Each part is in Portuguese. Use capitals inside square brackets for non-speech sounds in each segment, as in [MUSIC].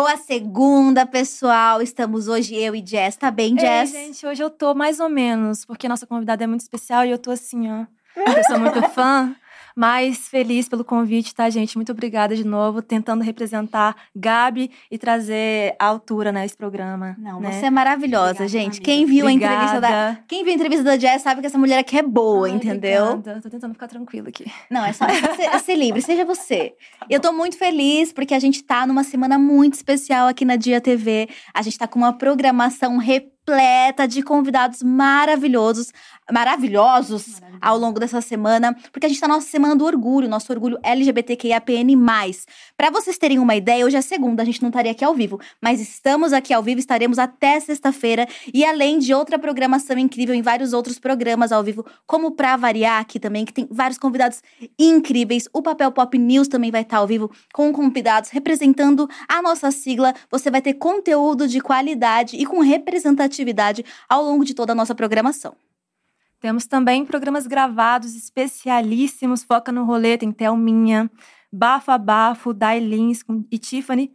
Boa segunda, pessoal. Estamos hoje eu e Jess. Tá bem, Jess? Ei, gente, hoje eu tô mais ou menos, porque nossa convidada é muito especial e eu tô assim, ó. Eu sou muito fã. Mas feliz pelo convite, tá, gente? Muito obrigada de novo, tentando representar Gabi e trazer a altura nesse né, programa. Não, né? você é maravilhosa, obrigada, gente. Amiga. Quem viu obrigada. a entrevista da Quem viu a entrevista da Jess sabe que essa mulher aqui é boa, Ai, entendeu? Obrigada. Tô tentando ficar tranquila aqui. Não, é só ser, ser livre, seja você. [LAUGHS] Eu tô muito feliz porque a gente tá numa semana muito especial aqui na Dia TV. A gente tá com uma programação repleta de convidados maravilhosos maravilhosos ao longo dessa semana, porque a gente está na nossa semana do orgulho, nosso orgulho LGBTQIAPN+. Para vocês terem uma ideia, hoje é segunda, a gente não estaria aqui ao vivo, mas estamos aqui ao vivo, estaremos até sexta-feira e além de outra programação incrível em vários outros programas ao vivo, como Pra Variar aqui também, que tem vários convidados incríveis. O Papel Pop News também vai estar ao vivo com convidados representando a nossa sigla. Você vai ter conteúdo de qualidade e com representatividade ao longo de toda a nossa programação. Temos também programas gravados especialíssimos, Foca no Rolê, tem Thelminha, Bafo a Bafo, Dailins e Tiffany.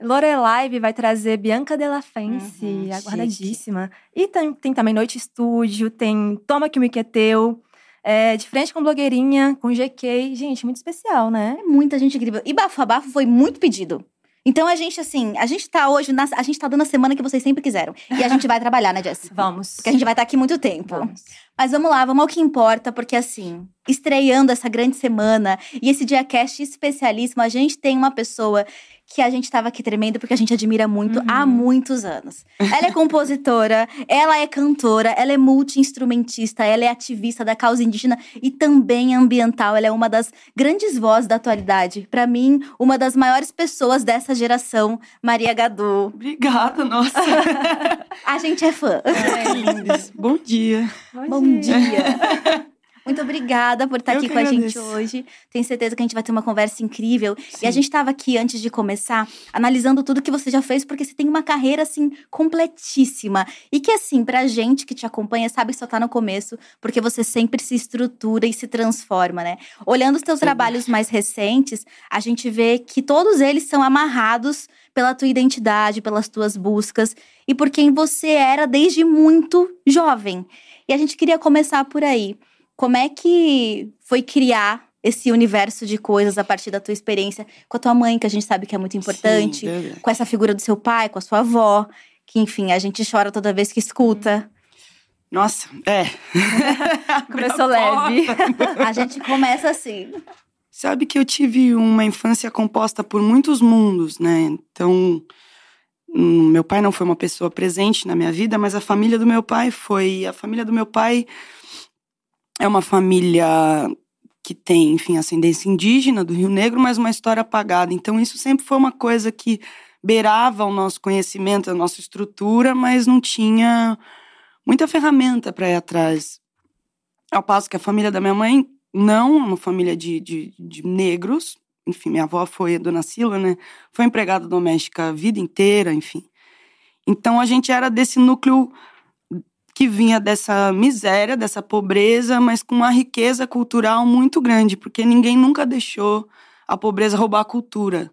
Lorelai vai trazer Bianca Della Fence, uhum, aguardadíssima. Chique. E tem, tem, também Noite Estúdio, tem Toma Que Me Que é Teu, é, de frente com blogueirinha, com GK. Gente, muito especial, né? É muita gente incrível. E Bafo a Bafo foi muito pedido. Então a gente, assim, a gente tá hoje, na, a gente tá dando a semana que vocês sempre quiseram. E a gente vai [LAUGHS] trabalhar, né, Jess? Vamos. Porque a gente vai estar tá aqui muito tempo. Vamos. Mas vamos lá, vamos ao que importa, porque assim, estreando essa grande semana e esse dia cast especialíssimo, a gente tem uma pessoa que a gente estava aqui tremendo porque a gente admira muito uhum. há muitos anos. Ela é [LAUGHS] compositora, ela é cantora, ela é multi-instrumentista, ela é ativista da causa indígena e também ambiental. Ela é uma das grandes vozes da atualidade. Para mim, uma das maiores pessoas dessa geração, Maria Gadu. Obrigada, nossa. [LAUGHS] a gente é fã. É, Bom dia. Bom, Bom dia. dia. [LAUGHS] Muito obrigada por estar Eu aqui com agradeço. a gente hoje. Tenho certeza que a gente vai ter uma conversa incrível. Sim. E a gente estava aqui antes de começar, analisando tudo que você já fez, porque você tem uma carreira assim completíssima. E que assim, pra gente que te acompanha, sabe que só tá no começo, porque você sempre se estrutura e se transforma, né? Olhando os teus Sim. trabalhos mais recentes, a gente vê que todos eles são amarrados pela tua identidade, pelas tuas buscas e por quem você era desde muito jovem. E a gente queria começar por aí. Como é que foi criar esse universo de coisas a partir da tua experiência com a tua mãe, que a gente sabe que é muito importante, Sim, com essa figura do seu pai, com a sua avó, que enfim, a gente chora toda vez que escuta. Nossa, é. [LAUGHS] Começou leve. a gente começa assim. Sabe que eu tive uma infância composta por muitos mundos, né? Então, hum, meu pai não foi uma pessoa presente na minha vida, mas a família do meu pai foi. A família do meu pai é uma família que tem, enfim, ascendência indígena do Rio Negro, mas uma história apagada. Então, isso sempre foi uma coisa que beirava o nosso conhecimento, a nossa estrutura, mas não tinha muita ferramenta para ir atrás. Ao passo que a família da minha mãe não, uma família de, de, de negros, enfim, minha avó foi a dona Sila, né? Foi empregada doméstica a vida inteira, enfim. Então a gente era desse núcleo que vinha dessa miséria, dessa pobreza, mas com uma riqueza cultural muito grande, porque ninguém nunca deixou a pobreza roubar a cultura.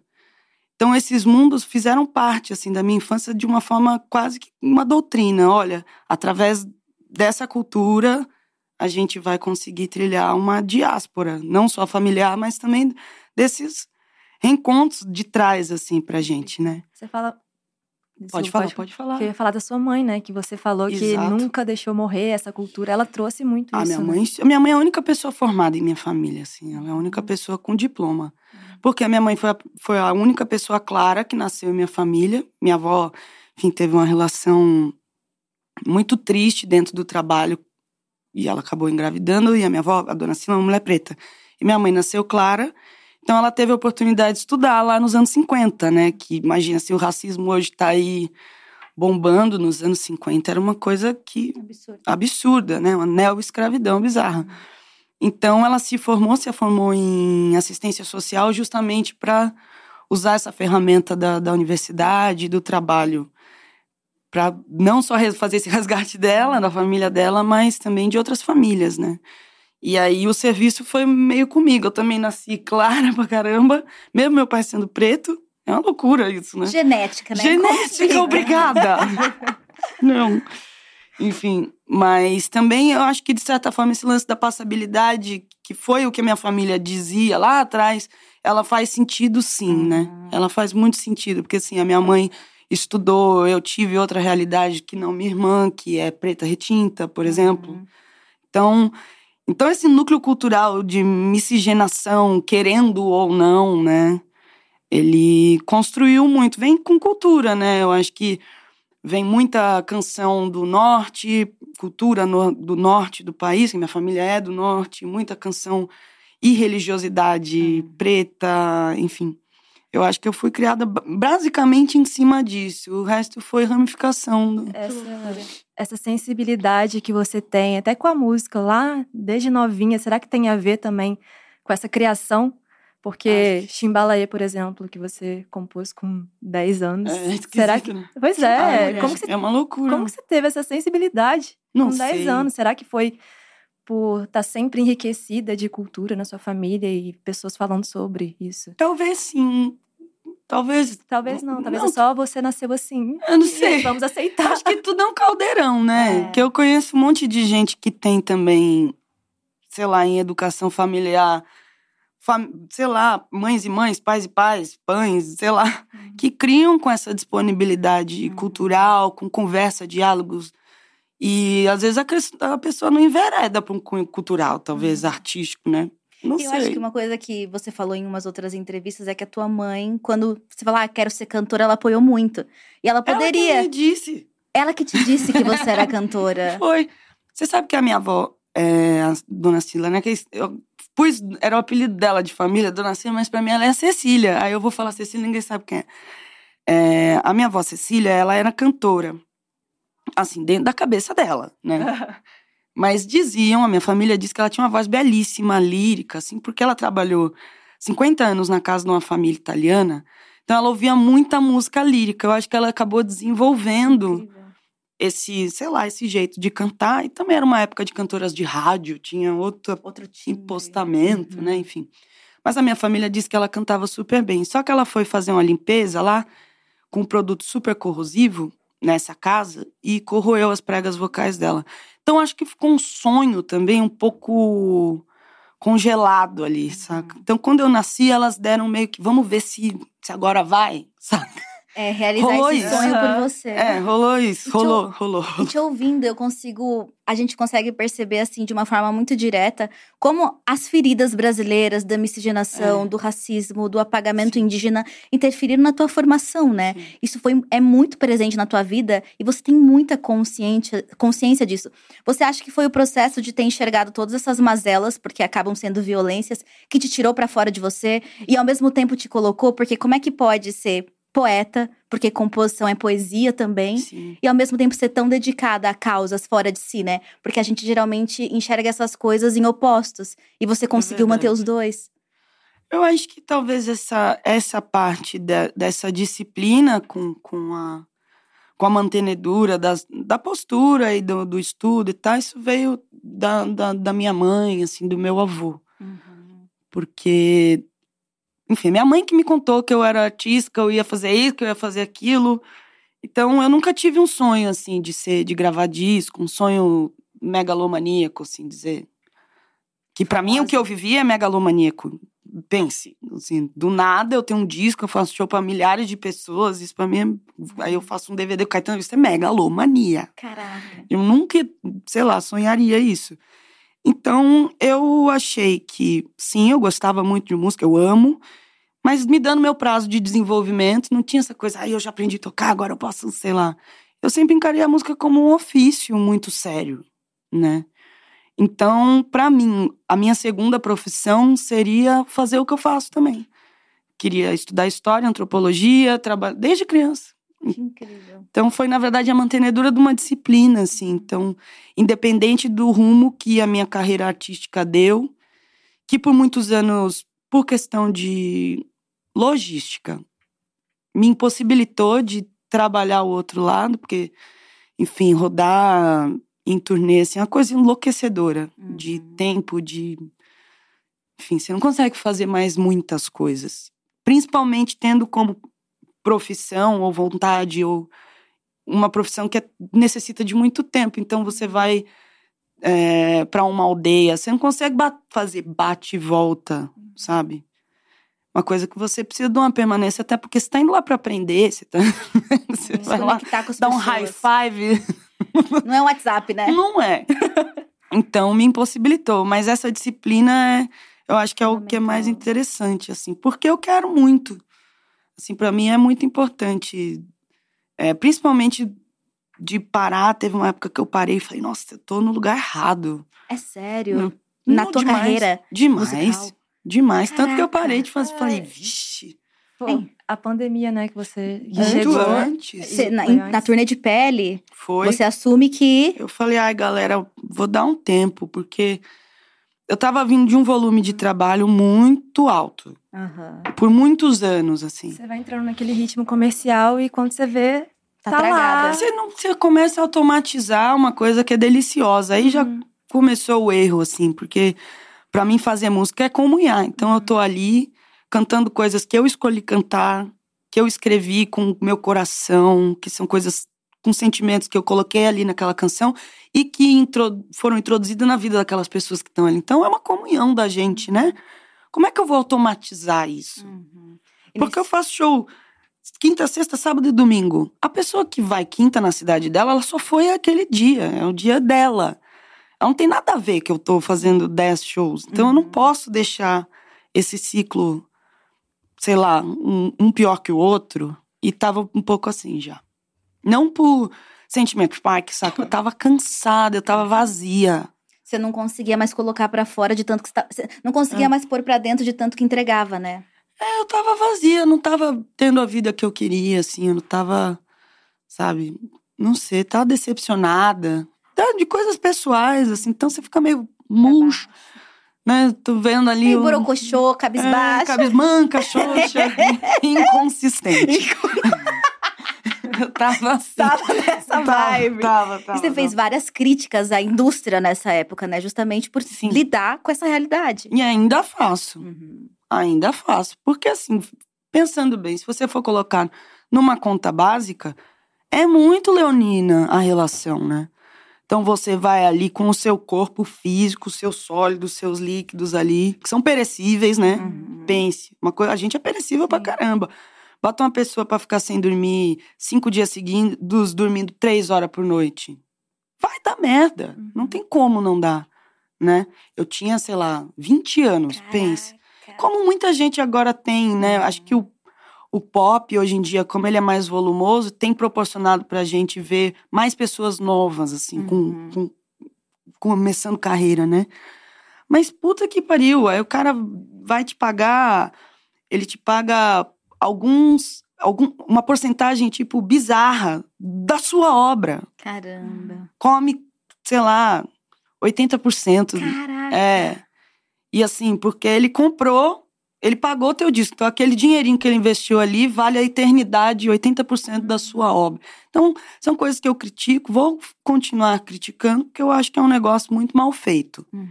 Então esses mundos fizeram parte assim da minha infância de uma forma quase que uma doutrina. Olha, através dessa cultura a gente vai conseguir trilhar uma diáspora, não só familiar, mas também desses reencontros de trás assim pra gente, né? Você fala Pode falar, pode, pode falar. Eu ia falar da sua mãe, né? Que você falou Exato. que nunca deixou morrer essa cultura. Ela trouxe muito a isso. Minha né? mãe, minha mãe é a única pessoa formada em minha família, assim. Ela é a única pessoa com diploma. Uhum. Porque a minha mãe foi a, foi a única pessoa clara que nasceu em minha família. Minha avó, enfim, teve uma relação muito triste dentro do trabalho. E ela acabou engravidando. E a minha avó, a dona Sila, é uma mulher preta. E minha mãe nasceu clara. Então ela teve a oportunidade de estudar lá nos anos 50, né? Que imagina se o racismo hoje está aí bombando nos anos 50, era uma coisa que absurda, absurda né? Uma neo-escravidão bizarra. Então ela se formou, se formou em assistência social justamente para usar essa ferramenta da, da universidade, do trabalho, para não só fazer esse [LAUGHS] resgate dela, da família dela, mas também de outras famílias, né? E aí o serviço foi meio comigo. Eu também nasci [LAUGHS] clara pra caramba, mesmo meu pai sendo preto, É uma loucura isso, né? Genética, né? Genética, obrigada! [LAUGHS] Não. Enfim, mas também eu acho que, de certa forma, esse lance da passabilidade, que foi o que a minha família dizia lá atrás, ela faz sentido sim, né? Uhum. Ela faz muito sentido, porque assim, a minha mãe estudou, eu tive outra realidade que não minha irmã, que é preta retinta, por exemplo. Uhum. Então, então esse núcleo cultural de miscigenação, querendo ou não, né? Ele construiu muito, vem com cultura, né? Eu acho que vem muita canção do norte, cultura no, do norte do país, que minha família é do norte, muita canção e religiosidade Uhum. preta, enfim. Eu acho que eu fui criada ba- basicamente em cima disso. O resto foi ramificação. do- Essa, essa sensibilidade que você tem, até com a música lá, desde novinha, será que tem a ver também com essa criação? Porque. Chimbalaê, por exemplo, que você compôs com 10 anos. É será que. né? Pois Ah, é. mulher, como, que você, é uma loucura. como que você teve essa sensibilidade Não com 10 sei. anos? Será que foi por estar sempre enriquecida de cultura na sua família e pessoas falando sobre isso? Talvez sim. Talvez. Talvez não, talvez Não. é só você nasceu assim. Eu não sei. Vamos aceitar. Acho que tudo é um caldeirão, né? É. Que eu conheço um monte de gente que tem também, sei lá, em educação familiar, fam- sei lá, mães e mães, pais e pais, pães, sei lá, que criam com essa disponibilidade Uhum. cultural, com conversa, diálogos. E às vezes a, pessoa não envereda para um cunho cultural, talvez artístico, né? Não Eu sei. acho que uma coisa que você falou em umas outras entrevistas é que a tua mãe, quando você fala, ah, quero ser cantora, ela apoiou muito. E ela Ela que poderia. me disse. Ela que te disse que você era cantora. [LAUGHS] Foi. Você sabe que a minha avó, é, a dona Cila, né? Que eu pus, era o apelido dela de família, dona Cila, mas pra mim ela é Cecília. Aí eu vou falar Cecília, ninguém sabe quem é. É, A minha avó Cecília, ela era cantora. Assim, dentro da cabeça dela, né? [LAUGHS] Mas diziam, a minha família disse que ela tinha uma voz belíssima, lírica, assim, porque ela trabalhou 50 anos na casa de uma família italiana. Então ela ouvia muita música lírica. Eu acho que ela acabou desenvolvendo esse, sei lá, esse jeito de cantar. E também era uma época de cantoras de rádio, tinha outro Outro timbre. impostamento, Uhum. né? Enfim. Mas a minha família disse que ela cantava super bem. Só que ela foi fazer uma limpeza lá com um produto super corrosivo nessa casa e corroeu as pregas vocais dela. Então acho que ficou um sonho também um pouco congelado ali, Uhum. saca? Então quando eu nasci, elas deram meio que, vamos ver se, se agora vai, [LAUGHS] saca? É, realizar Rolou esse isso. sonho Aham. por você. É, rolou isso, E te ou- rolou, rolou. E te ouvindo, eu consigo. A gente consegue perceber, assim, de uma forma muito direta, como as feridas brasileiras da miscigenação, É. do racismo, do apagamento indígena interferiram na tua formação, né? Sim. Isso foi, é muito presente na tua vida e você tem muita consciência, consciência disso. Você acha que foi o processo de ter enxergado todas essas mazelas, porque acabam sendo violências, que te tirou pra fora de você e ao mesmo tempo te colocou? Porque como é que pode ser poeta, porque composição é poesia também, Sim. e ao mesmo tempo ser tão dedicada a causas fora de si, né? Porque a gente geralmente enxerga essas coisas em opostos. E você conseguiu manter verdade. os dois. Eu acho que talvez essa, essa parte de- dessa disciplina com, com, a, com a mantenedura das, da postura e do, do estudo e tal, isso veio da, da, da minha mãe, assim, do meu avô. Porque, enfim, minha mãe que me contou que eu era artista, que eu ia fazer isso, que eu ia fazer aquilo. Então, eu nunca tive um sonho, assim, de ser, de gravar disco, um sonho megalomaníaco, assim, dizer. Que pra mim o que eu vivi é megalomaníaco. Pense, assim, do nada eu tenho um disco, eu faço show pra milhares de pessoas, isso pra mim é... Aí eu faço um DVD com Caetano, isso é megalomania. Caraca. Eu nunca, sei lá, sonharia isso. Então, eu achei que, sim, eu gostava muito de música, eu amo, mas me dando meu prazo de desenvolvimento, não tinha essa coisa, aí eu já aprendi a tocar, agora eu posso, sei lá. Eu sempre encarei a música como um ofício muito sério, né? Então, para mim, a minha segunda profissão seria fazer o que eu faço também. Queria estudar história, antropologia, trabalhar desde criança. Que incrível. Então foi, na verdade, a mantenedora de uma disciplina, assim. Então, independente do rumo que a minha carreira artística deu, que por muitos anos, por questão de logística, me impossibilitou de trabalhar o outro lado, porque, enfim, rodar em turnê, assim, é uma coisa enlouquecedora de Uhum. tempo, de. Enfim, você não consegue fazer mais muitas coisas. Principalmente tendo como profissão ou vontade ou uma profissão que é, necessita de muito tempo. Então você vai é, para uma aldeia, você não consegue ba fazer bate e volta, sabe? Uma coisa que você precisa de uma permanência, até porque você está indo lá para aprender, você, tá, [LAUGHS] você vai lá dar um high five. [LAUGHS] Não é um WhatsApp, né? Não é. Então me impossibilitou, mas essa disciplina é, eu acho que é o que é mais interessante, assim, porque eu quero muito. Assim, para mim é muito importante, é, principalmente de parar. Teve uma época que eu parei e falei, nossa, eu tô no lugar errado. É sério? Não, Na tua demais, carreira? Demais. Musical? Demais. Caraca. Tanto que eu parei de fazer, falei, vixe. Pô, a pandemia, né, que você Muito chegou. antes. Você, na, na turnê de pele, foi. você assume que. Eu falei, ai, galera, vou dar um tempo, porque eu tava vindo de um volume de trabalho muito alto. Uhum. Por muitos anos, assim. Você vai entrando naquele ritmo comercial e quando você vê, tá, tá lá. Você, não, você começa a automatizar uma coisa que é deliciosa. Aí uhum. já começou o erro, assim, porque para mim fazer música é comunhar. Então eu tô ali cantando coisas que eu escolhi cantar, que eu escrevi com o meu coração, que são coisas com sentimentos que eu coloquei ali naquela canção e que intro, foram introduzidas na vida daquelas pessoas que estão ali. Então é uma comunhão da gente, né? Como é que eu vou automatizar isso? Uhum. Porque eu faço show quinta, sexta, sábado e domingo. A pessoa que vai quinta na cidade dela, ela só foi aquele dia, é o dia dela. Ela não tem nada a ver que eu tô fazendo dez shows. Então uhum. eu não uhum. posso deixar esse ciclo, sei lá, um, um pior que o outro. E tava um pouco assim já. Não por sentimento, pai, saco. Eu tava cansada, eu tava vazia. Você não conseguia mais colocar para fora de tanto que você não conseguia é. mais pôr para dentro de tanto que entregava, né? É, eu tava vazia, não tava tendo a vida que eu queria, assim, eu não tava, sabe, não sei, tava decepcionada. De coisas pessoais, assim, então você fica meio murcho. Né? Tô vendo ali. Meio o... borocochô, cabisbaixa. É, cabismanca, xoxa, [LAUGHS] inconsistente. [LAUGHS] eu tava assim. Tava nessa vibe. Tava, tava, e você fez várias críticas à indústria nessa época, né? Justamente por Sim. lidar com essa realidade. E ainda faço. Uhum. Ainda faço. Porque assim, pensando bem, se você for colocar numa conta básica, é muito leonina a relação, né? Então você vai ali com o seu corpo físico, seus sólidos, seus líquidos ali, que são perecíveis, né? Uhum. Pense. Uma coisa, a gente é perecível Sim. pra caramba. Bota uma pessoa para ficar sem dormir cinco dias seguidos, dormindo três horas por noite. Vai dar merda. Uhum. Não tem como não dar, né? Eu tinha, sei lá, 20 anos, Caraca. pense. Como muita gente agora tem, né? Acho que o, o pop, hoje em dia, como ele é mais volumoso, tem proporcionado pra gente ver mais pessoas novas, assim, uhum. com, com, começando carreira, né? Mas puta que pariu, aí o cara vai te pagar, ele te paga alguns algum, uma porcentagem tipo bizarra da sua obra. Caramba. Come, sei lá, 80%. Caraca. É. E assim, porque ele comprou, ele pagou teu disco. Então aquele dinheirinho que ele investiu ali vale a eternidade, 80% da sua obra. Então, são coisas que eu critico, vou continuar criticando, porque eu acho que é um negócio muito mal feito. Uhum.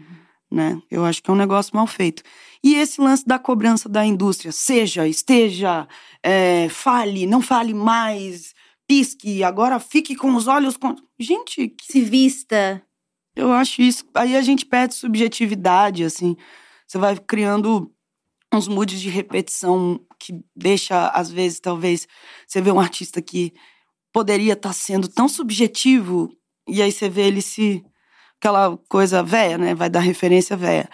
Né? Eu acho que é um negócio mal feito. E esse lance da cobrança da indústria, seja, esteja, é, fale, não fale mais, pisque, agora fique com os olhos. Com... Gente. Que... Se vista. Eu acho isso. Aí a gente perde subjetividade, assim. Você vai criando uns moods de repetição que deixa, às vezes, talvez, você vê um artista que poderia estar tá sendo tão subjetivo, e aí você vê ele se. aquela coisa velha, né? Vai dar referência velha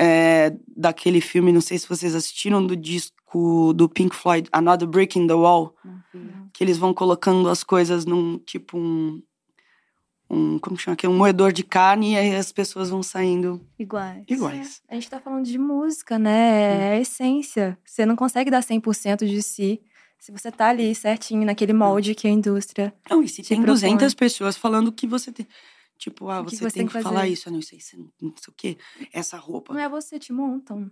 é, daquele filme, não sei se vocês assistiram, do disco do Pink Floyd, Another Brick in the Wall. Uhum. Que eles vão colocando as coisas num tipo um. Um como chama aqui? Um moedor de carne e aí as pessoas vão saindo iguais. iguais. É. A gente tá falando de música, né? É a essência. Você não consegue dar 100% de si se você tá ali certinho naquele molde que a indústria. Não, e se tem propõe. 200 pessoas falando que você tem. Tipo, ah, você, que você tem, que, que falar isso, não sei, não sei o quê, essa roupa. Não é você, te montam.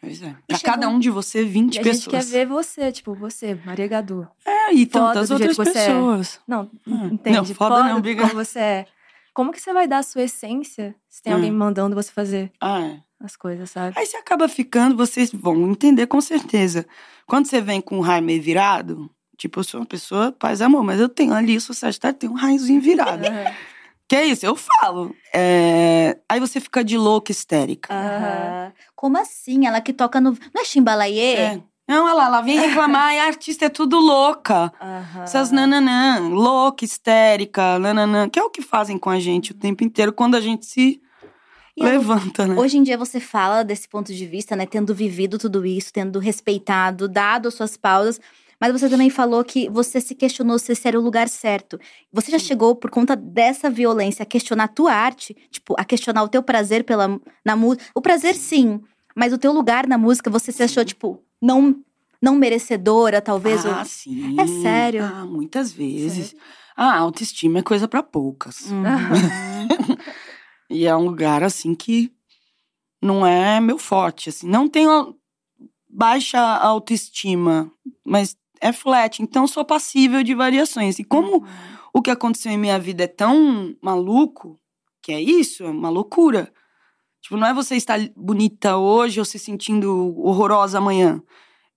Pois é. Pra cada um de você, 20 e pessoas. A gente quer ver você, tipo, você, Maria Gadu. É, e tantas outras é. pessoas. É. Não, ah, entende? Não, foda, foda não, obrigado. Como você é. Como que você vai dar a sua essência se tem alguém hum. mandando você fazer ah, é. as coisas, sabe? Aí você acaba ficando, vocês vão entender com certeza. Quando você vem com o raio meio virado, Tipo, eu sou uma pessoa paz e amor, mas eu tenho ali, Sagitário, tem um raiozinho virado. Que é isso? Eu falo. É, Aí você fica de louca, histérica. Aham. Como assim? Ela que toca no. Não é Chimbalaê? É. Não, olha lá, ela vem reclamar, e a artista é tudo louca. Aham. Essas nananã, louca, histérica, nananã, que é o que fazem com a gente o tempo inteiro quando a gente se E levanta, né? Hoje em dia você fala desse ponto de vista, né? Tendo vivido tudo isso, tendo respeitado, dado as suas pausas. Mas você também falou que você se questionou se esse era o lugar certo. Você já chegou, por conta dessa violência, a questionar a tua arte? Tipo, a questionar o teu prazer pela, na música? O prazer, sim. Mas o teu lugar na música, você se achou, tipo, não, não merecedora, talvez? Ah, ou... sim. É sério? Ah, muitas vezes. Ah, autoestima é coisa pra poucas. Uhum. [LAUGHS] E é um lugar, assim, que não é meu forte, assim. Não tenho baixa autoestima, mas é flat. Então, sou passível de variações. E como o que aconteceu em minha vida é tão maluco, que é isso, é uma loucura. Tipo, não é você estar bonita hoje ou se sentindo horrorosa amanhã.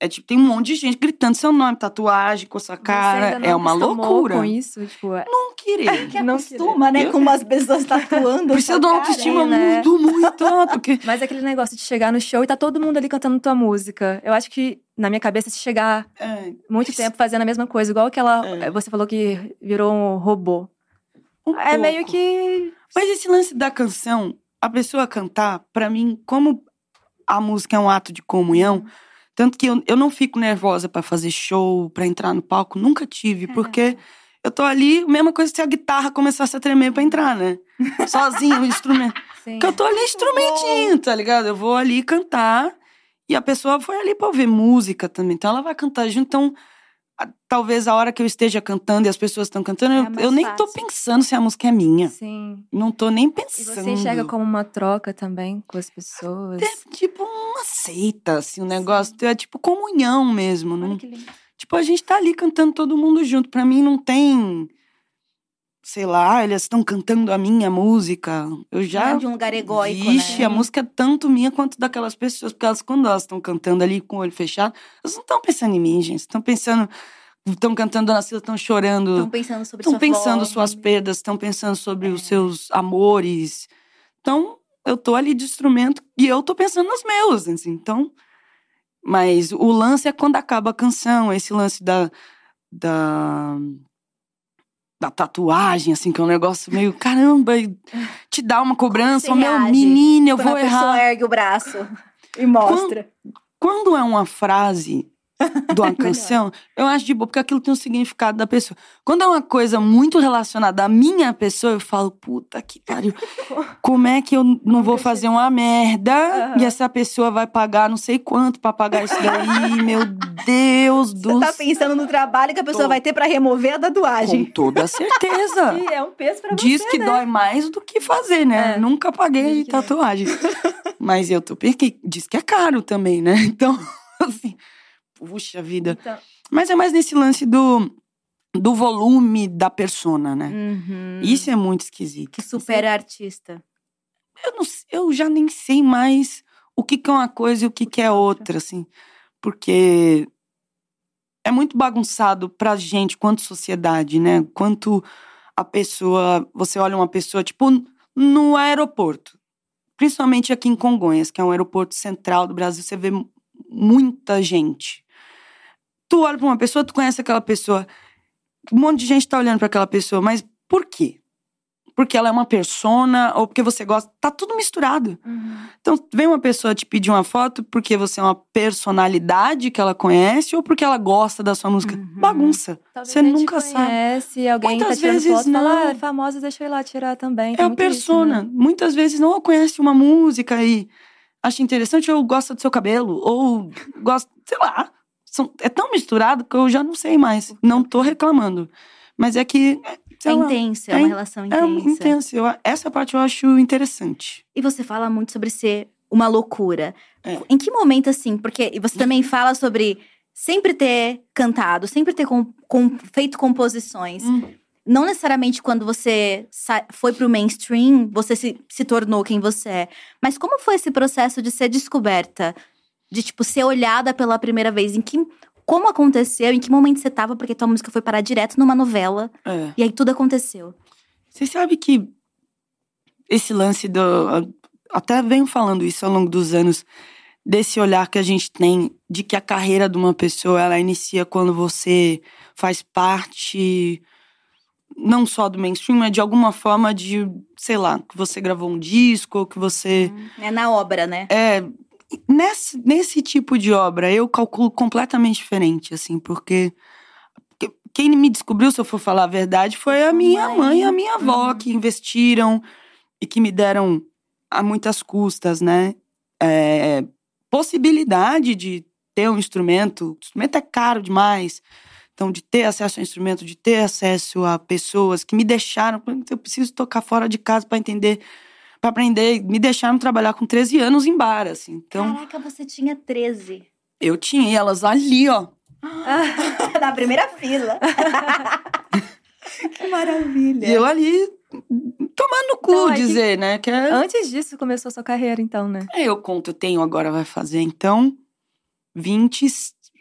É tipo, tem um monte de gente gritando seu nome, tatuagem, com sua Você cara. ainda não É uma loucura. com isso, tipo, é- Não querer. Que Não acostuma, né? Eu- Com umas pessoas tatuando. Precisa de uma autoestima né? muito, muito alta. Porque [LAUGHS] Mas aquele negócio de chegar no show e tá todo mundo ali cantando tua música. Eu acho que, na minha cabeça, se chegar é, muito tempo fazendo a mesma coisa, igual aquela. É. Você falou que virou um robô. um É meio pouco. que. Mas esse lance da canção, a pessoa cantar, pra mim, como a música é um ato de comunhão, tanto que eu, eu não fico nervosa pra fazer show, pra entrar no palco, nunca tive, porque eu tô ali, mesma coisa se a guitarra começasse a tremer pra entrar, né? [LAUGHS] Sozinho, o instrumento. Sim. Porque eu tô ali instrumentinho, tá ligado? Eu vou ali cantar e a pessoa foi ali pra ouvir música também. Então ela vai cantar junto. Então, talvez a hora que eu esteja cantando e as pessoas estão cantando, É eu- nem tô pensando se a música é minha. Sim. Não tô nem E pensando. você enxerga como uma troca também com as pessoas. É tipo uma seita, assim, um negócio. É tipo comunhão mesmo. Não, Olha que lindo. Tipo, a gente tá ali cantando todo mundo junto. Pra mim não tem. Sei lá, eles estão cantando a minha música. Eu já. É de um lugar egóico, Vixe, né? a música é tanto minha quanto daquelas pessoas. Porque elas, quando elas estão cantando ali com o olho fechado, elas não estão pensando em mim, gente. Estão pensando. Estão cantando Cida, estão chorando. Estão pensando sobre Estão sua pensando suas perdas, estão pensando sobre É. os seus amores. Então, eu tô ali de instrumento e eu tô pensando nos meus, assim. Então, mas o lance é quando acaba a canção, esse lance da da da tatuagem, assim, que é um negócio meio caramba, e te dá uma cobrança, meu reage menino, eu Quando vou a pessoa errar. ergue o braço e mostra. Quando é uma frase de uma canção, eu acho de boa, porque aquilo tem um significado da pessoa. Quando é uma coisa muito relacionada à minha pessoa, eu falo, puta que pariu. [LAUGHS] Como é que eu não vou fazer uma merda Aham. e essa pessoa vai pagar não sei quanto pra pagar isso daí? Meu Deus do Você tá céu. pensando no trabalho que a pessoa Tô. vai ter pra remover a Com tatuagem. toda certeza. [LAUGHS] E é um peso pra Diz você, que né? dói mais do que fazer, né? É. Nunca paguei Diz tatuagem. [LAUGHS] Mas eu tô diz que é caro também, né? Então, assim, puxa vida. Então, Mas é mais nesse lance do, do volume da persona, né? Uhum. Isso é muito esquisito. que supera artista. Eu, não, eu já nem sei mais o que, que é uma coisa e o que, que é outra, assim. Porque é muito bagunçado pra gente, quanto sociedade, né? Quanto a pessoa. Você olha uma pessoa, tipo, no aeroporto. Principalmente aqui em Congonhas, que é um aeroporto central do Brasil, você vê mu- muita gente. Tu olha pra uma pessoa, tu conhece aquela pessoa. Um monte de gente tá olhando pra aquela pessoa, mas por quê? Porque ela é uma persona ou porque você gosta. Tá tudo misturado. uhum. Então, vem uma pessoa te pedir uma foto porque você é uma personalidade que ela conhece ou porque ela gosta da sua música. Uhum. Bagunça. Talvez Você nunca sabe. conhece, alguém Muitas tá vezes foto e fala, não. ah, é famosa, deixa eu ir lá tirar também. É Tem a muito isso, persona. né? Muitas vezes não conhece uma música e acha interessante ou gosta do seu cabelo ou gosta, sei lá. São- é tão misturado que eu já não sei mais. Não tô reclamando. Mas é que. É lá, intenso, é é uma relação É intensa. intenso. Eu- essa parte eu acho interessante. E você fala muito sobre ser uma loucura. É. Em que momento, assim? Porque você também fala sobre sempre ter cantado, sempre ter com- com- feito composições. Hum. Não necessariamente quando você foi pro mainstream, você se, se tornou quem você é. Mas como foi esse processo de ser descoberta? De, tipo, ser olhada pela primeira vez? Em que, como aconteceu, em que momento você tava, porque tua música foi parar direto numa novela. É. E aí tudo aconteceu. Você sabe que esse lance do. Até venho falando isso ao longo dos anos, desse olhar que a gente tem de que a carreira de uma pessoa ela inicia quando você faz parte não só do mainstream, mas de alguma forma de, sei lá, que você gravou um disco, ou que você. É na obra, né? É. Nesse, nesse tipo de obra, eu calculo completamente diferente, assim, porque que- quem me descobriu, se eu for falar a verdade, foi a minha mãe. mãe e a minha avó, que investiram e que me deram a muitas custas, né? É, possibilidade de ter um instrumento. O instrumento é caro demais. Então, de ter acesso ao instrumento, de ter acesso a pessoas que me deixaram. Eu preciso tocar fora de casa para entender, para aprender. Me deixaram trabalhar com 13 anos em bar, assim. Então, Caraca, você tinha 13. eu tinha e elas ali, ó. [LAUGHS] Na primeira fila. [LAUGHS] que maravilha. E eu ali tomando no cu, Então, dizer, né? Que é, Antes disso começou sua carreira, então, né? É, eu conto, eu tenho agora, vai fazer, então, 20,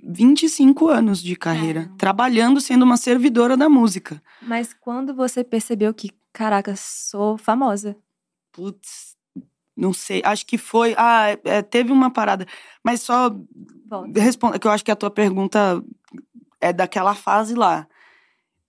25 anos de carreira. Trabalhando, sendo uma servidora da música. Mas quando você percebeu que, caraca, sou famosa? Putz, não sei, acho que foi. Ah, é, teve uma parada. Mas só responda, que eu acho que a tua pergunta é daquela fase lá.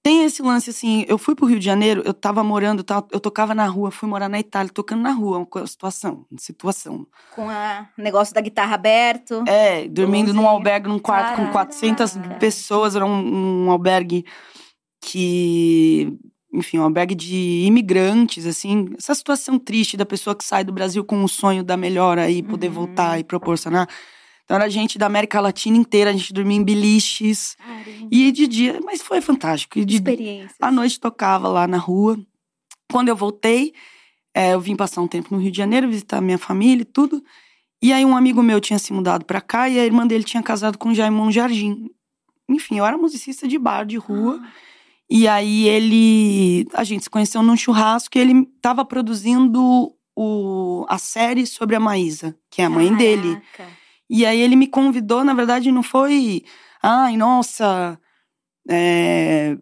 Tem esse lance assim, eu fui pro Rio de Janeiro, eu tava morando, eu tocava na rua, fui morar na Itália, tocando na rua, uma situação, situação. Com o negócio da guitarra aberto. É, dormindo num albergue, num quarto com Caraca. 400 pessoas, era um, um albergue que, enfim, um albergue de imigrantes, assim, essa situação triste da pessoa que sai do Brasil com o sonho da melhora e poder Uhum. voltar e proporcionar. Então era gente da América Latina inteira, a gente dormia em biliches. Caramba. E de dia, mas foi fantástico. E de, Experiências. à noite tocava lá na rua. Quando eu voltei, é, eu vim passar um tempo no Rio de Janeiro, visitar minha família e tudo. E aí um amigo meu tinha se mudado pra cá e a irmã dele tinha casado com o Jaimon Jardim. Enfim, eu era musicista de bar, de rua. E aí ele. A gente se conheceu num churrasco e ele tava produzindo o, a série sobre a Maísa, que é a mãe dele. Caraca. E aí ele me convidou, na verdade, não foi. Ai, nossa. é,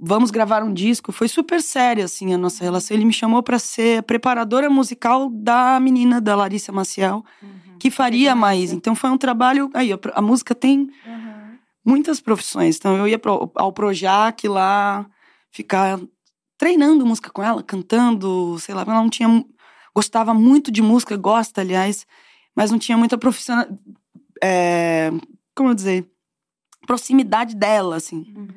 vamos gravar um disco. Foi super séria, assim, a nossa relação. Ele me chamou para ser a preparadora musical da menina, da Larissa Maciel, Uhum. que faria Legal. mais. Então foi um trabalho. Aí, a, a música tem Uhum. Muitas profissões. Então eu ia pro, ao Projac lá, ficar treinando música com ela, cantando, sei lá, ela não tinha. Gostava muito de música, gosta, aliás, mas não tinha muita profissional. É, como eu dizer? Proximidade dela, assim. Uhum.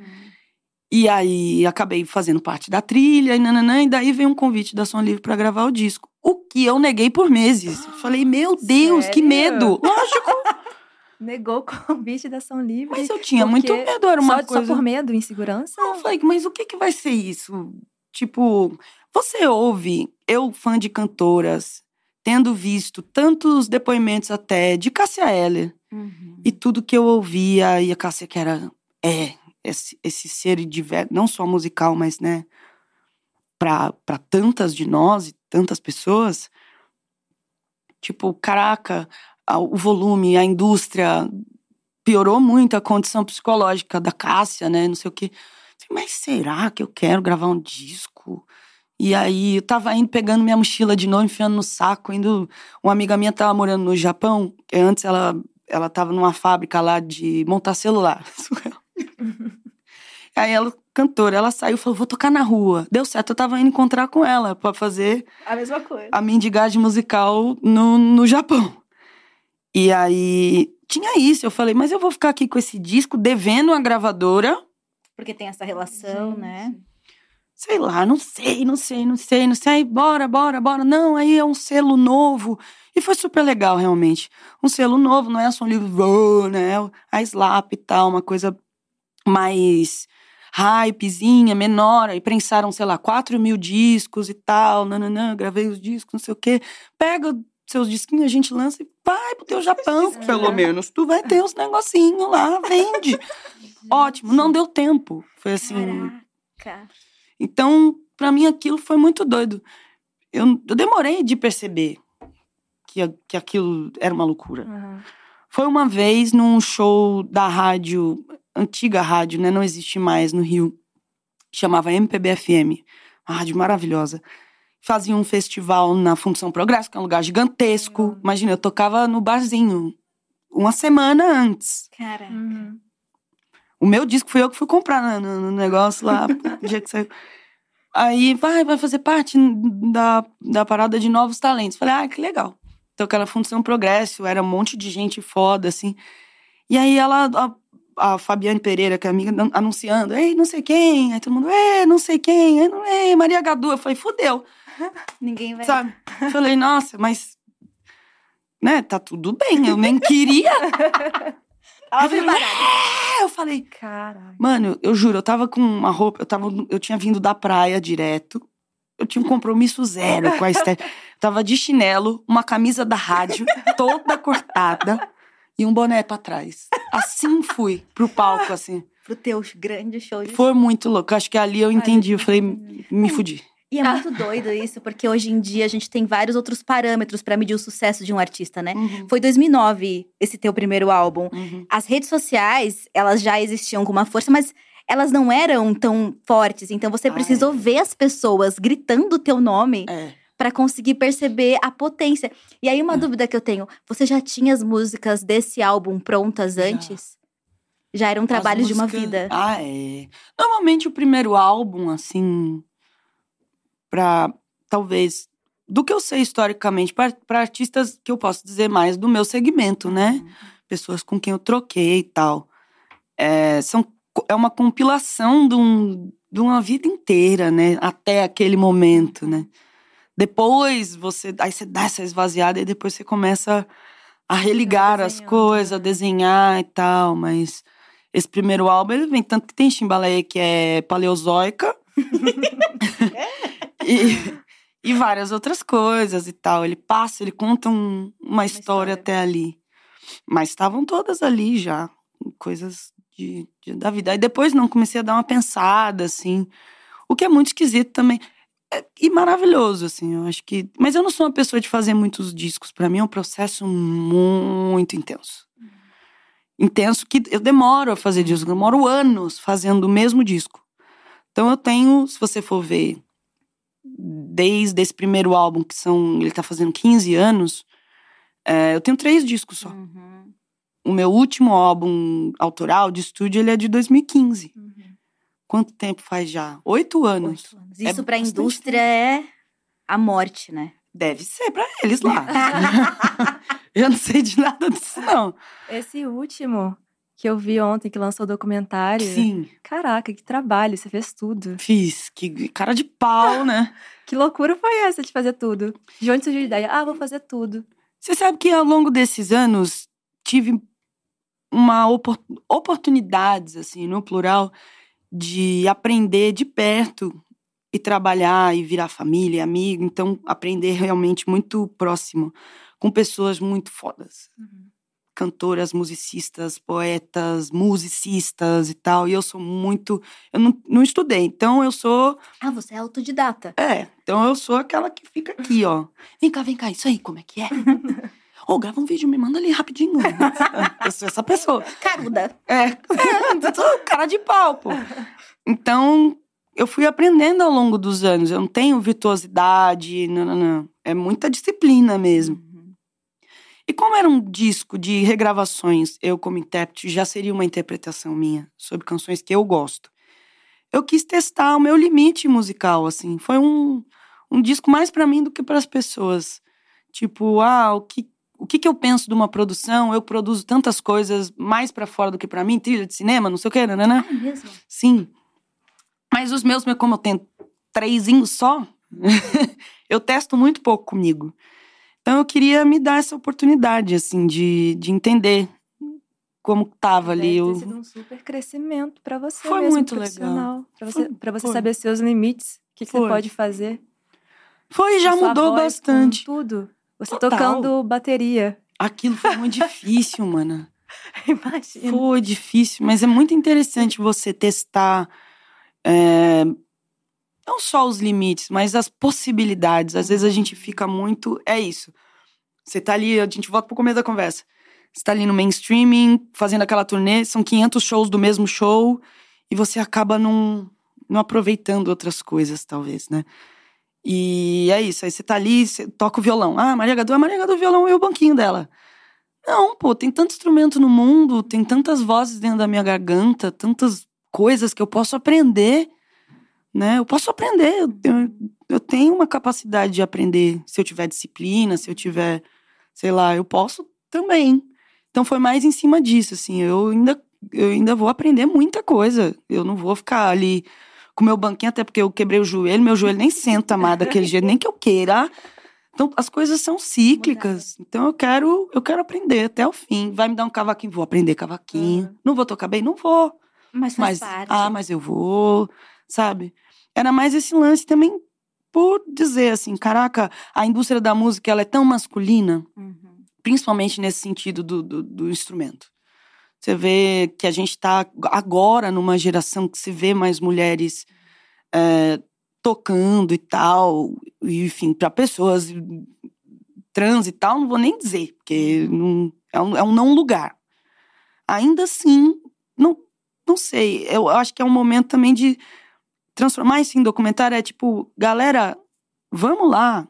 E aí acabei fazendo parte da trilha e nananã, e daí veio um convite da Som Livre pra gravar o disco. O que eu neguei por meses. Falei, meu Deus, que Sério? medo! Lógico, Negou o convite da Ação Livre. mas eu tinha muito medo, era uma só, coisa. só por medo, insegurança? Eu falei, mas o que, que vai ser isso? Tipo, você ouve, eu, fã de cantoras, tendo visto tantos depoimentos até de Cássia Eller, Uhum. e tudo que eu ouvia, e a Cássia que era, é, esse, esse ser diverso, não só musical, mas, né, pra, pra tantas de nós e tantas pessoas, tipo, caraca, o volume, a indústria piorou muito a condição psicológica da Cássia, né, não sei o quê. Mas será que eu quero gravar um disco? E aí eu tava indo pegando minha mochila de novo, enfiando no saco, indo. Uma amiga minha tava morando no Japão, e antes ela, ela tava numa fábrica lá de montar celular. [LAUGHS] Aí ela, cantora, ela saiu e falou: vou tocar na rua. Deu certo, eu tava indo encontrar com ela pra fazer A mesma coisa. a mendigagem musical no, no Japão. E aí tinha isso, eu falei, mas eu vou ficar aqui com esse disco devendo a gravadora. Porque tem essa relação, Gente. né? Sei lá, não sei, não sei, não sei, não sei. Aí, bora, bora, bora. Não, aí é um selo novo. E foi super legal, realmente. Um selo novo, não é só um livro, né? A Slap e tal, uma coisa mais hypezinha, menor. Aí prensaram, sei lá, 4 mil discos e tal. Nananã, gravei os discos, não sei o quê. Pega seus disquinhos, a gente lança e vai pro teu Japão, pelo menos. Tu vai ter os negocinhos lá, [LAUGHS] vende. [LAUGHS] Ótimo, não deu tempo. Foi assim. Caraca. Então, pra mim, aquilo foi muito doido. Eu, eu demorei de perceber que, que aquilo era uma loucura. Uhum. Foi uma vez num show da rádio, antiga rádio, né? Não existe mais no Rio. Chamava MPBFM. Uma rádio maravilhosa. Fazia um festival na Função Progresso, que é um lugar gigantesco. Imagina, eu tocava no barzinho uma semana antes. Cara. Uhum. O meu disco fui eu que fui comprar no, no negócio lá, [LAUGHS] no dia que saiu. Aí, vai, vai fazer parte da, da parada de novos talentos. Falei, ah, que legal. Então, aquela Função Progresso, era um monte de gente foda, assim. E aí, ela, a, a Fabiane Pereira, que é amiga, anunciando, ei, não sei quem. Aí todo mundo, ei, não sei quem. Ei Maria Gadu. Eu falei, fudeu. Ninguém vai. Sabe? [LAUGHS] Falei, nossa, mas. Né, tá tudo bem, eu nem queria. [LAUGHS] Eu falei. "É!" eu falei, Caraca. Mano, eu, juro, eu tava com uma roupa, eu, tava, eu tinha vindo da praia direto. Eu tinha um compromisso zero com a estética. Eu tava de chinelo, uma camisa da rádio, toda cortada, e um boné pra trás. Assim fui pro palco, assim. Pro teu grande show de Foi muito louco. Acho que ali eu entendi. Eu falei, me fudi. E é muito doido isso, porque hoje em dia a gente tem vários outros parâmetros pra medir o sucesso de um artista, né? Uhum, Foi 2009 esse teu primeiro álbum. uhum. As redes sociais, elas já existiam com uma força, mas elas não eram tão fortes. Então você Ah, precisou é. ver as pessoas gritando o teu nome É. pra conseguir perceber a potência. E aí uma É. dúvida que eu tenho, você já tinha as músicas desse álbum prontas Já. antes? Já era um trabalho de uma vida. Ah, é. Normalmente o primeiro álbum, assim, pra talvez. Do que eu sei historicamente, pra artistas que eu posso dizer mais do meu segmento, né? Pessoas com quem eu troquei e tal. É, são, é uma compilação de, um, de uma vida inteira, né? Até aquele momento, né? Depois você. Aí você dá essa esvaziada e depois você começa a religar as desenhando, coisas, a né? desenhar e tal, mas esse primeiro álbum ele vem tanto que tem Chimbaleia que é paleozoica [LAUGHS] [LAUGHS] e, e várias outras coisas e tal. Ele passa, ele conta um- uma, história história. até ali. Mas estavam todas ali já, coisas de, de- da vida. Aí depois não, comecei a dar uma pensada, assim. O que é muito esquisito também. É- e maravilhoso, assim, eu acho que. Mas eu não sou uma pessoa de fazer muitos discos. Pra mim é um processo muito intenso. Intenso que eu demoro a fazer disco, eu demoro anos fazendo o mesmo disco. Então eu tenho, se você for ver, desde esse primeiro álbum, que são. Ele tá fazendo 15 anos, é, eu tenho três discos só. Uhum. O meu último álbum autoral de estúdio, ele é de 2015. Uhum. Quanto tempo faz já? Oito anos. Oito anos. É Isso pra bastante indústria é a morte, né? Deve ser pra eles lá. [LAUGHS] [LAUGHS] eu não sei de nada disso, não. Esse último que eu vi ontem, que lançou o documentário. Sim, Caraca, que trabalho, você fez tudo. fiz. Que cara de pau, né? [LAUGHS] Que loucura foi essa de fazer tudo? De onde surgiu a ideia? Ah, vou fazer tudo. Você sabe que ao longo desses anos tive uma opor- oportunidades, assim, no plural, de aprender de perto e trabalhar e virar família, e amigo. Então, aprender realmente muito próximo com pessoas muito fodas. Cantoras, musicistas, poetas, musicistas e tal. E eu sou muito. Eu não, não estudei, então eu sou. Ah, você é autodidata. É, então eu sou aquela que fica aqui, ó. Vem cá, vem cá, isso aí, como é que é? [LAUGHS] Ô, grava um vídeo, me manda ali rapidinho. eu sou essa pessoa. Caruda. É, é cara de pau, pô. Então, eu fui aprendendo ao longo dos anos. Eu não tenho virtuosidade, não, não, não. É muita disciplina mesmo. E como era um disco de regravações, eu como intérprete, já seria uma interpretação minha sobre canções que eu gosto. Eu quis testar o meu limite musical, assim. Foi um, um disco mais pra mim do que para as pessoas. Tipo, ah, o que o que, que eu penso de uma produção? Eu produzo tantas coisas mais pra fora do que pra mim, trilha de cinema, não sei o que, né? Ah, é mesmo? Sim. Mas os meus, como eu tenho trezinhos só, [LAUGHS] eu testo muito pouco comigo. Então eu queria me dar essa oportunidade, assim, de, de entender como tava ali. Deve ter sido um super crescimento pra você Foi mesmo, muito legal. Pra você, pra você foi. saber seus limites, o que, que você pode fazer. Foi, já mudou bastante. tudo. Você Total. tocando bateria. Aquilo foi muito difícil, mana. [LAUGHS] Imagina. Foi difícil, mas é muito interessante você testar é, não só os limites, mas as possibilidades. Às vezes a gente fica muito. É isso. Você tá ali, a gente volta pro começo da conversa. Você tá ali no mainstreaming, fazendo aquela turnê, são 500 shows do mesmo show, e você acaba não, não aproveitando outras coisas, talvez, né? E é isso, aí você tá ali, você toca o violão. Ah, Maria Gadu, a Maria Gadu, o violão e o banquinho dela. Não, pô, tem tanto instrumento no mundo, tem tantas vozes dentro da minha garganta, tantas coisas que eu posso aprender, né? Eu posso aprender, eu, eu, eu tenho uma capacidade de aprender se eu tiver disciplina, se eu tiver, sei lá, eu posso também. Então foi mais em cima disso, assim, eu ainda, eu ainda vou aprender muita coisa. Eu não vou ficar ali com meu banquinho, até porque eu quebrei o joelho, meu joelho nem senta mais daquele jeito, nem que eu queira. Então, as coisas são cíclicas. Então, eu quero, eu quero aprender até o fim. Vai me dar um cavaquinho, vou aprender cavaquinho. Uhum. Não vou tocar bem? Não vou. Mas faz mas, parte. Ah, mas eu vou, sabe? Era mais esse lance também por dizer assim, caraca, a indústria da música ela é tão masculina, uhum. principalmente nesse sentido do, do, do instrumento. Você vê que a gente está agora numa geração que se vê mais mulheres é, tocando e tal, e, enfim, para pessoas trans e tal, não vou nem dizer, porque não, é, um, é um não lugar. Ainda assim, não, não sei, eu acho que é um momento também de transformar isso em documentário. É tipo, galera, vamos lá.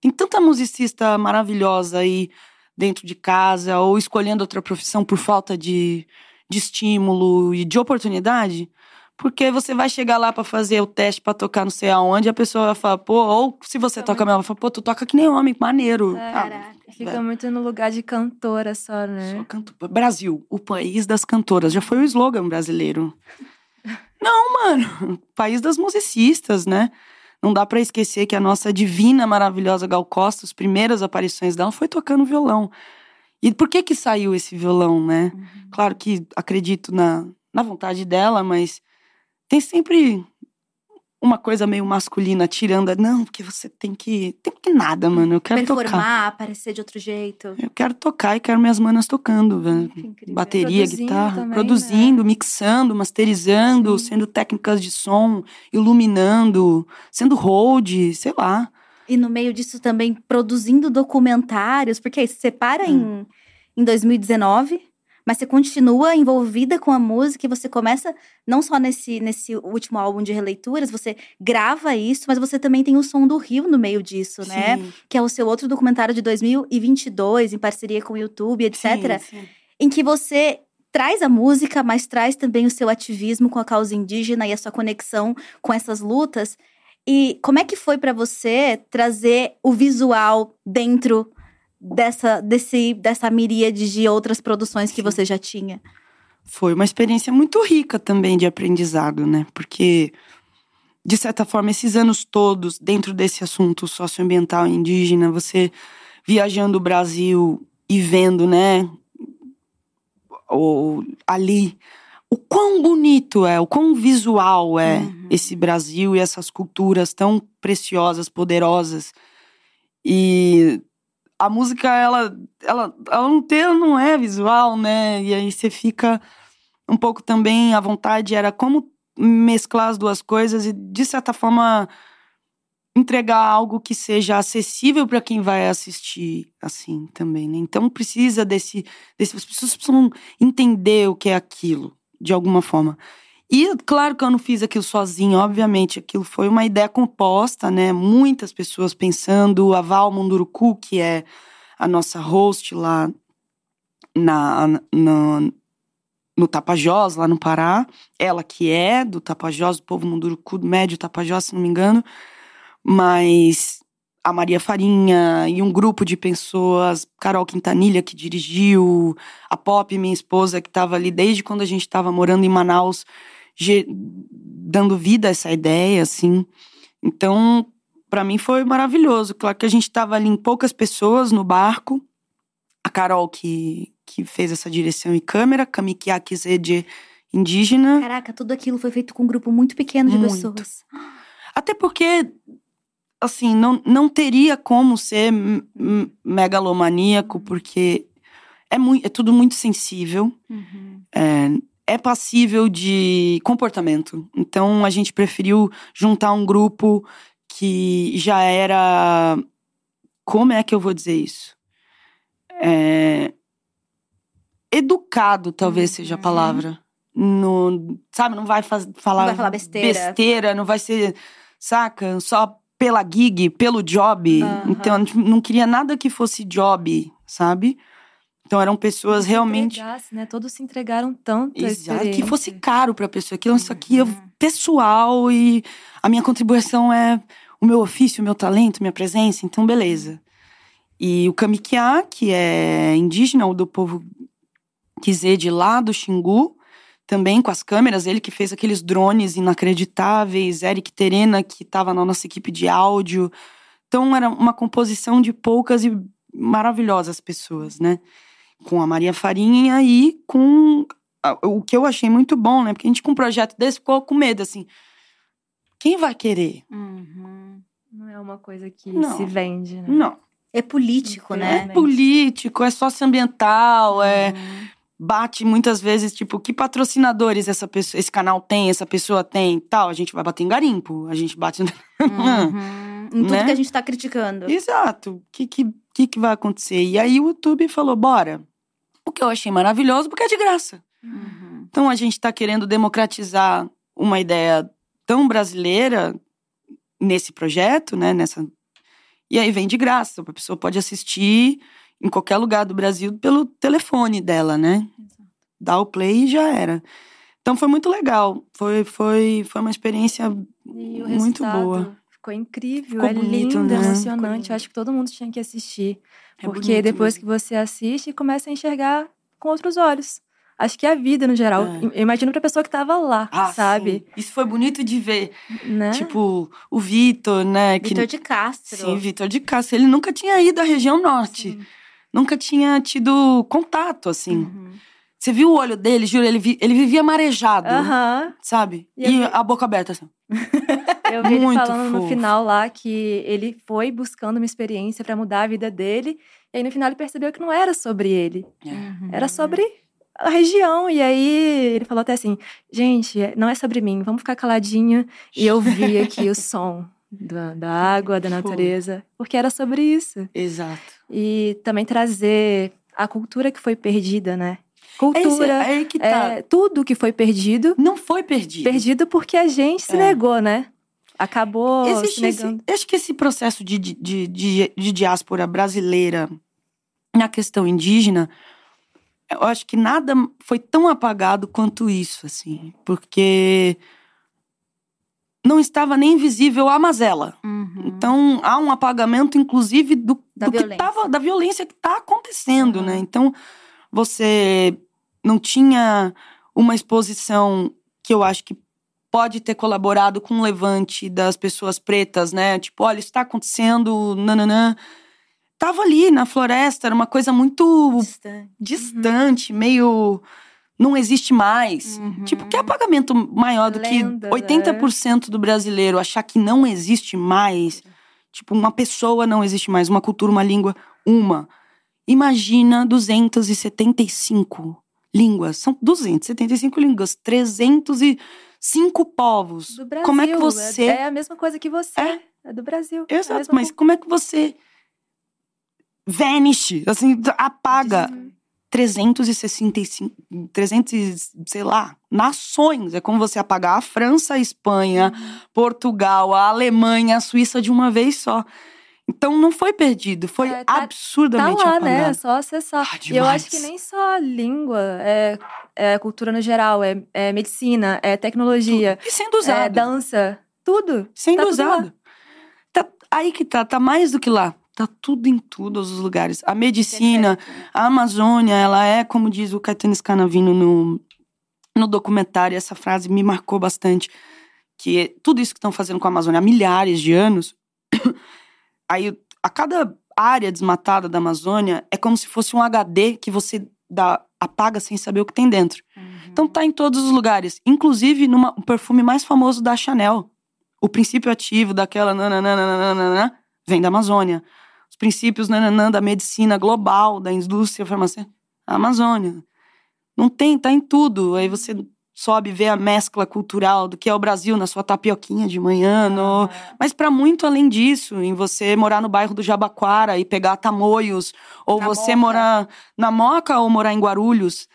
Tem tanta musicista maravilhosa aí dentro de casa ou escolhendo outra profissão por falta de, de estímulo e de oportunidade. Porque você vai chegar lá para fazer o teste para tocar não sei aonde, e a pessoa vai falar, pô, ou se você toca mesmo, ela fala, pô, tu toca que nem homem, maneiro. Ah, fica muito no lugar de cantora só, né? Só cantora. Brasil, o país das cantoras. Já foi o slogan brasileiro. Não, mano, [LAUGHS] país das musicistas, né? Não dá para esquecer que a nossa divina, maravilhosa Gal Costa, as primeiras aparições dela foi tocando violão. E por que que saiu esse violão, né? Uhum. Claro que acredito na, na vontade dela, mas tem sempre uma coisa meio masculina tirando. Não, porque você tem que. Tem que nada, mano. Eu quero Performar, tocar. aparecer de outro jeito. Eu quero tocar e quero minhas manas tocando, velho. Bateria, produzindo guitarra. Também, produzindo, né? mixando, masterizando, Sim. sendo técnicas de som, iluminando, sendo hold, sei lá. E no meio disso também produzindo documentários, porque você para hum. em, em 2019 mas você continua envolvida com a música e você começa, não só nesse, nesse último álbum de releituras, você grava isso, mas você também tem o Som do Rio no meio disso, né? Sim. Que é o seu outro documentário de 2022, em parceria com o YouTube, etc. Sim, sim. Em que você traz a música, mas traz também o seu ativismo com a causa indígena e a sua conexão com essas lutas. E como é que foi para você trazer o visual dentro dessa, desse, dessa miríade de outras produções que você já tinha? Foi uma experiência muito rica também de aprendizado, né? Porque, de certa forma, esses anos todos dentro desse assunto socioambiental indígena, você viajando o Brasil e vendo, né, o, ali o quão bonito é, o quão visual é uhum. esse Brasil e essas culturas tão preciosas, poderosas. E a música, ela, ela, ela não, tem, não é visual, né? E aí você fica um pouco também à vontade, era como mesclar as duas coisas e, de certa forma, entregar algo que seja acessível para quem vai assistir, assim, também, né? Então precisa desse, desse. As pessoas precisam entender o que é aquilo, de alguma forma. E claro que eu não fiz aquilo sozinho, obviamente, aquilo foi uma ideia composta, né? Muitas pessoas pensando, a Val Munduruku, que é a nossa host lá na, na, no Tapajós, lá no Pará, ela que é do Tapajós, do povo Munduruku, do médio Tapajós, se não me engano, mas a Maria Farinha e um grupo de pessoas, Carol Quintanilha que dirigiu, a Pop, minha esposa, que estava ali desde quando a gente estava morando em Manaus, dando vida a essa ideia, assim. Então, para mim foi maravilhoso. Claro que a gente estava ali em poucas pessoas no barco. A Carol, que, que fez essa direção e câmera, Kamikiaki Zede indígena. Caraca, tudo aquilo foi feito com um grupo muito pequeno de muito. pessoas. Até porque, assim, não, não teria como ser megalomaníaco, porque é, muito, é tudo muito sensível. Uhum. É, é passível de comportamento. Então a gente preferiu juntar um grupo que já era. Como é que eu vou dizer isso? É... educado, talvez seja a Uhum. palavra. No, sabe, não vai faz- falar, Não vai falar besteira. besteira, não vai ser, saca, só pela gig, pelo job. Aham. Então, a gente não queria nada que fosse job, sabe? Então eram pessoas Se realmente né? Todos se entregaram tanto. Exato, que fosse caro pra pessoa. Aquilo, isso aqui é Uhum. pessoal e a minha contribuição é o meu ofício, o meu talento, minha presença. Então, beleza. E o Kamikiá, que é indígena, do povo Kizê de lá do Xingu, também com as câmeras, ele que fez aqueles drones inacreditáveis, Eric Terena, que estava na nossa equipe de áudio. Então, era uma composição de poucas e maravilhosas pessoas, né? Com a Maria Farinha e com o que eu achei muito bom, né? Porque a gente com um projeto desse ficou com medo, assim. Quem vai querer? Uhum. Não é uma coisa que Não. se vende, né? Não. É político, É né? Infelizmente. político, é socioambiental, é Uhum. bate muitas vezes, tipo, que patrocinadores essa pessoa, esse canal tem, essa pessoa tem, tal. A gente vai bater em garimpo, a gente bate. Uhum. [LAUGHS] Em tudo Né? que a gente tá criticando. Exato. Que, que, que, que vai acontecer? E aí o YouTube falou: bora. O que eu achei maravilhoso, porque é de graça. Uhum. Então a gente está querendo democratizar uma ideia tão brasileira nesse projeto, né? Nessa... E aí vem de graça. A pessoa pode assistir em qualquer lugar do Brasil pelo telefone dela, né? Dá o play e já era. Então foi muito legal. Foi, foi, foi uma experiência muito boa. Ficou incrível, Ficou é bonito, lindo, né? emocionante. Eu acho que todo mundo tinha que assistir. É porque bonito depois mesmo. que você assiste, começa a enxergar com outros olhos. Acho que é a vida, no geral. É. Eu imagino pra pessoa que tava lá, Ah, sabe? sim. Isso foi bonito de ver. Né? Tipo, o Vitor, né? que- Vitor de Castro. Sim, Vitor de Castro. Ele nunca tinha ido à região norte. Sim. Nunca tinha tido contato, assim. Uhum. Você viu o olho dele, juro, ele, vi- ele vivia marejado, Aham. sabe? E E, a boca aberta, assim. [LAUGHS] Eu vi ele Muito falando no fofo. final lá que ele foi buscando uma experiência pra mudar a vida dele. E aí no final ele percebeu que não era sobre ele. Uhum. Era sobre a região. E aí ele falou até assim: gente, não é sobre mim, vamos ficar caladinho. E eu vi [LAUGHS] aqui o som da, da água, da Foi. natureza, porque era sobre isso. Exato. E também trazer a cultura que foi perdida, né? Cultura, é aí que tá. é, tudo que foi perdido, Não foi perdido. perdido porque a gente se É. negou, né? Acabou Existe esse, negando. eu acho que esse processo de, de, de, de, diáspora brasileira na questão indígena, eu acho que nada foi tão apagado quanto isso, assim. Porque não estava nem visível a mazela. Uhum. Então, há um apagamento, inclusive, do, Da do que violência. tava, da violência que está acontecendo, Uhum. né? Então, você não tinha uma exposição que eu acho que pode ter colaborado com o levante das pessoas pretas, né? Tipo, olha, isso está acontecendo, nananã. Tava ali na floresta, era uma coisa muito Distante. distante, meio. Não existe mais. Uhum. Tipo, que apagamento maior do Lenda, que 80% do brasileiro achar que não existe mais? Tipo, uma pessoa não existe mais, uma cultura, uma língua, uma. Imagina 275 línguas. São 275 línguas, 305 povos. Do Brasil. Como é que você. É, é a mesma coisa que você. É. É, do Brasil. É Exato, mesma mas como é que você vanish, assim, apaga Uhum. 365, 300, e, sei lá, nações. É como você apagar a França, a Espanha, Uhum. Portugal, a Alemanha, a Suíça de uma vez só. Então não foi perdido, foi É, tá- Tá absurdamente lá, né? É apagado. só acessar. Ah, e eu acho que nem só língua, é, é cultura no geral, é, é medicina, é tecnologia, E sendo é usado. dança, tudo. sendo tá tudo usado. Tá, aí que tá, tá mais do que lá. Tá tudo em todos os lugares. A medicina, Perfeito. A Amazônia, ela é, como diz o Caetano Scanavino no, no documentário, essa frase me marcou bastante, que é tudo isso que estão fazendo com a Amazônia há milhares de anos, aí a cada área desmatada da Amazônia é como se fosse um HD que você dá, apaga sem saber o que tem dentro. Uhum. Então tá em todos os lugares, inclusive no perfume mais famoso da Chanel. O princípio ativo daquela nananana vem da Amazônia. Os princípios nananã da medicina global, da indústria farmacêutica, a Amazônia. Não tem, tá em tudo. Aí você sobe vê a mescla cultural do que é o Brasil na sua tapioquinha de manhã, no... mas para muito além disso, em você morar no bairro do Jabaquara e pegar tamoios, ou Na você Moca. morar na Moca ou morar em Guarulhos,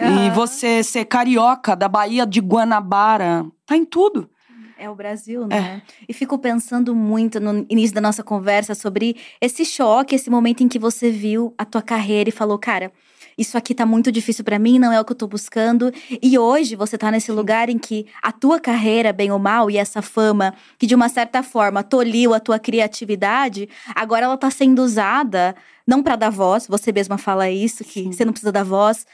e Aham. você ser carioca da Bahia de Guanabara, tá em tudo. É o Brasil, né? E fico pensando muito no início da nossa conversa sobre esse choque, esse momento em que você viu a tua carreira e falou, cara, isso aqui tá muito difícil pra mim, não é o que eu tô buscando. E hoje você tá nesse lugar em que a tua carreira, bem ou mal, e essa fama que de uma certa forma tolhiu a tua criatividade, agora ela tá sendo usada não pra dar voz, você mesma fala isso, que Sim. você não precisa dar voz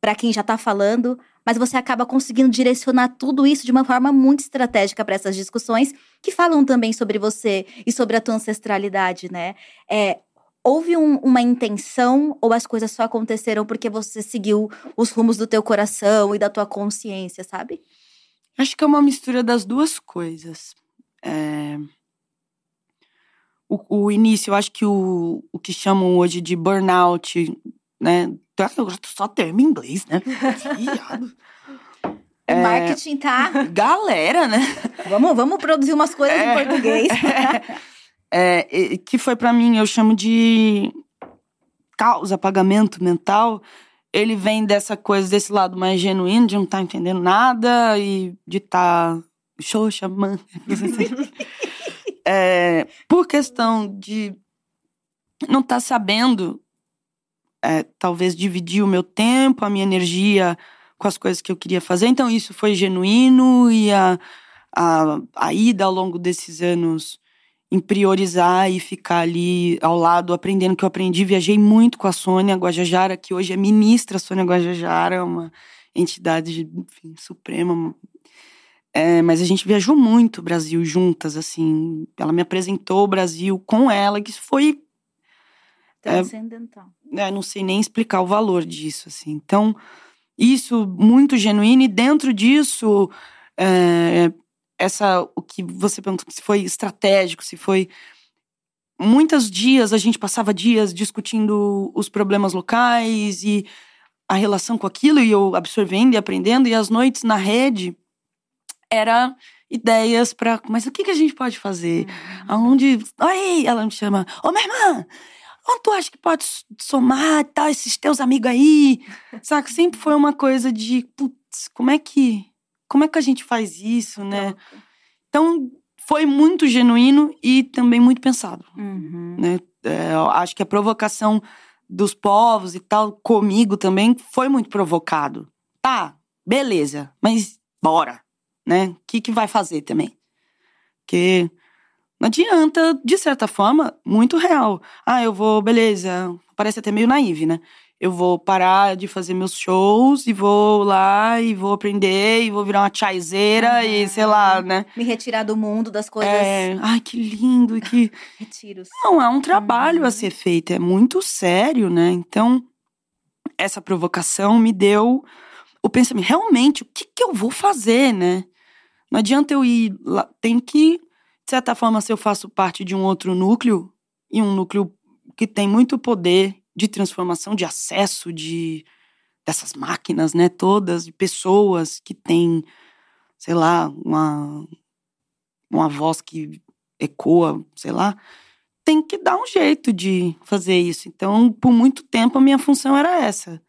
pra quem já tá falando, mas você acaba conseguindo direcionar tudo isso de uma forma muito estratégica para essas discussões que falam também sobre você e sobre a tua ancestralidade, né? É, houve um- uma intenção ou as coisas só aconteceram porque você seguiu os rumos do teu coração e da tua consciência, sabe? Acho que é uma mistura das duas coisas. É, O, o início, eu acho que o, o que chamam hoje de burnout, né? Eu só termo em inglês, né? [LAUGHS] O marketing tá. Galera, né? vamos, vamos produzir umas coisas É. em português. É, [LAUGHS] e- que foi pra mim, eu chamo de causa, apagamento mental. Ele vem dessa coisa, desse lado mais genuíno, de não estar entendendo nada e de estar xoxa, man. [LAUGHS] É, por questão de não estar sabendo, é, talvez, dividir o meu tempo, a minha energia com as coisas que eu queria fazer. Então, isso foi genuíno e a, a, a ida ao longo desses anos em priorizar e ficar ali ao lado, aprendendo o que eu aprendi. Viajei muito com a Sônia Guajajara, que hoje é ministra Sônia Guajajara, uma entidade enfim, suprema. É, mas a gente viajou muito o Brasil juntas, assim. Ela me apresentou o Brasil com ela, que foi Transcendental. né, não sei nem explicar o valor disso, assim. Então, isso muito genuíno e dentro disso, é, essa o que você perguntou se foi estratégico, se foi muitos dias a gente passava dias discutindo os problemas locais e a relação com aquilo e eu absorvendo e aprendendo e as noites na rede era ideias para, mas o que que a gente pode fazer? Aonde, aí ela me chama, ô minha irmã, onde tu acha que pode somar tal, esses teus amigos aí? [LAUGHS] Saca? Sempre foi uma coisa de, putz, como é que, como é que a gente faz isso, né? Então, foi muito genuíno e também muito pensado, Uhum. né? É, acho que a provocação dos povos e tal, comigo também, foi muito provocado. Tá, beleza, mas bora, né? O que, que vai fazer também? Porque não adianta, de certa forma, muito real. Ah, eu vou, beleza, parece até meio naive, né? Eu vou parar de fazer meus shows e vou lá e vou aprender e vou virar uma chaizeira e sei lá, né? Me retirar do mundo das coisas. É, ai, que lindo e que. [LAUGHS] Retiros. Não, é um trabalho Uhum. a ser feito, é muito sério, né? Então, essa provocação me deu o pensamento, realmente, o que, que eu vou fazer, né? Não adianta eu ir lá, tem que, de certa forma, se eu faço parte de um outro núcleo, e um núcleo que tem muito poder de transformação, de acesso, de dessas máquinas, né, todas, de pessoas que têm, sei lá, uma, uma voz que ecoa, sei lá, tem que dar um jeito de fazer isso. Então, por muito tempo, a minha função era essa.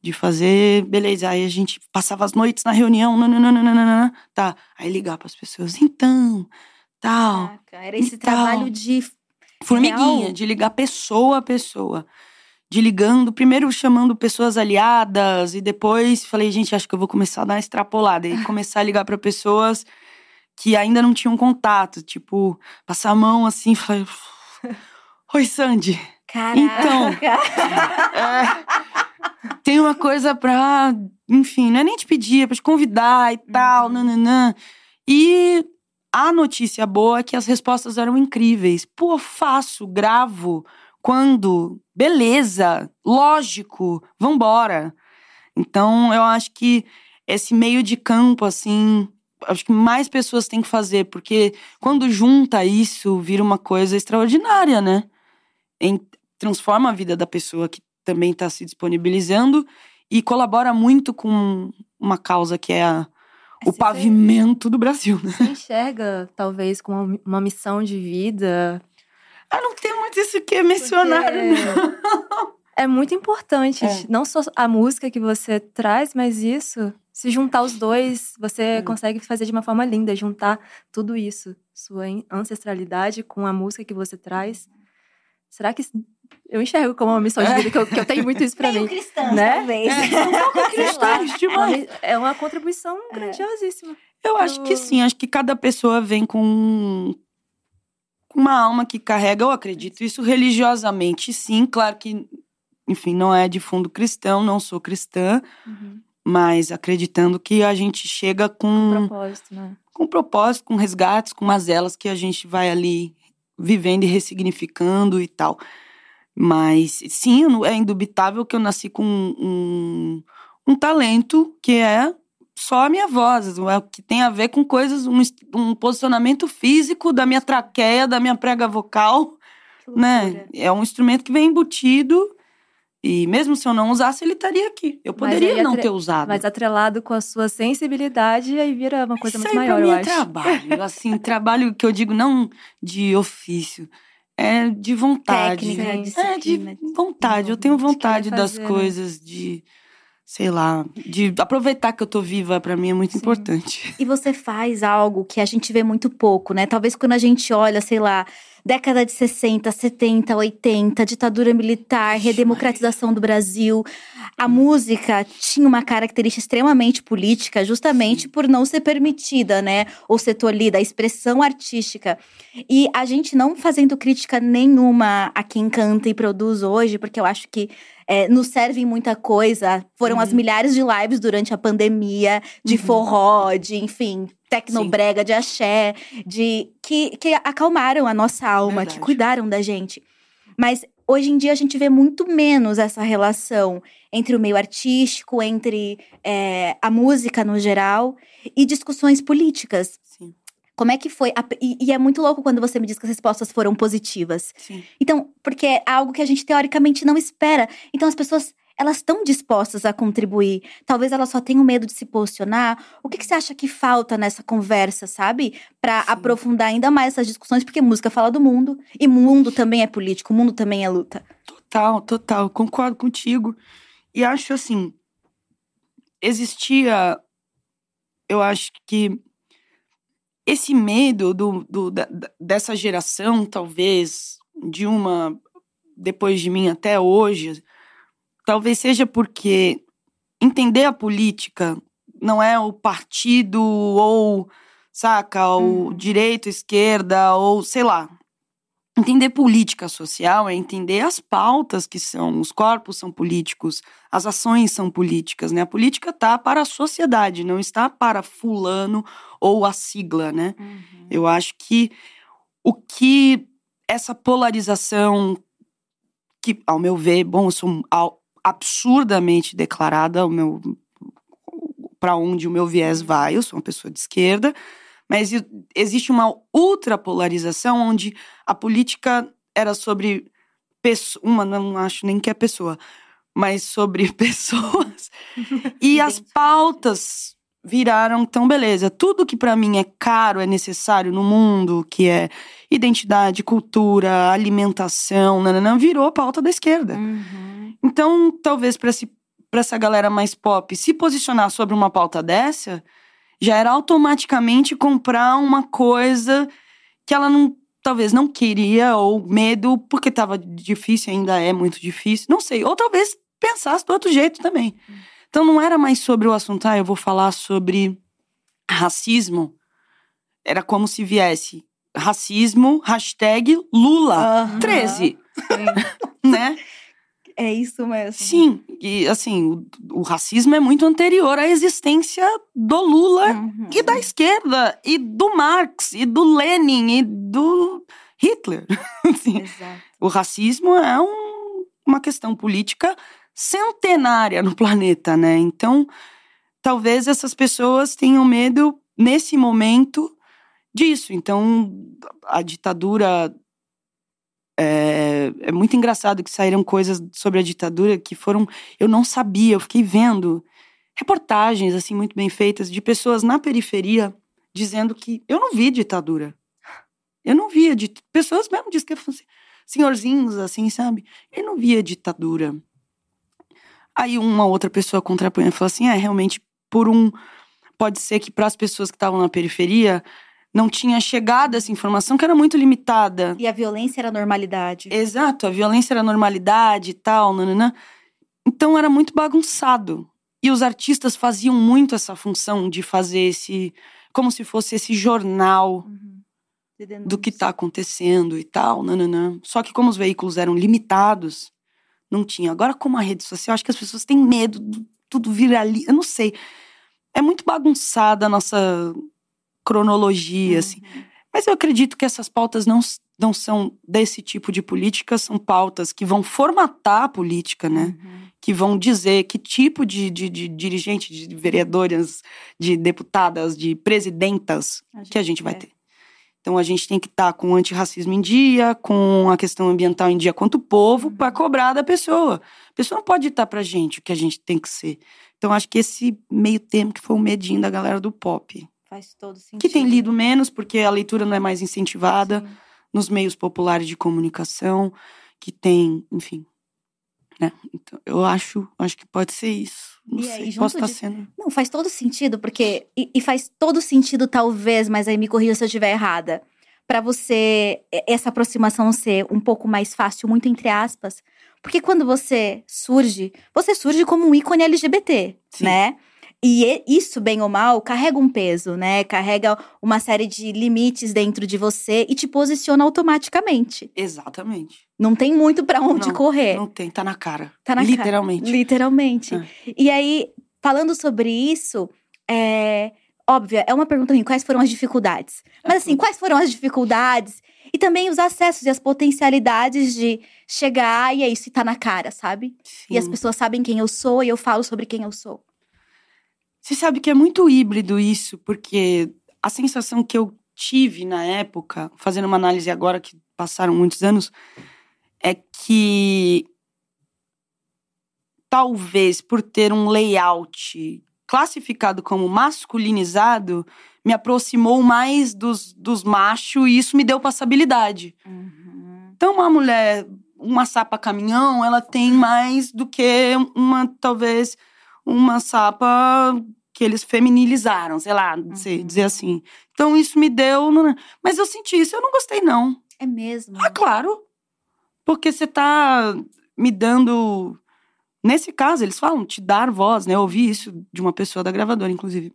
De fazer, beleza, aí a gente passava as noites na reunião, nananana, tá, aí ligar para as pessoas, então, tal, Caraca, era esse Então, trabalho de formiguinha, real. de ligar pessoa a pessoa. De ligando, primeiro chamando pessoas aliadas, e depois falei, gente, acho que eu vou começar a dar uma extrapolada. E começar a ligar para pessoas que ainda não tinham contato. Tipo, passar a mão assim [LAUGHS] falar. Oi, Sandy. Caraca. Então. É, tem uma coisa pra. Enfim, não é nem te pedir, é pra te convidar e tal, Uhum. nananã. E a notícia boa é que as respostas eram incríveis. Pô, faço, gravo. Quando? Beleza, lógico, vambora. Então, eu acho que esse meio de campo, assim, acho que mais pessoas têm que fazer, porque quando junta isso, vira uma coisa extraordinária, né? Em- transforma a vida da pessoa que também está se disponibilizando e colabora muito com uma causa que é a, o pavimento do Brasil. Né? Se enxerga, talvez, com uma, uma missão de vida. Ah, não tem muito isso que é mencionário, Porque não. É muito importante, É. não só a música que você traz, mas isso. Se juntar os dois, você É. consegue fazer de uma forma linda, juntar tudo isso, sua ancestralidade com a música que você traz. Será que eu enxergo como uma missão de É. vida que eu, que eu tenho muito isso pra [LAUGHS] Meio mim? cristãs, Né? talvez. É, um [LAUGHS] pouco é uma, demais. é uma contribuição grandiosíssima. Eu acho que Eu- sim, acho que cada pessoa vem com uma alma que carrega, eu acredito isso religiosamente, sim, claro que, enfim, não é de fundo cristão, não sou cristã, mas acreditando que a gente chega com, Propósito, né? com propósito, com resgates, com mazelas que a gente vai ali vivendo e ressignificando e tal. Mas sim, é indubitável que eu nasci com um, um talento que é só a minha voz, é o que tem a ver com coisas, um, um posicionamento físico da minha traqueia, da minha prega vocal, né? É um instrumento que vem embutido e mesmo se eu não usasse, ele estaria aqui. Eu poderia não ter usado. Mas atrelado com a sua sensibilidade, aí vira uma coisa Isso muito maior, pra eu é acho. trabalho, [LAUGHS] assim, trabalho que eu digo não de ofício, é de vontade. Técnica. É de vontade, eu tenho vontade das né? coisas, de, sei lá, de aproveitar que eu tô viva, pra mim é muito Sim. importante. E você faz algo que a gente vê muito pouco, né? Talvez quando a gente olha, sei lá, década de 60, 70, 80, ditadura militar, redemocratização do Brasil, a música tinha uma característica extremamente política, justamente por não ser permitida, né? Ou ser tolhida, a expressão artística. E a gente não fazendo crítica nenhuma a quem canta e produz hoje, porque eu acho que é, nos serve muita coisa. Foram as Uhum. milhares de lives durante a pandemia, de Uhum. forró, de, enfim, tecnobrega, de axé, de que, que acalmaram a nossa alma, que Verdade. cuidaram da gente. Mas hoje em dia a gente vê muito menos essa relação entre o meio artístico, entre é, a música no geral e discussões políticas. Sim, Como é que foi? A- E, e é muito louco quando você me diz que as respostas foram positivas. sim. Então, porque é algo que a gente teoricamente não espera. Então, as pessoas, elas estão dispostas a contribuir. Talvez elas só tenham medo de se posicionar. O que, que você acha que falta nessa conversa, sabe? Sim. aprofundar ainda mais essas discussões, porque música fala do mundo. E mundo também é político, o mundo também é luta. Total, total, concordo contigo. E acho assim, existia, eu acho que esse medo do, do- da- dessa geração, talvez, de uma depois de mim até hoje, talvez seja porque entender a política não é o partido ou, saca, o Uhum. direito, esquerda, ou sei lá. Entender política social é entender as pautas que são, os corpos são políticos, as ações são políticas, né? A política está para a sociedade, não está para fulano ou a sigla, né? Eu acho que o que essa polarização, que, ao meu ver, bom, eu sou absurdamente declarada, o meu para onde o meu viés vai, eu sou uma pessoa de esquerda, mas existe uma ultrapolarização onde a política era sobre uma, não acho nem que é pessoa, mas sobre [LAUGHS] pessoas. e as pautas viraram, então beleza, tudo que pra mim é caro, é necessário no mundo, que é identidade, cultura, alimentação, nananã, virou pauta da esquerda. Uhum. Então, talvez para essa galera mais pop se posicionar sobre uma pauta dessa, já era automaticamente comprar uma coisa que ela não, talvez não queria, ou medo, porque tava difícil, ainda é muito difícil, não sei. Ou talvez pensasse do outro jeito também. Então não era mais sobre o assunto, ah, eu vou falar sobre racismo. Era como se viesse racismo, hashtag Lula. Aham. 13, Sim. [LAUGHS] né? É isso mesmo. Sim, e assim, o, o racismo é muito anterior à existência do Lula Uhum. e da esquerda, e do Marx, e do Lenin, e do Hitler. [LAUGHS] Assim, Exato. o racismo é um- uma questão política centenária no planeta, né? Então, talvez essas pessoas tenham medo, nesse momento, disso. Então, a ditadura É, é, muito engraçado que saíram coisas sobre a ditadura que foram. Eu não sabia, eu fiquei vendo reportagens, assim, muito bem feitas, de pessoas na periferia dizendo que eu não vi ditadura. Eu não via. De, pessoas mesmo dizem que assim, senhorzinhos, assim, sabe? Eu não via ditadura. Aí uma outra pessoa contrapunha e falou assim: é, realmente, por um. Pode ser que para as pessoas que estavam na periferia, não tinha chegado essa informação que era muito limitada. E a violência era normalidade. Exato, a violência era normalidade e tal, nananã. Então era muito bagunçado. E os artistas faziam muito essa função de fazer esse. como se fosse esse jornal uhum. do que está acontecendo e tal, nananã. Só que como os veículos eram limitados, não tinha. Agora, como a rede social, acho que as pessoas têm medo, tudo viraliza. Eu não sei. É muito bagunçada a nossa cronologia, uhum. assim. Mas eu acredito que essas pautas não, não são desse tipo de política, são pautas que vão formatar a política, né? Uhum. Que vão dizer que tipo de, de, de, dirigente, de vereadoras, de deputadas, de presidentas a que a gente vai ter. Então a gente tem que estar tá com o antirracismo em dia, com a questão ambiental em dia quanto povo, uhum. para cobrar da pessoa. A pessoa não pode estar pra gente o que a gente tem que ser. Então acho que esse meio termo que foi o medinho da galera do pop. Faz todo sentido. Que tem lido menos, porque a leitura não é mais incentivada Sim. nos meios populares de comunicação, que tem, enfim. Né? Então, eu acho, acho que pode ser isso. Não e sei, aí, posso estar tá sendo. Não, faz todo sentido, porque. E, e, faz todo sentido, talvez, mas aí me corrija se eu estiver errada. para você, essa aproximação ser um pouco mais fácil, muito entre aspas. Porque quando você surge, você surge como um ícone LGBT, Sim. né? E isso, bem ou mal, carrega um peso, né? Carrega uma série de limites dentro de você e te posiciona automaticamente. Exatamente. Não tem muito para onde não, correr. Não tem, tá na cara. Tá na Literalmente. Cara. Literalmente. É. E aí, falando sobre isso, é. Óbvio, é uma pergunta ruim, quais foram as dificuldades? Mas assim, quais foram as dificuldades? E também os acessos e as potencialidades de chegar e é isso, e tá na cara, sabe? Sim. E as pessoas sabem quem eu sou e eu falo sobre quem eu sou. Você sabe que é muito híbrido isso, porque a sensação que eu tive na época, fazendo uma análise agora que passaram muitos anos, é que talvez por ter um layout classificado como masculinizado, me aproximou mais dos, dos machos e isso me deu passabilidade. Uhum. Então, uma mulher, uma sapa caminhão, ela tem mais do que uma, talvez, uma sapa que eles feminilizaram, sei lá, uhum. sei dizer assim. Então isso me deu. Mas eu senti isso, eu não gostei, não. É mesmo? Ah, claro. Porque você tá me dando. Nesse caso, eles falam te dar voz, né? Eu ouvi isso de uma pessoa da gravadora, inclusive,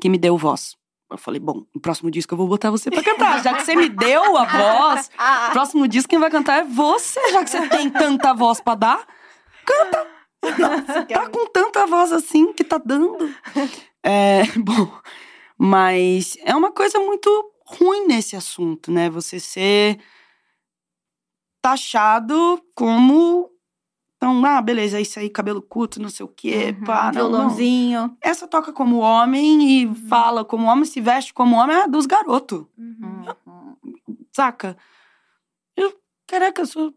que me deu voz. Eu falei, bom, no próximo disco eu vou botar você pra cantar. Já que você me deu a voz, [LAUGHS] próximo disco quem vai cantar é você. Já que você tem tanta voz pra dar, canta. Nossa, [LAUGHS] tá com tanta voz assim que tá dando. [LAUGHS] É, [LAUGHS] bom, mas é uma coisa muito ruim nesse assunto, né? Você ser taxado como. Então, ah, beleza, é isso aí, cabelo curto, não sei o quê, uhum, pá, não, violãozinho. Não. Essa toca como homem e uhum. fala como homem, se veste como homem, é dos garotos. Uhum. Saca? Eu, caraca, eu sou.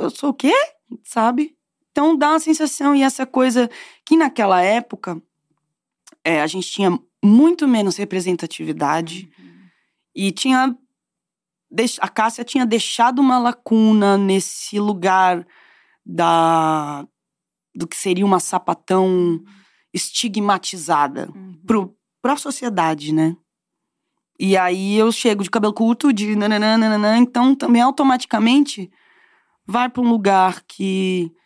Eu sou o quê? Sabe? Então dá uma sensação, e essa coisa que naquela época é, a gente tinha muito menos representatividade uhum. e tinha. A Cássia tinha deixado uma lacuna nesse lugar da do que seria uma sapatão estigmatizada uhum. para a sociedade, né? E aí eu chego de cabelo curto, de nananana, então também automaticamente vai para um lugar que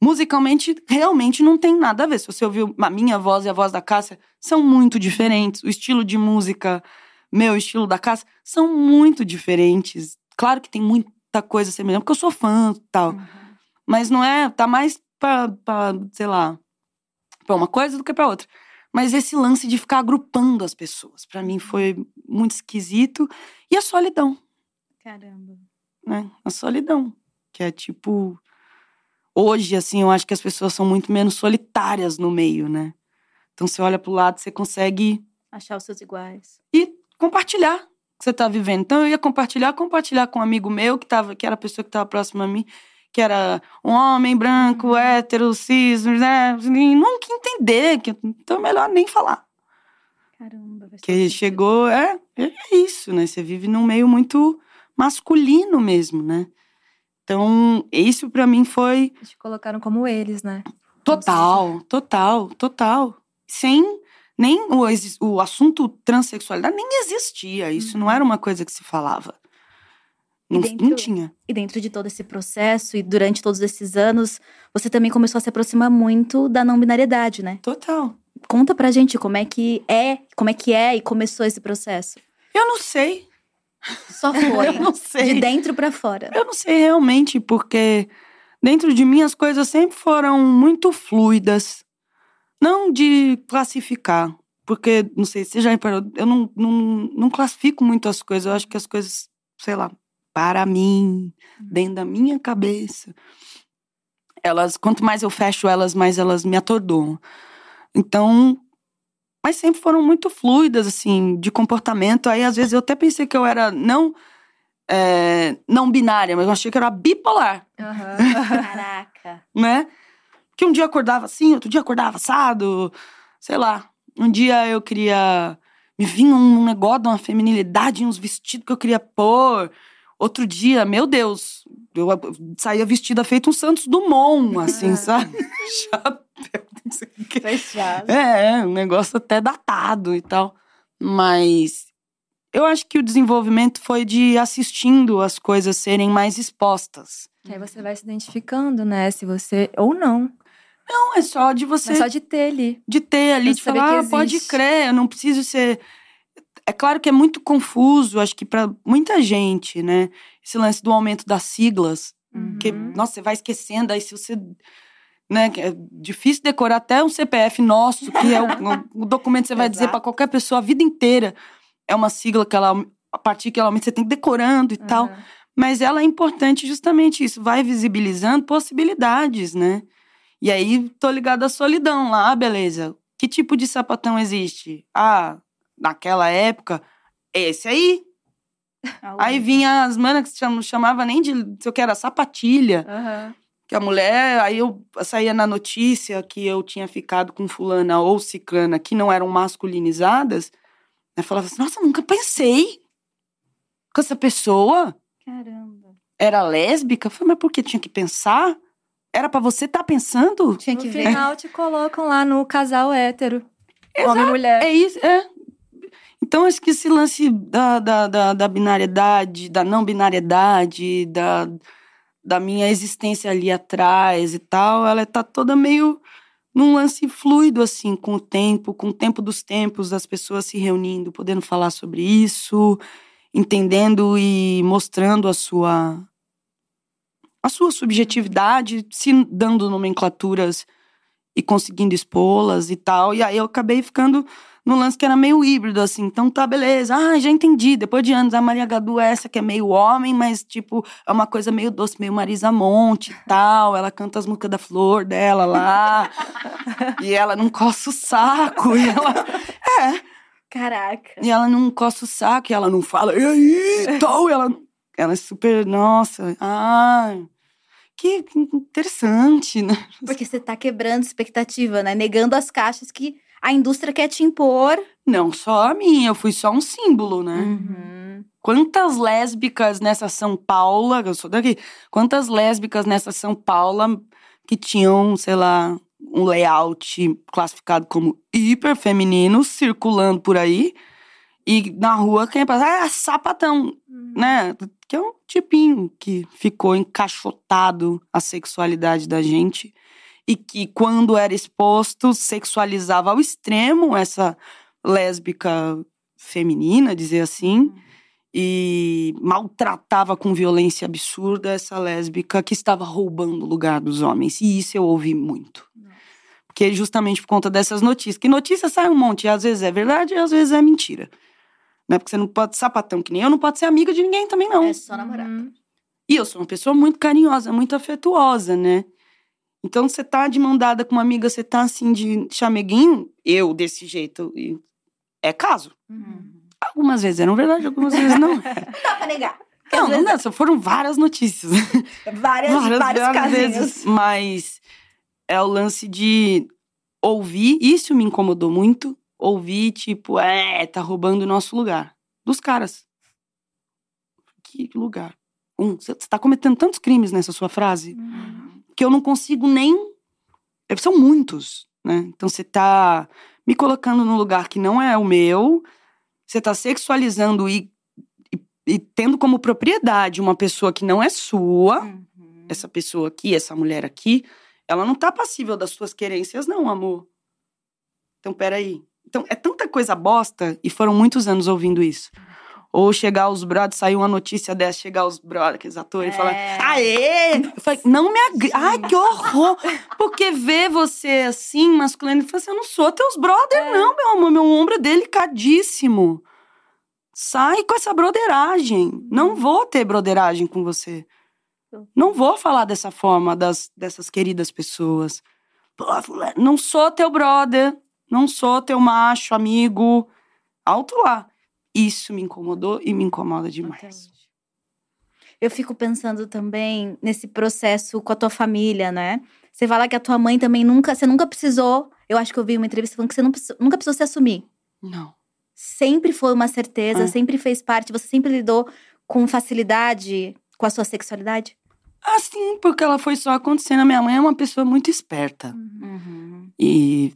musicalmente realmente não tem nada a ver. Se você ouviu a minha voz e a voz da Cássia, são muito diferentes. O estilo de música, meu estilo da Cássia, são muito diferentes. Claro que tem muita coisa semelhante, porque eu sou fã e tal. Uhum. Mas não é, tá mais pra, pra, sei lá, pra uma coisa do que pra outra. Mas esse lance de ficar agrupando as pessoas, para mim foi muito esquisito. E a solidão. Caramba. Né? A solidão. Que é tipo hoje, assim, eu acho que as pessoas são muito menos solitárias no meio, né? Então você olha pro lado, você consegue. Achar os seus iguais. E compartilhar que você tá vivendo. Então eu ia compartilhar, compartilhar com um amigo meu que tava, que era a pessoa que tava próxima a mim, que era um homem branco, Uhum. hétero, cis, né? E nunca entender, que, então é melhor nem falar. Caramba. todo Que chegou, é, é isso, né? Você vive num meio muito masculino mesmo, né? Então, isso pra mim foi Te colocaram como eles, né? total, total, total. Sem nem o, o assunto transexualidade nem existia. Isso não era uma coisa que se falava. Não, dentro- não tinha. E dentro de todo esse processo e durante todos esses anos, você também começou a se aproximar muito da não binariedade, né? Total. Conta pra gente como é que é, como é que é e começou esse processo. Eu não sei. Só [LAUGHS] foi. Eu não sei. De dentro pra fora. Eu não sei realmente, porque dentro de mim as coisas sempre foram muito fluidas. Não de classificar, porque, não sei, você já reparou, eu não, não, não classifico muito as coisas. Eu acho que as coisas, sei lá, para mim, dentro da minha cabeça, elas, quanto mais eu fecho elas, mais elas me atordoam. Então, mas sempre foram muito fluidas, assim, de comportamento. Aí, às vezes, eu até pensei que eu era não é, não binária, mas eu achei que era bipolar, [LAUGHS] Caraca. né? Que um dia eu acordava assim, outro dia eu acordava assado, sei lá. Um dia eu queria. Me vinha um negócio de uma feminilidade, uns vestidos que eu queria pôr. Outro dia, meu Deus, eu saía vestida feito um Santos Dumont, assim, sabe? [LAUGHS] Chapéu, não sei o quê. [LAUGHS] Fechado. É, um negócio até datado e tal. Mas eu acho que o desenvolvimento foi de assistindo as coisas serem mais expostas. Que aí você vai se identificando, né? Se você. Ou não. Não, é só de você É só de ter ali. de ter ali, de falar, que ah, pode crer, eu não preciso ser. É claro que é muito confuso, acho que pra muita gente, né? Esse lance do aumento das siglas. Uhum. nossa, você vai esquecendo, aí se você. Né, é difícil decorar até um CPF nosso, que é [LAUGHS] o, o documento que você vai dizer Exato. pra qualquer pessoa a vida inteira. É uma sigla que ela, a partir que ela aumenta, você tem decorando e tal. Aham. Mas ela é importante justamente isso, vai visibilizando possibilidades, né? E aí, tô ligada à solidão lá, ah, beleza. Que tipo de sapatão existe? Ah, naquela época, esse aí. [LAUGHS] Aí vinha as manas que cham- chamava nem de, se eu que era sapatilha. Aham. Que a mulher, aí eu saía na notícia que eu tinha ficado com fulana ou ciclana que não eram masculinizadas. Eu falava assim, nossa, nunca pensei com essa pessoa Caramba. era lésbica? Eu falei, mas por que tinha que pensar? Era pra você estar pensando? Tinha No que ver. final te colocam lá no casal hétero. Homem e mulher. É isso, é. Então, acho que esse lance da, da, da, da binariedade, da não binariedade, da, da minha existência ali atrás e tal, ela tá toda meio num lance fluido, assim, com o tempo, com o tempo dos tempos, das pessoas se reunindo, podendo falar sobre isso, entendendo e mostrando a sua a sua subjetividade, se dando nomenclaturas e conseguindo expô-las e tal. E aí eu acabei ficando no lance que era meio híbrido, assim. Então tá, beleza. Ah, já entendi. Depois de anos, a Maria Gadu é essa que é meio homem, mas, tipo, é uma coisa meio doce, meio Marisa Monte e tal. Ela canta as músicas da flor dela lá. [LAUGHS] e ela não coça o saco. E ela. [LAUGHS] É. Caraca. E ela não coça o saco, e ela não fala, e aí, tal. E ela, ela é super, nossa, ah, que que interessante, né? Porque você tá quebrando expectativa, né? Negando as caixas que a indústria quer te impor. Não só a minha, eu fui só um símbolo, né? Uhum. Quantas lésbicas nessa São Paula, eu sou daqui, quantas lésbicas nessa São Paula que tinham, sei lá, um layout classificado como hiper feminino circulando por aí e na rua quem passa, ah, sapatão, né? Que é um tipinho que ficou encaixotado a sexualidade da gente e que quando era exposto sexualizava ao extremo essa lésbica feminina, dizer assim, e maltratava com violência absurda essa lésbica que estava roubando o lugar dos homens. E isso eu ouvi muito. Porque justamente por conta dessas notícias. Que notícia sai um monte, e às vezes é verdade e às vezes é mentira. Né? Porque você não pode sapatão que nem eu, não pode ser amiga de ninguém também, não. É só namorar. Uhum. E eu sou uma pessoa muito carinhosa, muito afetuosa, né? Então, você tá de mão dada com uma amiga, você tá assim de chameguinho, eu desse jeito, e é caso. Uhum. Algumas vezes eram verdade, algumas vezes não. [LAUGHS] Não dá pra negar. Não, não vezes dá, foram várias notícias. várias, vários casinhos. Mas é o lance de ouvir, isso me incomodou muito. Ouvir, tipo, é, tá roubando o nosso lugar. Dos caras. Que lugar? Um, você tá cometendo tantos crimes nessa sua frase que eu não consigo nem. é, São muitos, né? Então você tá me colocando num lugar que não é o meu, você tá sexualizando e, e, e tendo como propriedade uma pessoa que não é sua Uhum. essa pessoa aqui, essa mulher aqui, ela não tá passível das suas querências, não, amor. Então, peraí. Então, é tanta coisa bosta, e foram muitos anos ouvindo isso. Ou chegar os brothers, sair uma notícia dessa, chegar os brothers, aqueles atores, e falar, É. aê! Eu falei, não me agri... Ai, que horror! Porque ver você assim, masculino, eu falei assim, eu não sou teus brother, não, meu amor, meu ombro é delicadíssimo. Sai com essa broderagem. Não vou ter broderagem com você. Não vou falar dessa forma das, dessas queridas pessoas. Não sou teu brother, não sou teu macho, amigo. Alto lá. Isso me incomodou e me incomoda demais. Eu fico pensando também nesse processo com a tua família, né? Você fala que a tua mãe também nunca, você nunca precisou. Eu acho que eu vi uma entrevista falando que você precisou- nunca precisou se assumir. Não. Sempre foi uma certeza, É. sempre fez parte. Você sempre lidou com facilidade com a sua sexualidade? Assim, porque ela foi só acontecendo. A minha mãe é uma pessoa muito esperta. Uhum. E,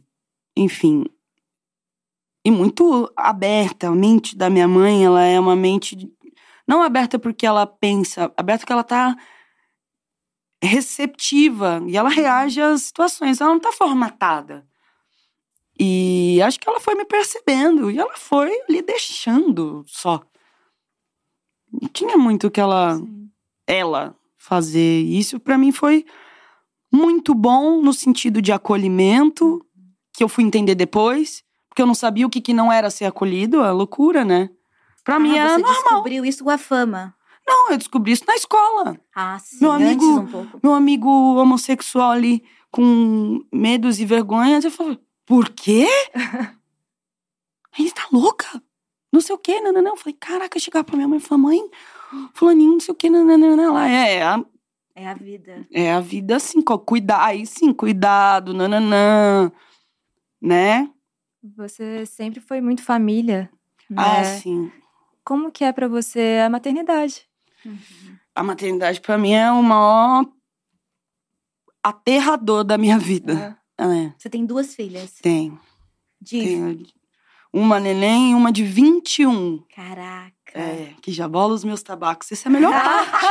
enfim. E muito aberta. A mente da minha mãe, ela é uma mente. Não aberta porque ela pensa, aberta porque ela tá receptiva e ela reage às situações. Ela não tá formatada. E acho que ela foi me percebendo e ela foi lhe deixando só. Não tinha muito que ela Sim. ela fazer. Isso pra mim foi muito bom no sentido de acolhimento, que eu fui entender depois, porque eu não sabia o que, que não era ser acolhido, é loucura, né? Pra mim ah, era você normal. descobriu isso com a fama. Não, eu descobri isso na escola. Ah, sim. Meu amigo- um pouco. Meu amigo homossexual ali com medos e vergonhas, eu falei, por quê? [LAUGHS] Aí tá louca? Não sei o quê, não, não, não. Eu falei, caraca, chegar pra minha mãe e falar, mãe, fulaninho, não sei o quê, não, não, não, não. Ela é, a É a vida. É a vida assim, co- cuidar, aí sim, cuidado, nananã, né? Você sempre foi muito família. Né? Ah, sim. Como que é pra você a maternidade? A maternidade pra mim é o maior aterrador da minha vida. É, Você tem duas filhas. tem. De. Tenho uma neném e uma de 21. Caraca. É, que já bola os meus tabacos. Esse é a melhor [LAUGHS] parte.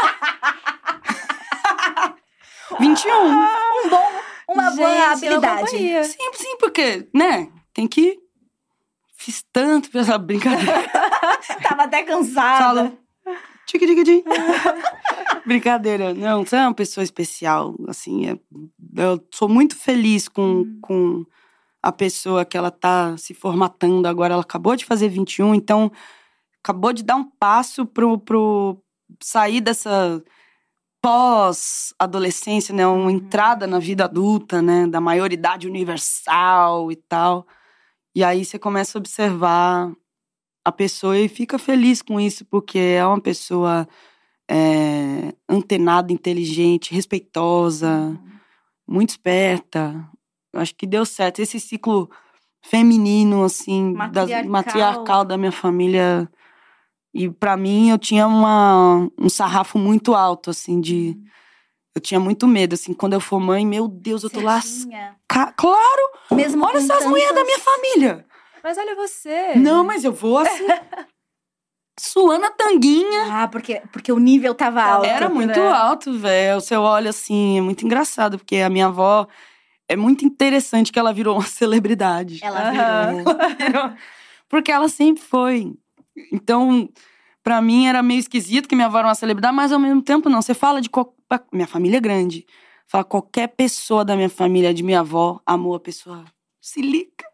21. Um bom, uma boa Gente, eu habilidade. Sim, sim, porque, né? Tem que. Fiz tanto pra essa [LAUGHS] brincadeira. [LAUGHS] Tava até cansada. Fala. Tique, tique, tique. [LAUGHS] Brincadeira. Não, você é uma pessoa especial. Assim, é- eu sou muito feliz com, com a pessoa que ela tá se formatando agora. Ela acabou de fazer 21, então acabou de dar um passo pro, pro sair dessa pós-adolescência, né? Uma entrada na vida adulta, né? Da maioridade universal e tal. E aí você começa a observar a pessoa e fica feliz com isso, porque é uma pessoa é, antenada, inteligente, respeitosa, muito esperta. Eu acho que deu certo. Esse ciclo feminino, assim, das- Matriarcal. matriarcal da minha família. E pra mim, eu tinha uma, um sarrafo muito alto, assim, de. Eu tinha muito medo, assim, quando eu for mãe, meu Deus, eu tô lá. Certinha. Claro, Mesmo olha com essas mulheres da minha família. Mas olha você. Não, mas eu vou assim. [LAUGHS] suando a tanguinha. Ah, porque, porque o nível tava alto. Era muito né? alto, velho. Você olha assim, é muito engraçado, porque a minha avó é muito interessante que ela virou uma [LAUGHS] celebridade. Ela virou. [LAUGHS] Ela virou- Porque ela sempre foi. Então, pra mim era meio esquisito que minha avó era uma celebridade, mas ao mesmo tempo não. Você fala de. Minha família é grande. Fala qualquer pessoa da minha família, de minha avó, amou a pessoa. Se liga.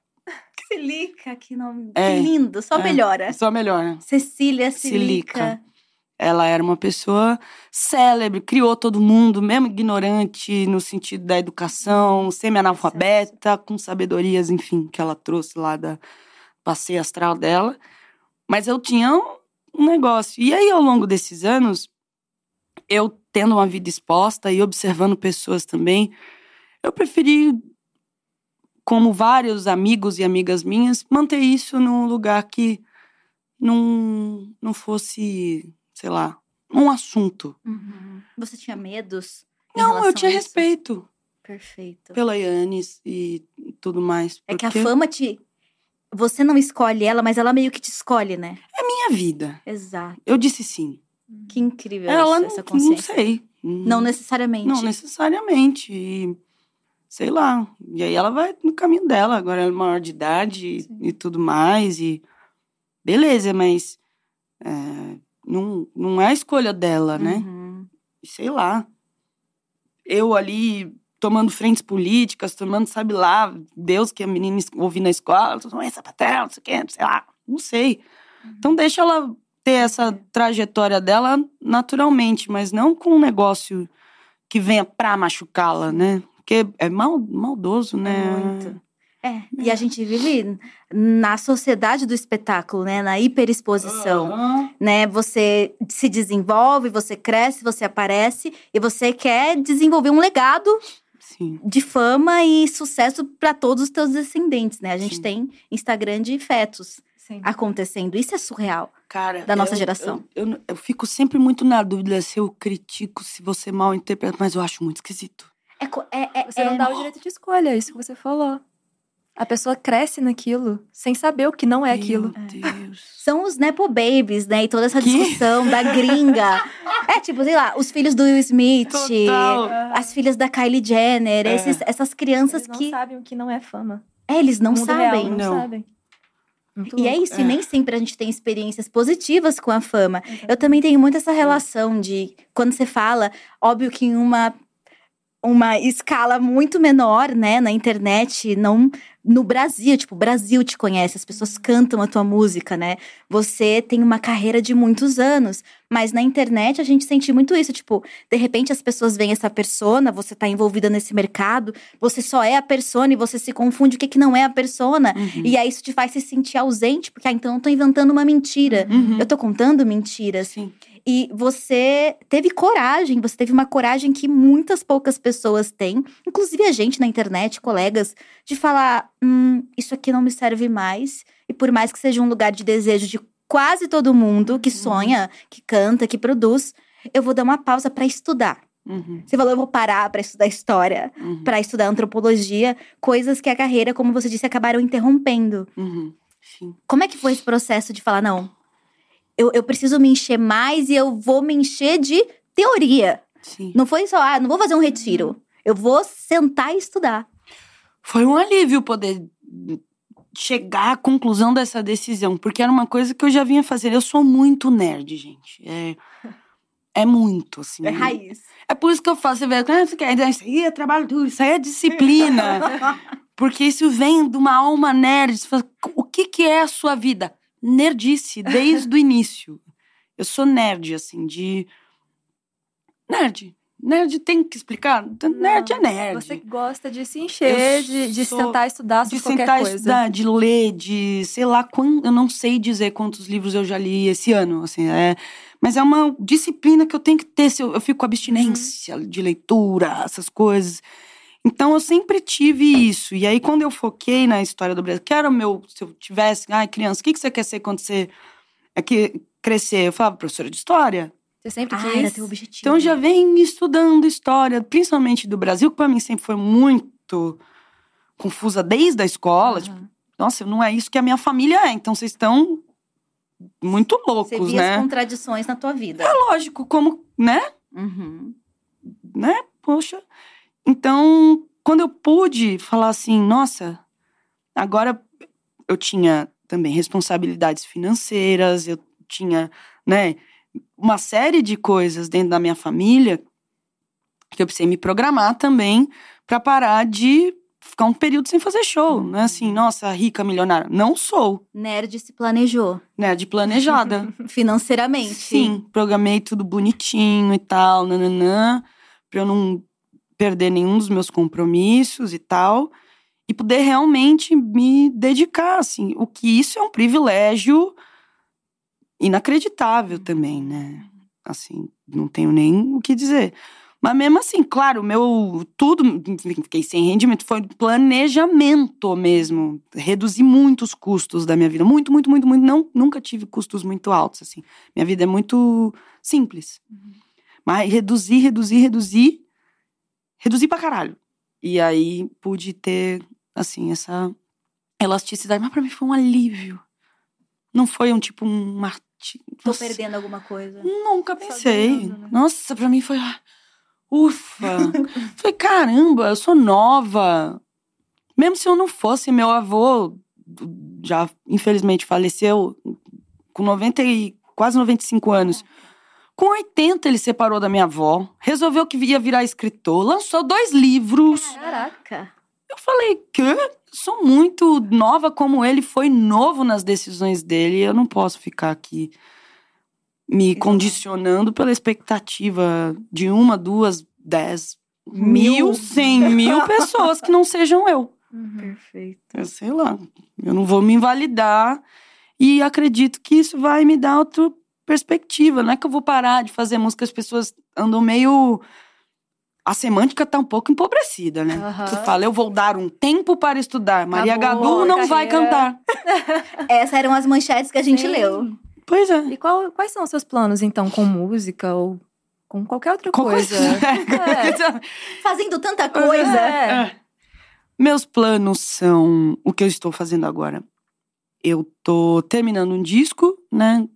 Silica, que nome. É, que lindo, só é. melhora. Só melhor, né? Cecília Silica. Silica. Ela era uma pessoa célebre, criou todo mundo, mesmo ignorante no sentido da educação, semi-analfabeta, com sabedorias, enfim, que ela trouxe lá da passeio astral dela. Mas eu tinha um negócio. E aí, ao longo desses anos, eu tendo uma vida exposta e observando pessoas também, eu preferi, como vários amigos e amigas minhas, manter isso num lugar que não, não fosse, sei lá, um assunto. Uhum. Você tinha medos? Não, eu tinha respeito Perfeito. pela Yannis e tudo mais. É que a porque fama te. Você não escolhe ela, mas ela meio que te escolhe, né? É minha vida. Exato. Eu disse sim. Que incrível Ela isso, não, essa não consciência. sei. Não necessariamente. Não necessariamente. E, sei lá. E aí ela vai no caminho dela. Agora ela é maior de idade e, e tudo mais. E beleza, mas é, não, não é a escolha dela, né? Uhum. Sei lá. Eu ali tomando frentes políticas, tomando, sabe lá, Deus que a menina ouvi na escola, não é sapatão, não sei o quê, sei lá, não sei. Então deixa ela ter essa trajetória dela naturalmente, mas não com um negócio que venha pra machucá-la, né? Porque é mal, maldoso, né? Muito. É, e a gente vive na sociedade do espetáculo, né? Na hiperexposição. Aham. né? Você se desenvolve, você cresce, você aparece e você quer desenvolver um legado Sim. de fama e sucesso para todos os teus descendentes, né? A gente Sim. tem Instagram de fetos Sim. acontecendo. Isso é surreal. Cara, Da nossa eu- geração. Eu, eu, eu fico sempre muito na dúvida se eu critico, se você mal interpreta, mas eu acho muito esquisito. É, é, é, Você é- não dá o direito de escolha, é isso que você falou. A pessoa cresce naquilo, sem saber o que não é aquilo. Meu Deus. [LAUGHS] São os Nepo Babies, né? E toda essa Que? discussão da gringa. [LAUGHS] É tipo, sei lá, os filhos do Will Smith, Total. as filhas da Kylie Jenner, É. esses- essas crianças Eles não que. sabem o que não é fama. É, eles não No sabem. real, não, Não. sabem. Muito E é louco. isso, e nem sempre a gente tem experiências positivas com a fama. Eu também tenho muito essa relação de quando você fala, óbvio que em uma uma escala muito menor, né, na internet, não no Brasil, tipo, o Brasil te conhece, as pessoas cantam a tua música, né? Você tem uma carreira de muitos anos, mas na internet a gente sente muito isso, tipo, de repente as pessoas veem essa persona, você tá envolvida nesse mercado, você só é a persona e você se confunde o que que não é a persona, Uhum. e aí isso te faz se sentir ausente, porque ah, então eu tô inventando uma mentira. Uhum. Eu tô contando mentiras. Sim. E você teve coragem, você teve uma coragem que muitas poucas pessoas têm, inclusive a gente na internet, colegas, de falar: hum, isso aqui não me serve mais. E por mais que seja um lugar de desejo de quase todo mundo que sonha, que canta, que produz, eu vou dar uma pausa pra estudar. Uhum. Você falou, eu vou parar pra estudar história, Uhum. pra estudar antropologia, coisas que a carreira, como você disse, acabaram interrompendo. Uhum. Como é que foi esse processo de falar, não, eu, eu preciso me encher mais e eu vou me encher de teoria. Sim. Não foi só, ah, não vou fazer um retiro. Eu vou sentar e estudar. Foi um alívio poder chegar à conclusão dessa decisão, porque era uma coisa que eu já vinha fazendo. Eu sou muito nerd, gente. É, é muito, assim. raiz. É por isso que eu falo, você vê, ah, você quer, isso aí é trabalho duro, isso aí é disciplina. [LAUGHS] Porque isso vem de uma alma nerd. Fala, o que, que é a sua vida? Nerdice, desde o início. Eu sou nerd, assim, de. Nerd. Nerd tem que explicar? Nerd é nerd. Você gosta de se encher, Eu de, de sentar e estudar de sobre qualquer sentar coisa. estudar, de ler, de sei lá quando, eu não sei dizer quantos livros eu já li esse ano, assim, é, mas é uma disciplina que eu tenho que ter, se eu, eu fico com abstinência Uhum. de leitura, essas coisas. Então eu sempre tive isso. E aí quando eu foquei na história do Brasil, que era o meu, se eu tivesse, ai, criança, o que que você quer ser quando você é que crescer? Eu falava professora de história. Você sempre Ah, quis. era teu objetivo. Então já venho estudando história, principalmente do Brasil, que para mim sempre foi muito confusa desde a escola, Aham. tipo, nossa, não é isso que a minha família é. Então vocês estão muito Você loucos, via né? as contradições na tua vida. É lógico, como, né? Uhum. Né? Poxa. Então, quando eu pude falar assim, nossa, agora eu tinha também responsabilidades financeiras, eu tinha, né, uma série de coisas dentro da minha família que eu precisei me programar também para parar de ficar um período sem fazer show, né? Assim, nossa, rica milionária. Não sou, Nerd se planejou? De planejada. [LAUGHS] financeiramente. Sim, programei tudo bonitinho e tal, nananã, pra eu não perder nenhum dos meus compromissos e tal, e poder realmente me dedicar, assim, o que isso é um privilégio inacreditável também, né? Assim, não tenho nem o que dizer. Mas mesmo assim, claro, meu tudo, fiquei sem rendimento, foi planejamento mesmo. Reduzi muitos custos da minha vida, muito, muito, muito, muito. Não, nunca tive custos muito altos assim. Minha vida é muito simples. Uhum. Mas reduzi, reduzi, reduzi, reduzi pra caralho. E aí pude ter assim essa elasticidade, mas para mim foi um alívio. Não foi um tipo um martírio. Tô perdendo alguma coisa. Nunca pensei. né? Nossa, para mim foi ah, Ufa! [LAUGHS] Falei, caramba, eu sou nova. Mesmo se eu não fosse, meu avô já infelizmente faleceu com 90 e quase 95 anos. Com 80 ele separou da minha avó, resolveu que ia virar escritor, lançou dois livros. Caraca. Eu falei, quê? Sou muito nova como ele, foi novo nas decisões dele, eu não posso ficar aqui me condicionando pela expectativa de uma, duas, dez, mil, cem mil [LAUGHS] pessoas que não sejam eu. Uhum. Perfeito. Eu sei lá. Eu não vou me invalidar e acredito que isso vai me dar outra perspectiva. Não é que eu vou parar de fazer música, as pessoas andam meio. A semântica tá um pouco empobrecida, né? Uhum. Tu fala, eu vou dar um tempo para estudar. Maria Acabou, Gadu não vai cantar. [LAUGHS] Essas eram as manchetes que a gente Sim. leu. Pois é. E qual, quais são os seus planos, então, com música ou com qualquer outra coisa? [LAUGHS] É. Fazendo tanta coisa. É. É. Meus planos são o que eu estou fazendo agora. Eu tô terminando um disco, né?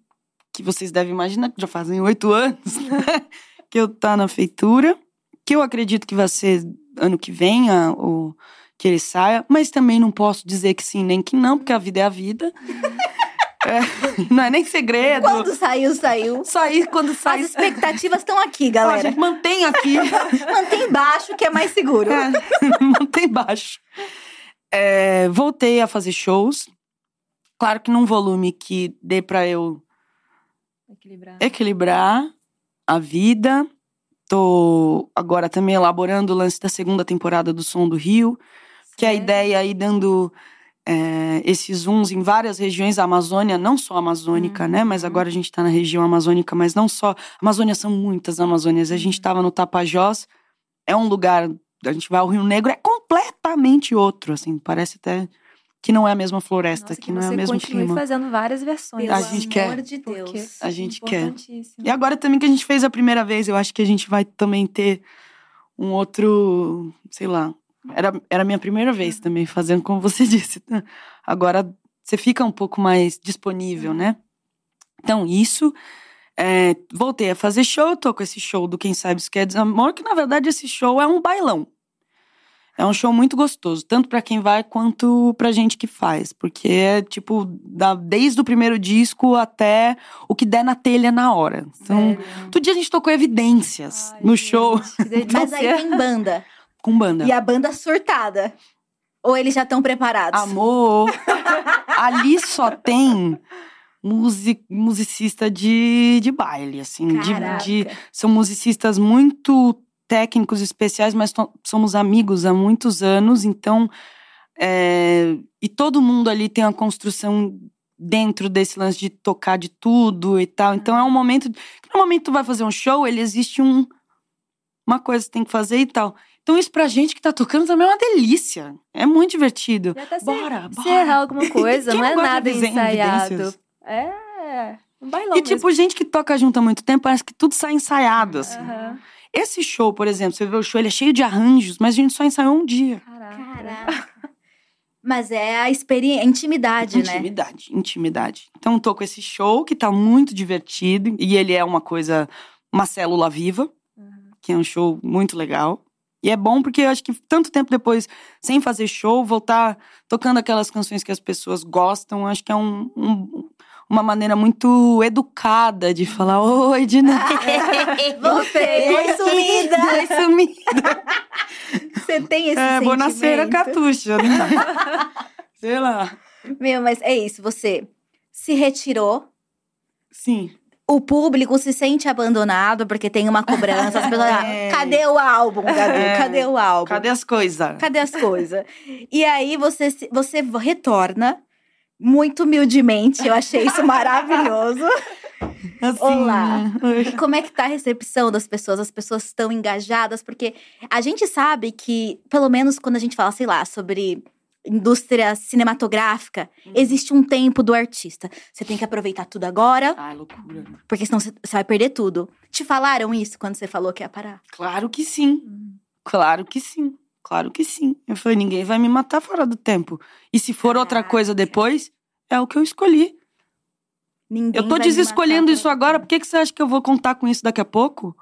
Que vocês devem imaginar que já fazem oito anos, né? [LAUGHS] que eu tá na feitura. Que eu acredito que vai ser ano que vem, a, o, que ele saia. Mas também não posso dizer que sim nem que não, porque a vida é a vida. [LAUGHS] É, não é nem segredo. Quando saiu, saiu. Sair quando sai. As expectativas estão aqui, galera. a gente mantém aqui. [LAUGHS] mantém baixo, que é mais seguro. É, mantém baixo. É, voltei a fazer shows. Claro que num volume que dê para eu equilibrar. equilibrar a vida. Tô agora também elaborando o lance da segunda temporada do Som do Rio. Certo. Que é a ideia aí dando é, esses zooms em várias regiões da Amazônia, não só amazônica, uhum. né? Mas agora a gente está na região amazônica, mas não só. Amazônia são muitas Amazônias. A gente estava uhum. no Tapajós, é um lugar. A gente vai ao Rio Negro, é completamente outro, assim, parece até que não é a mesma floresta, Nossa, que, que não é o mesmo clima. fazendo várias versões. Pelo a gente quer. De Deus. A gente quer. E agora também que a gente fez a primeira vez, eu acho que a gente vai também ter um outro, sei lá, era, era a minha primeira vez também fazendo, como você [LAUGHS] disse. Agora você fica um pouco mais disponível, né? Então, isso. É, voltei a fazer show, tô com esse show do Quem Sabe Isso Quer Desamor, que na verdade esse show é um bailão. É um show muito gostoso, tanto para quem vai quanto pra gente que faz, porque é tipo, da, desde o primeiro disco até o que der na telha na hora. Então, Sério? todo dia a gente tocou evidências Ai, no gente, show. Mas aí tem banda. Com banda. E a banda surtada. Ou eles já estão preparados? Amor! ali só tem music, musicista de, de baile, assim. De, de, são musicistas muito técnicos especiais, mas somos amigos há muitos anos, então. É, e todo mundo ali tem uma construção dentro desse lance de tocar de tudo e tal. Então é um momento. No momento que tu vai fazer um show, ele existe um. Uma coisa que tem que fazer e tal. Então, isso pra gente que tá tocando também é uma delícia. É muito divertido. bora, se, bora. Se errar alguma [LAUGHS] coisa, não é nada ensaiado. É. Um bailão e, tipo, mesmo. gente que toca junto há muito tempo, parece que tudo sai ensaiado, assim. Uhum. Esse show, por exemplo, você vê o show, ele é cheio de arranjos, mas a gente só ensaiou um dia. Caraca. Mas é a experiência, intimidade, intimidade, né? Intimidade, intimidade. Então, tô com esse show que tá muito divertido. E ele é uma coisa, uma célula viva, uhum. que é um show muito legal. E é bom porque eu acho que tanto tempo depois, sem fazer show, voltar tocando aquelas canções que as pessoas gostam, acho que é um, um uma maneira muito educada de falar: Oi, Dina. Voltei, oi, sumida. Oi, sumida. Você tem esse é, sentimento? nascer catuxa, né? [LAUGHS] Sei lá. Meu, mas é isso, você se retirou. Sim o público se sente abandonado porque tem uma cobrança. As pessoas, [LAUGHS] é. cadê o álbum, Gadu? É. Cadê o álbum? Cadê as coisas? Cadê as coisas? e aí você, você retorna Muito humildemente, eu achei isso maravilhoso. [LAUGHS] Assim, Olá. né? E como é que tá a recepção das pessoas? As pessoas estão engajadas? Porque a gente sabe que, pelo menos quando a gente fala, sei lá, sobre indústria cinematográfica, existe um tempo do artista. Você tem que aproveitar tudo agora, Ai, loucura. porque senão você você vai perder tudo. Te falaram isso quando você falou que ia parar? Claro que sim. Claro que sim. Claro que sim. Eu falei, ninguém vai me matar fora do tempo. E se for outra coisa depois, é o que eu escolhi. Ninguém Eu tô desescolhendo isso agora. Por que, que você acha que eu vou contar com isso daqui a pouco?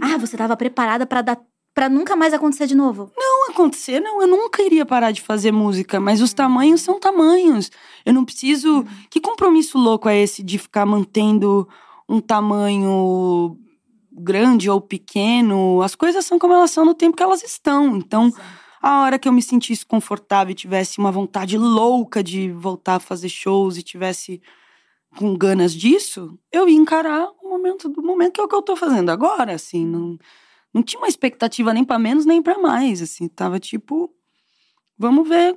Ah, você tava preparada pra dar para nunca mais acontecer de novo. Não acontecer, não. Eu nunca iria parar de fazer música, mas os tamanhos são tamanhos. Eu não preciso. Que compromisso louco é esse de ficar mantendo um tamanho grande ou pequeno? As coisas são como elas são no tempo que elas estão. Então, a hora que eu me sentisse confortável e tivesse uma vontade louca de voltar a fazer shows e tivesse com ganas disso, eu ia encarar o momento do momento que é o que eu tô fazendo agora, assim, não, não tinha uma expectativa nem pra menos nem pra mais, assim, tava tipo, vamos ver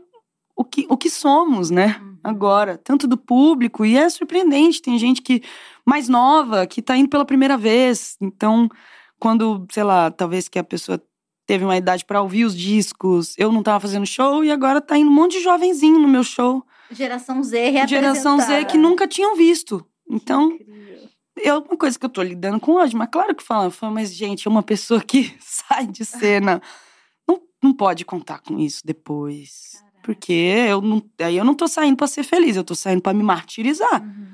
o que, o que somos, né? Agora, tanto do público, e é surpreendente, tem gente que mais nova, que tá indo pela primeira vez. Então, quando, sei lá, talvez que a pessoa teve uma idade pra ouvir os discos, eu não tava fazendo show e agora tá indo um monte de jovenzinho no meu show. Geração Z. Geração Z que nunca tinham visto. Então, Incrível. é uma coisa que eu tô lidando com hoje, mas claro que fala, fala, mas gente, é uma pessoa que [LAUGHS] sai de cena. Não, não pode contar com isso depois. Porque eu não, aí eu não tô saindo pra ser feliz, eu tô saindo pra me martirizar. Uhum.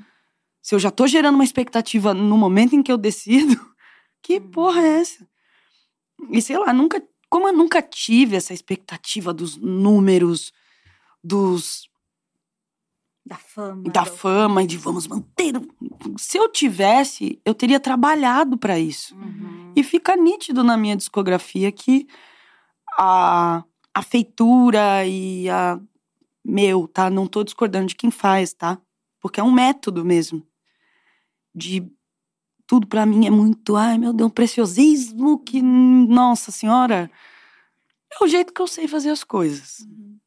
Se eu já tô gerando uma expectativa no momento em que eu decido, [LAUGHS] que porra é essa? E sei lá, nunca, como eu nunca tive essa expectativa dos números, dos Da fama. da fama e de vamos manter. Se eu tivesse, eu teria trabalhado pra isso. Uhum. E fica nítido na minha discografia que a, a feitura e a. Meu, tá? Não tô discordando de quem faz, tá? Porque é um método mesmo. De. Tudo pra mim é muito. Ai, meu Deus, um preciosismo que. Nossa Senhora! É o jeito que eu sei fazer as coisas. Uhum.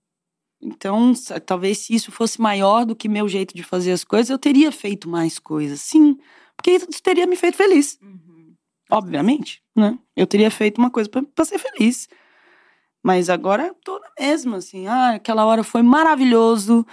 Então, talvez se isso fosse maior do que meu jeito de fazer as coisas, eu teria feito mais coisas. Sim, porque isso teria me feito feliz. Uhum. Obviamente, né? Eu teria feito uma coisa pra ser feliz. Mas agora tô na mesma, assim. Ah, aquela hora foi maravilhoso.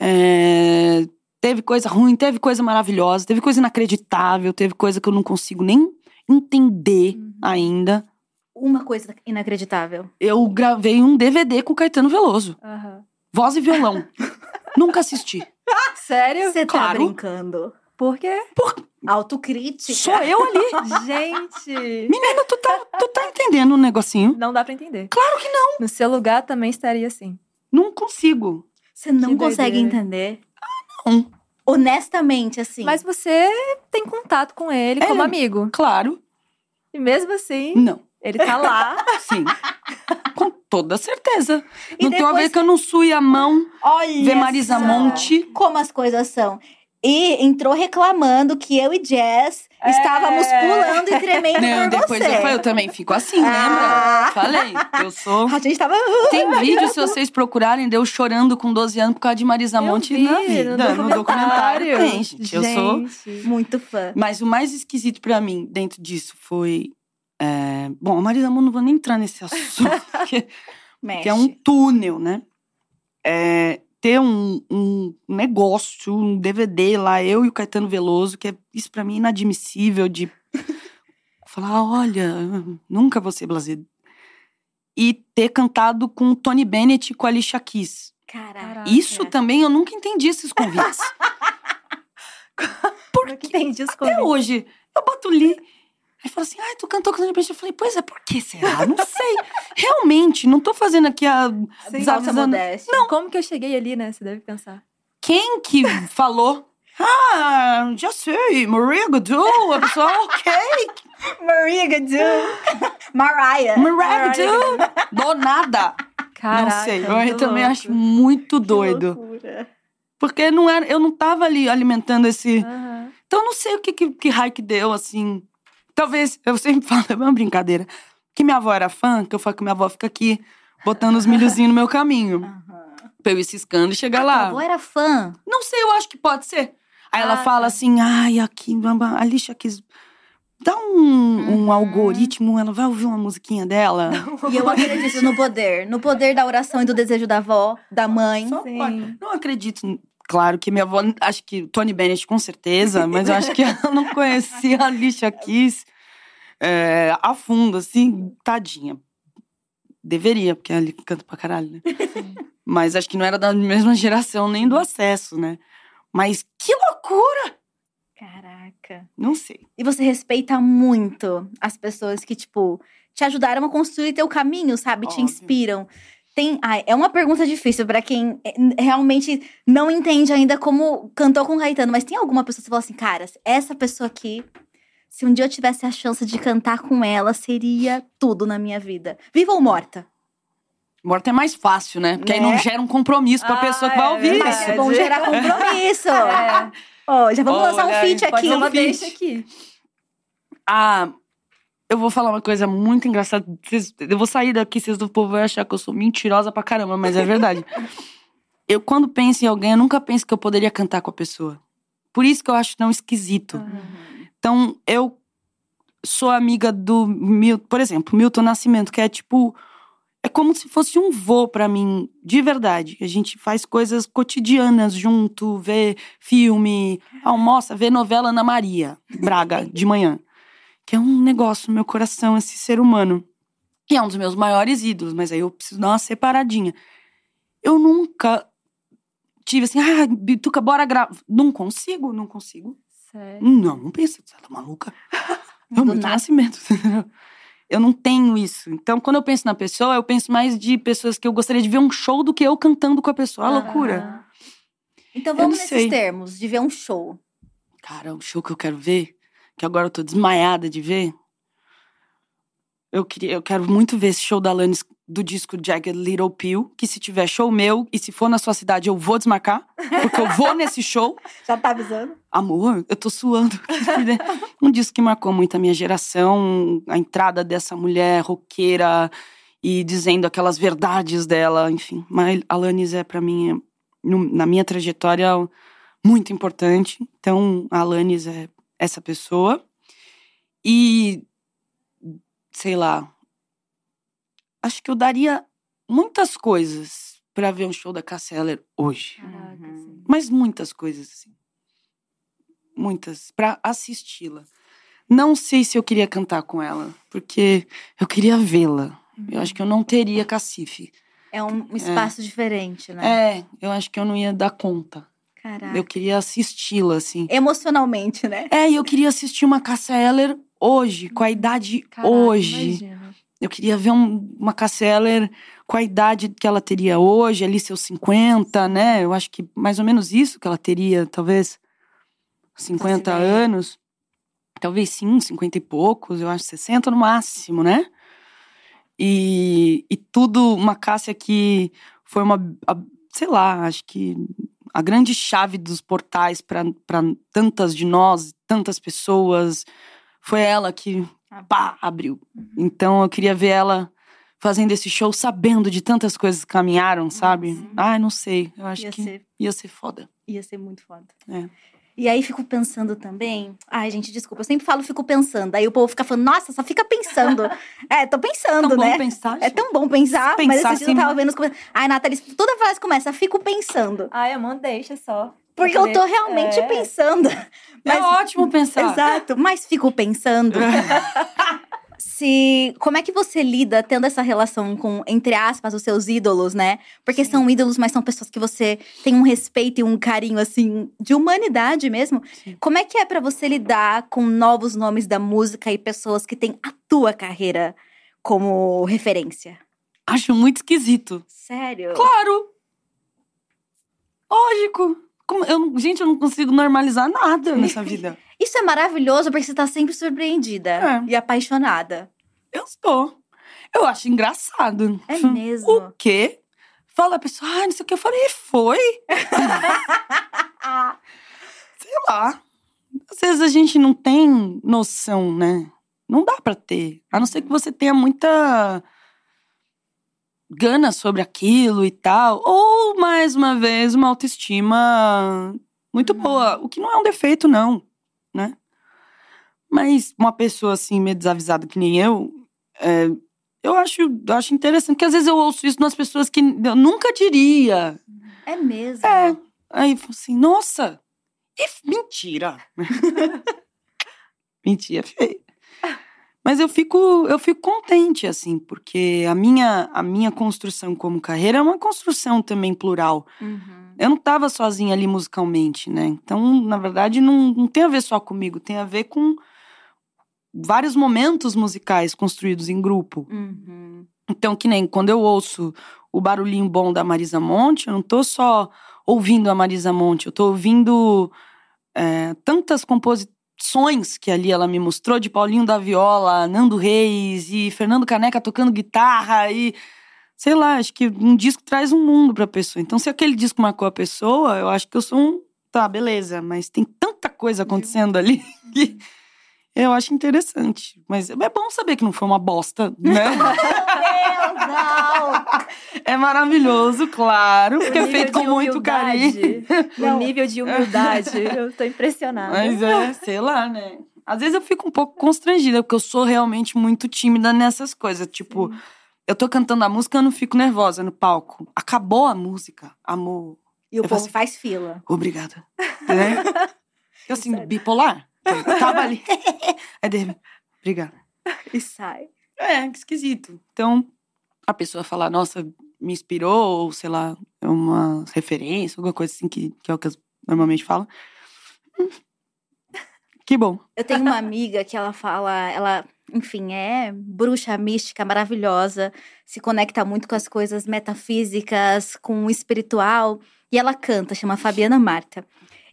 é, teve coisa ruim, teve coisa maravilhosa, teve coisa inacreditável, teve coisa que eu não consigo nem entender Uhum. ainda. Uma coisa inacreditável. Eu gravei um DVD com Caetano Veloso. Aham. Voz e violão. [LAUGHS] Nunca assisti. [LAUGHS] Sério? Você tá Claro. brincando. Por quê? Autocrítica. Sou eu ali. [LAUGHS] Gente! Menina, tu tá, tu tá entendendo o negocinho? Não dá pra entender. Claro que não. No seu lugar também estaria assim. Não consigo. Você não Que consegue doideira. entender. Não. Honestamente, assim. Mas você tem contato com ele como É. amigo. Claro. E mesmo assim, Não. ele tá lá. [LAUGHS] Sim. Com toda certeza. E não tem uma depois- vez que eu não sui a mão, Olha ver Marisa só Monte. Como as coisas são. E entrou reclamando que eu e Jess É. estávamos pulando e tremendo Não, por depois você. eu, falei, eu também fico assim, Ah. lembra? Falei, eu sou. [LAUGHS] A gente tava. Tem [LAUGHS] vídeo, se vocês procurarem, deu chorando com 12 anos por causa de Marisa Eu Monte vi na vida. No documentário tem, gente. Eu sou. Gente. Muito fã. Mas o mais esquisito pra mim dentro disso foi. é, Bom, a Marisa Monte não vou nem entrar nesse assunto, [LAUGHS] porque Mexe. que é um túnel, né? É, ter um, um negócio, um DVD lá, eu e o Caetano Veloso, que é isso pra mim é inadmissível de [LAUGHS] falar, olha, nunca vou ser blazer. E ter cantado com o Tony Bennett e com a Alicia Keys. Caraca. Isso também eu nunca entendi esses convites. [LAUGHS] Por entendi os Até hoje, eu boto ali. Aí fala assim, ai, tu cantou com o Tony Bennett. Eu falei, pois é, por que será? Não sei. Realmente, não tô fazendo aqui a. Falsa modéstia. Não. Como que eu cheguei ali, né? Você deve pensar. Quem que falou? [LAUGHS] Ah, já sei, Maria Godot, a pessoa, ok, [LAUGHS] Maria Gadu. [LAUGHS] Mariah. Maria Godot, do nada. Caraca. não sei, eu também louco. acho muito Que doido. loucura. Porque não era, eu não tava ali alimentando esse... Aham. Então eu não sei o que, que, que raio que deu, assim. Talvez, eu sempre [LAUGHS] falo, é uma brincadeira, que minha avó era fã, que eu falo que minha avó fica aqui botando os milhozinhos no meu caminho. Aham. Pra eu ir ciscando e chegar Tua lá. avó era fã. Não sei, eu acho que pode ser. Aí ela Ah, fala tá. assim, ai, aqui, a Alicia quis... Dá um, um Uhum. algoritmo, ela vai ouvir uma musiquinha dela. [LAUGHS] E eu acredito no poder. No poder da oração e do desejo da avó, da mãe. Só Sim. pode. Não acredito. Claro que minha avó, acho que Tony Bennett com certeza, mas eu acho que ela não conhecia a Alicia Keys é, a fundo, assim, tadinha. Deveria, porque ela canta pra caralho, né? Mas acho que não era da mesma geração, nem do acesso, né? Mas que loucura! Caraca. Não sei. E você respeita muito as pessoas que, tipo, te ajudaram a construir teu caminho, sabe? Te Óbvio. inspiram. Tem, ai, é uma pergunta difícil pra quem é, n- realmente não entende ainda como cantou com Caetano, mas tem alguma pessoa que você fala assim, cara, essa pessoa aqui, se um dia eu tivesse a chance de cantar com ela, seria tudo na minha vida. Viva ou morta? Morta é mais fácil, né? Porque aí Né? não gera um compromisso pra Ah, pessoa que vai é ouvir verdade. Mas isso. é bom gerar [LAUGHS] compromisso. É, Ó, já vamos lançar um feat aqui. uma um feat. deixa aqui. Ah, eu vou falar uma coisa muito engraçada. Eu vou sair daqui, vocês do povo vão achar que eu sou mentirosa pra caramba, mas é verdade. [LAUGHS] eu, quando penso em alguém, eu nunca penso que eu poderia cantar com a pessoa. Por isso que eu acho tão esquisito. Então, eu sou amiga do Milton, por exemplo, Milton Nascimento, que é tipo. É como se fosse um vô pra mim, de verdade. A gente faz coisas cotidianas junto, vê filme, almoça, vê novela Ana Maria Braga de manhã. Que é um negócio no meu coração, esse ser humano. Que é um dos meus maiores ídolos, mas aí eu preciso dar uma separadinha. Eu nunca tive assim, ah, Bituca, bora gravar. Não consigo, não consigo. Sério. Não, não pensa, você tá maluca? [LAUGHS] É o meu nascimento. [LAUGHS] Eu não tenho isso. Então, quando eu penso na pessoa, eu penso mais de pessoas que eu gostaria de ver um show do que eu cantando com a pessoa. É loucura. Então vamos nesses sei. termos, de ver um show. Cara, um show que eu quero ver, que agora eu tô desmaiada de ver. Eu, queria, eu quero muito ver esse show da Alanis do disco Jagged Little Pill, que se tiver show meu e se for na sua cidade eu vou desmarcar, porque eu vou nesse show. [LAUGHS] Já tá avisando? Amor, eu tô suando. [LAUGHS] um disco que marcou muito a minha geração, a entrada dessa mulher roqueira e dizendo aquelas verdades dela, enfim. Mas Alanis é para mim, no- na minha trajetória, muito importante. Então, a Alanis é essa pessoa. E, sei lá, acho que eu daria muitas coisas para ver um show da Cassia Eller hoje. Caraca, Uhum. Mas muitas coisas, assim. Muitas. Pra assisti-la. Não sei se eu queria cantar com ela, porque eu queria vê-la. Eu acho que eu não teria cacife. É um espaço diferente, né? É, eu acho que eu não ia dar conta. Caraca. Eu queria assisti-la, assim. Emocionalmente, né? É, e eu queria assistir uma Cássia Eller hoje, com a idade Caraca, hoje. imagina. Eu queria ver um- uma Cássia Eller com a idade que ela teria hoje, ali seus 50, né? Eu acho que mais ou menos isso que ela teria, talvez 50 ideia. anos. Talvez sim, 50 e poucos, eu acho 60 no máximo, né? E, e tudo, uma Cássia que foi uma, a- sei lá, acho que a grande chave dos portais para tantas de nós, tantas pessoas, foi ela que pá, abriu. Então eu queria ver ela fazendo esse show, sabendo de tantas coisas que caminharam, sabe? Sim. Ai, não sei. Eu acho Ia que ser, ia ser foda. ia ser muito foda. É. E aí fico pensando também. Ai, gente, desculpa, eu sempre falo fico pensando. Aí o povo fica falando, nossa, só fica pensando. [LAUGHS] é, tô pensando, Tão bom né? pensar. É tão bom pensar, mas Pensar esse dia eu assim, tava vendo os. Ai, Nathalie, toda frase começa, fico pensando. Ai, amor, deixa só. Porque eu tô realmente É. pensando. É ótimo pensar. Exato, mas fico pensando. [LAUGHS] Se como é que você lida tendo essa relação com entre aspas os seus ídolos, né? Porque Sim. são ídolos, mas são pessoas que você tem um respeito e um carinho assim de humanidade mesmo. Sim. Como é que é pra você lidar com novos nomes da música e pessoas que têm a tua carreira como referência? Acho muito esquisito. Sério? Claro! Lógico! Como- eu, gente, eu não consigo normalizar nada nessa vida. [LAUGHS] Isso é maravilhoso porque você tá sempre surpreendida É. e apaixonada. Eu estou. Eu acho engraçado. É Hum, mesmo. O quê? Fala a pessoa, ah, não sei o que. Eu falei, foi? [LAUGHS] Sei lá. Às vezes a gente não tem noção, né? Não dá pra ter. A não ser que você tenha muita. gana sobre aquilo e tal. Ou, mais uma vez, uma autoestima muito Uhum. boa. O que não é um defeito, não, né? Mas uma pessoa assim, meio desavisada que nem eu, é, eu, acho, eu acho interessante, porque às vezes eu ouço isso nas pessoas que eu nunca diria. É mesmo. É. Aí eu falo assim, nossa, e mentira. [LAUGHS] mentira, feio. Mas eu fico, eu fico contente, assim, porque a minha, a minha construção como carreira é uma construção também plural. Uhum. Eu não estava sozinha ali musicalmente, né? Então, na verdade, não, não tem a ver só comigo, tem a ver com vários momentos musicais construídos em grupo. Uhum. Então, que nem quando eu ouço o barulhinho bom da Marisa Monte, eu não tô só ouvindo a Marisa Monte, eu tô ouvindo é, tantas composições que ali ela me mostrou, de Paulinho da Viola, Nando Reis e Fernando Caneca tocando guitarra e sei lá, acho que um disco traz um mundo pra pessoa. Então, se aquele disco marcou a pessoa, eu acho que eu sou um. Tá, beleza, mas tem tanta coisa acontecendo ali [LAUGHS] que eu acho interessante. Mas é bom saber que não foi uma bosta, né? [LAUGHS] Meu Deus, não! É maravilhoso, claro, porque é feito com muito carinho. O nível de humildade. Eu tô impressionada. Mas é, sei lá, né? Às vezes eu fico um pouco constrangida, porque eu sou realmente muito tímida nessas coisas. Tipo, eu tô cantando a música, eu não fico nervosa no palco. Acabou a música, amor. E o Eu povo faço- faz fila. Obrigada. Né? [LAUGHS] Eu assim, bipolar. Eu tava ali. [LAUGHS] Aí de repente, obrigada. E sai. É, que esquisito. Então, a pessoa falar, nossa, me inspirou, ou sei lá, é uma referência, alguma coisa assim, que, que é o que eu normalmente falo. Hum. Que bom. Eu tenho uma amiga que ela fala, ela, enfim, é bruxa mística maravilhosa, se conecta muito com as coisas metafísicas, com o espiritual, e ela canta, chama Fabiana Marta.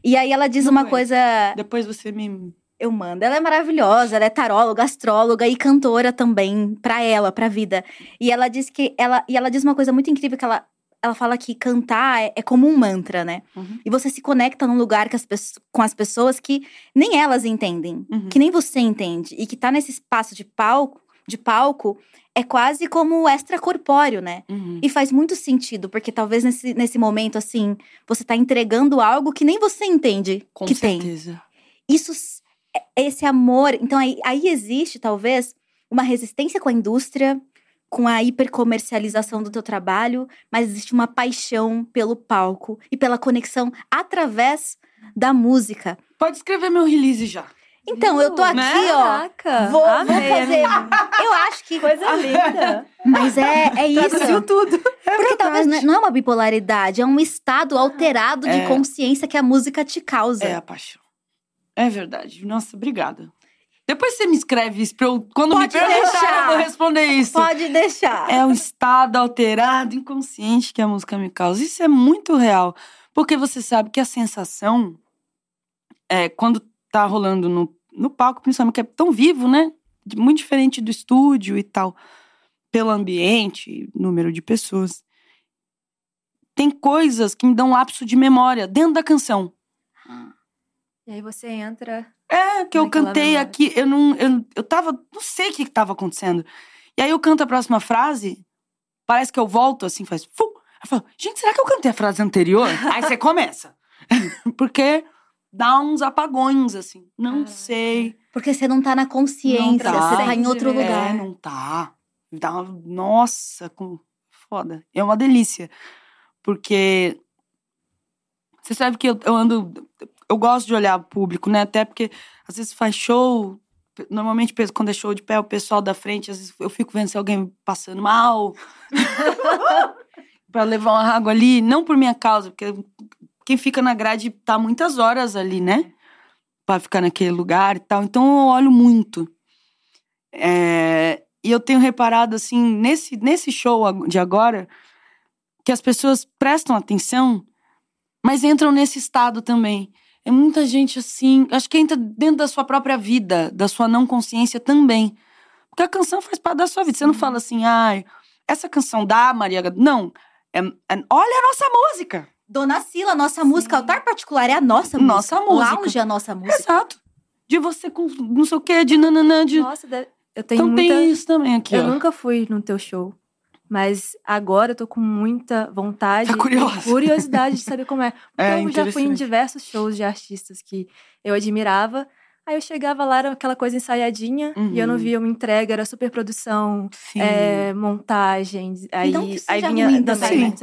E aí ela diz Não uma conheço. coisa, Depois você me. eu mando. Ela é maravilhosa, ela é taróloga, astróloga e cantora também pra ela, pra vida. E ela diz que ela e ela diz uma coisa muito incrível que ela ela fala que cantar é, é como um mantra, né? Uhum. E você se conecta num lugar as com as pessoas que nem elas entendem, Uhum. que nem você entende. E que tá nesse espaço de palco, de palco é quase como extracorpóreo, né? Uhum. E faz muito sentido, porque talvez nesse, nesse momento, assim, você tá entregando algo que nem você entende Com que tem. certeza. Isso, s- é- esse amor. Então, aí, aí existe, talvez, uma resistência com a indústria, com a hipercomercialização do teu trabalho, mas existe uma paixão pelo palco e pela conexão através da música. Pode escrever meu release já. Então, eu tô aqui, Né? ó. Caraca, Vou, vou amei, fazer. Eu acho que. Coisa linda. Mas é, é [LAUGHS] Traduziu isso. tudo. Porque talvez não é- não é uma bipolaridade, é um estado alterado de É. consciência que a música te causa. É a paixão. É verdade. Nossa, obrigada. Depois você me escreve isso pra eu. Quando Pode me perguntar, deixar. eu vou responder isso. Pode deixar. É o estado alterado, inconsciente que a música me causa. Isso é muito real. Porque você sabe que a sensação, é, quando tá rolando no, no palco, principalmente, que é tão vivo, né? Muito diferente do estúdio e tal. Pelo ambiente, número de pessoas. Tem coisas que me dão lapso de memória dentro da canção. E aí você entra. É, que eu cantei memória. aqui, eu não. Eu, eu tava. Não sei o que, que tava acontecendo. E aí eu canto a próxima frase, parece que eu volto assim, faz. Fu! Eu falo, gente, será que eu cantei a frase anterior? [LAUGHS] aí você começa. [LAUGHS] Porque dá uns apagões, assim. Não Ah, sei. Porque você não tá na consciência, Não tá. você tá em outro Entendi, lugar. É, não tá. Dá uma- Nossa, com... foda. É uma delícia. Porque. Você sabe que eu, eu ando. Eu gosto de olhar o público, né? Até porque às vezes faz show. Normalmente, quando é show de pé, o pessoal da frente, às vezes eu fico vendo se alguém passando mal. [LAUGHS] [LAUGHS] pra levar uma água ali. Não por minha causa, porque quem fica na grade tá muitas horas ali, né? Pra ficar naquele lugar e tal. Então eu olho muito. É, e eu tenho reparado, assim, nesse, nesse show de agora, que as pessoas prestam atenção, mas entram nesse estado também. É muita gente assim, acho que entra dentro da sua própria vida, da sua não consciência também. Porque a canção faz parte da sua vida. Você não fala assim, ai, essa canção da Maria. Gadu-" Não. É, é- olha a nossa música. Dona Sila, nossa música, altar particular é a nossa música. Nossa música. Lounge é a nossa música. Exato. De você com não sei o quê, de nananã, de. Nossa, deve- eu tenho Então muita... tem isso também aqui, Eu ó. nunca fui no teu show. Mas agora eu tô com muita vontade Tá curiosa. curiosidade de saber como é. [LAUGHS] Porque É, eu já fui em diversos shows de artistas que eu admirava. Aí eu chegava lá, era aquela coisa ensaiadinha, e eu não Uhum. via uma entrega, era super produção, Sim. é, montagem. Aí, que aí seja vinha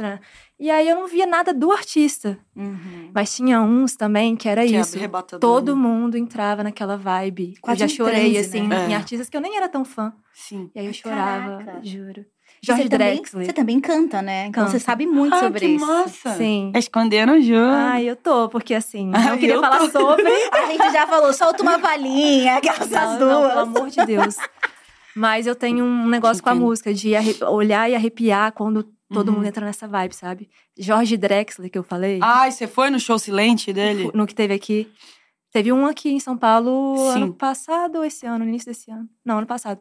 né? E aí eu não via nada do artista. Uhum. Mas tinha uns também que era Que isso. Todo né? mundo entrava naquela vibe. Quase eu já chorei, transe, assim, né? em É. artistas que eu nem era tão fã. Sim. E aí eu chorava, Caraca. juro. Jorge você também, Drexler. você também canta, né? Então Canto. você sabe muito ah, sobre que isso. massa. Sim. Escondendo o jogo. Ai, eu tô, porque assim, Ai, não queria eu falar tô. sobre. A gente já falou, solta uma palhinha, aquelas Não, duas. não, pelo amor de Deus. Mas eu tenho um negócio com a música, de arre- olhar e arrepiar quando todo Uhum. mundo entra nessa vibe, sabe? Jorge Drexler, que eu falei, Ai, você foi no show silente dele? no que teve aqui. Teve um aqui em São Paulo Sim. ano passado ou esse ano, no início desse ano. Não, ano passado.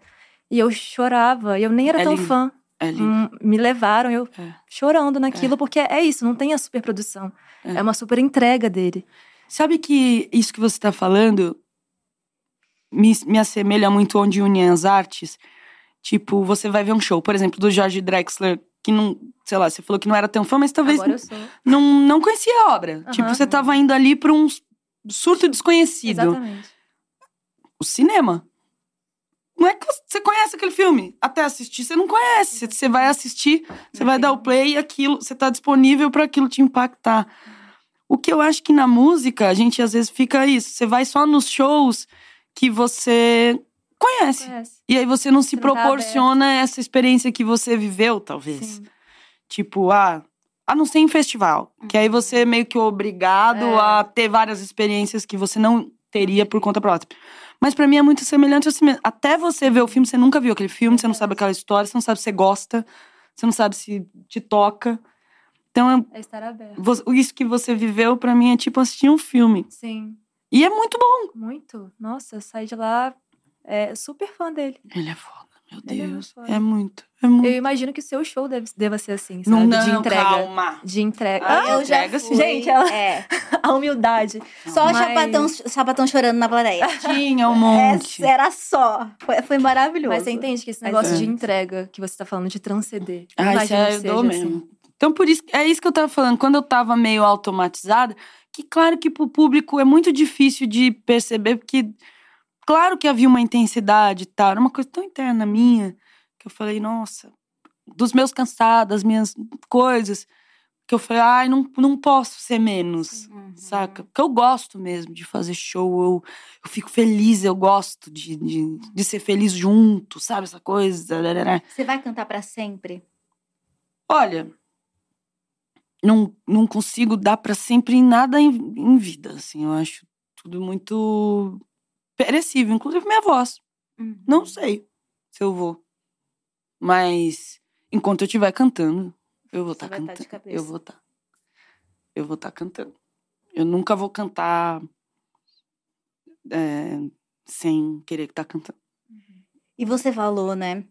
E eu chorava, e eu nem era É tão lindo. fã. É. Hum, me levaram, eu É. chorando naquilo, porque é isso, não tem a superprodução. É. É. uma super entrega dele. Sabe que isso que você tá falando me, me assemelha muito onde unem as artes? Tipo, você vai ver um show, por exemplo, do Jorge Drexler, que não, sei lá, você falou que não era tão fã, mas talvez não, não conhecia a obra. Aham. Tipo, você tava indo ali pra um surto desconhecido. Exatamente. O cinema. Não é que você conhece aquele filme. Até assistir, você não conhece. Você- vai assistir, você vai dar o play e aquilo, você tá disponível para aquilo te impactar. O que eu acho que na música, a gente às vezes fica isso. Você vai só nos shows que você conhece. Conhece. E aí você não se não tá proporciona essa experiência que você viveu, talvez. Sim. Tipo, ah, a não ser em festival. Que aí você é meio que obrigado É. a ter várias experiências que você não teria por conta própria. Mas pra mim é muito semelhante assim mesmo. Até você ver o filme, você nunca viu aquele filme, você não sabe aquela história, você não sabe se você gosta, você não sabe se te toca. Então, é- É estar aberto. isso que você viveu pra mim é tipo assistir um filme. Sim. E é muito bom. Muito. Nossa, eu saí de lá é, super fã dele. Ele é foda, meu Ele é Deus. foda. É muito, é muito. Eu imagino que o seu show deve, deva ser assim, sabe? Não, de não, entrega. calma. De entrega. Ah, eu já entrega, fui. Gente, ela- É, [LAUGHS] a humildade. só Mas- sapatão, sapatão chorando na plateia. [LAUGHS] Tinha um monte. É, era só. Foi, foi maravilhoso. Mas você entende que esse negócio é. de entrega que você tá falando, de transcender. Ah, isso é, eu dou assim. mesmo. Então, por isso, é isso que eu tava falando. Quando eu tava meio automatizada, que claro que pro público é muito difícil de perceber, porque claro que havia uma intensidade e tal. Era uma coisa tão interna minha, que eu falei, nossa, dos meus cansados, das minhas coisas, que eu falei, ai, não, não posso ser menos. Uhum. Saca? Porque eu gosto mesmo de fazer show, eu, eu fico feliz, eu gosto de, de, de ser feliz junto, sabe? Essa coisa. Você vai cantar pra sempre? Olha, não, não consigo dar pra sempre em nada em, em vida, assim. Eu acho tudo muito perecível, inclusive minha voz. Uhum. Não sei se eu vou. Mas enquanto eu estiver cantando, eu vou estar vai tá cantando. cabeça. eu vou estar. Eu vou estar cantando. Eu nunca vou cantar é, sem querer estar cantando. E você falou, né?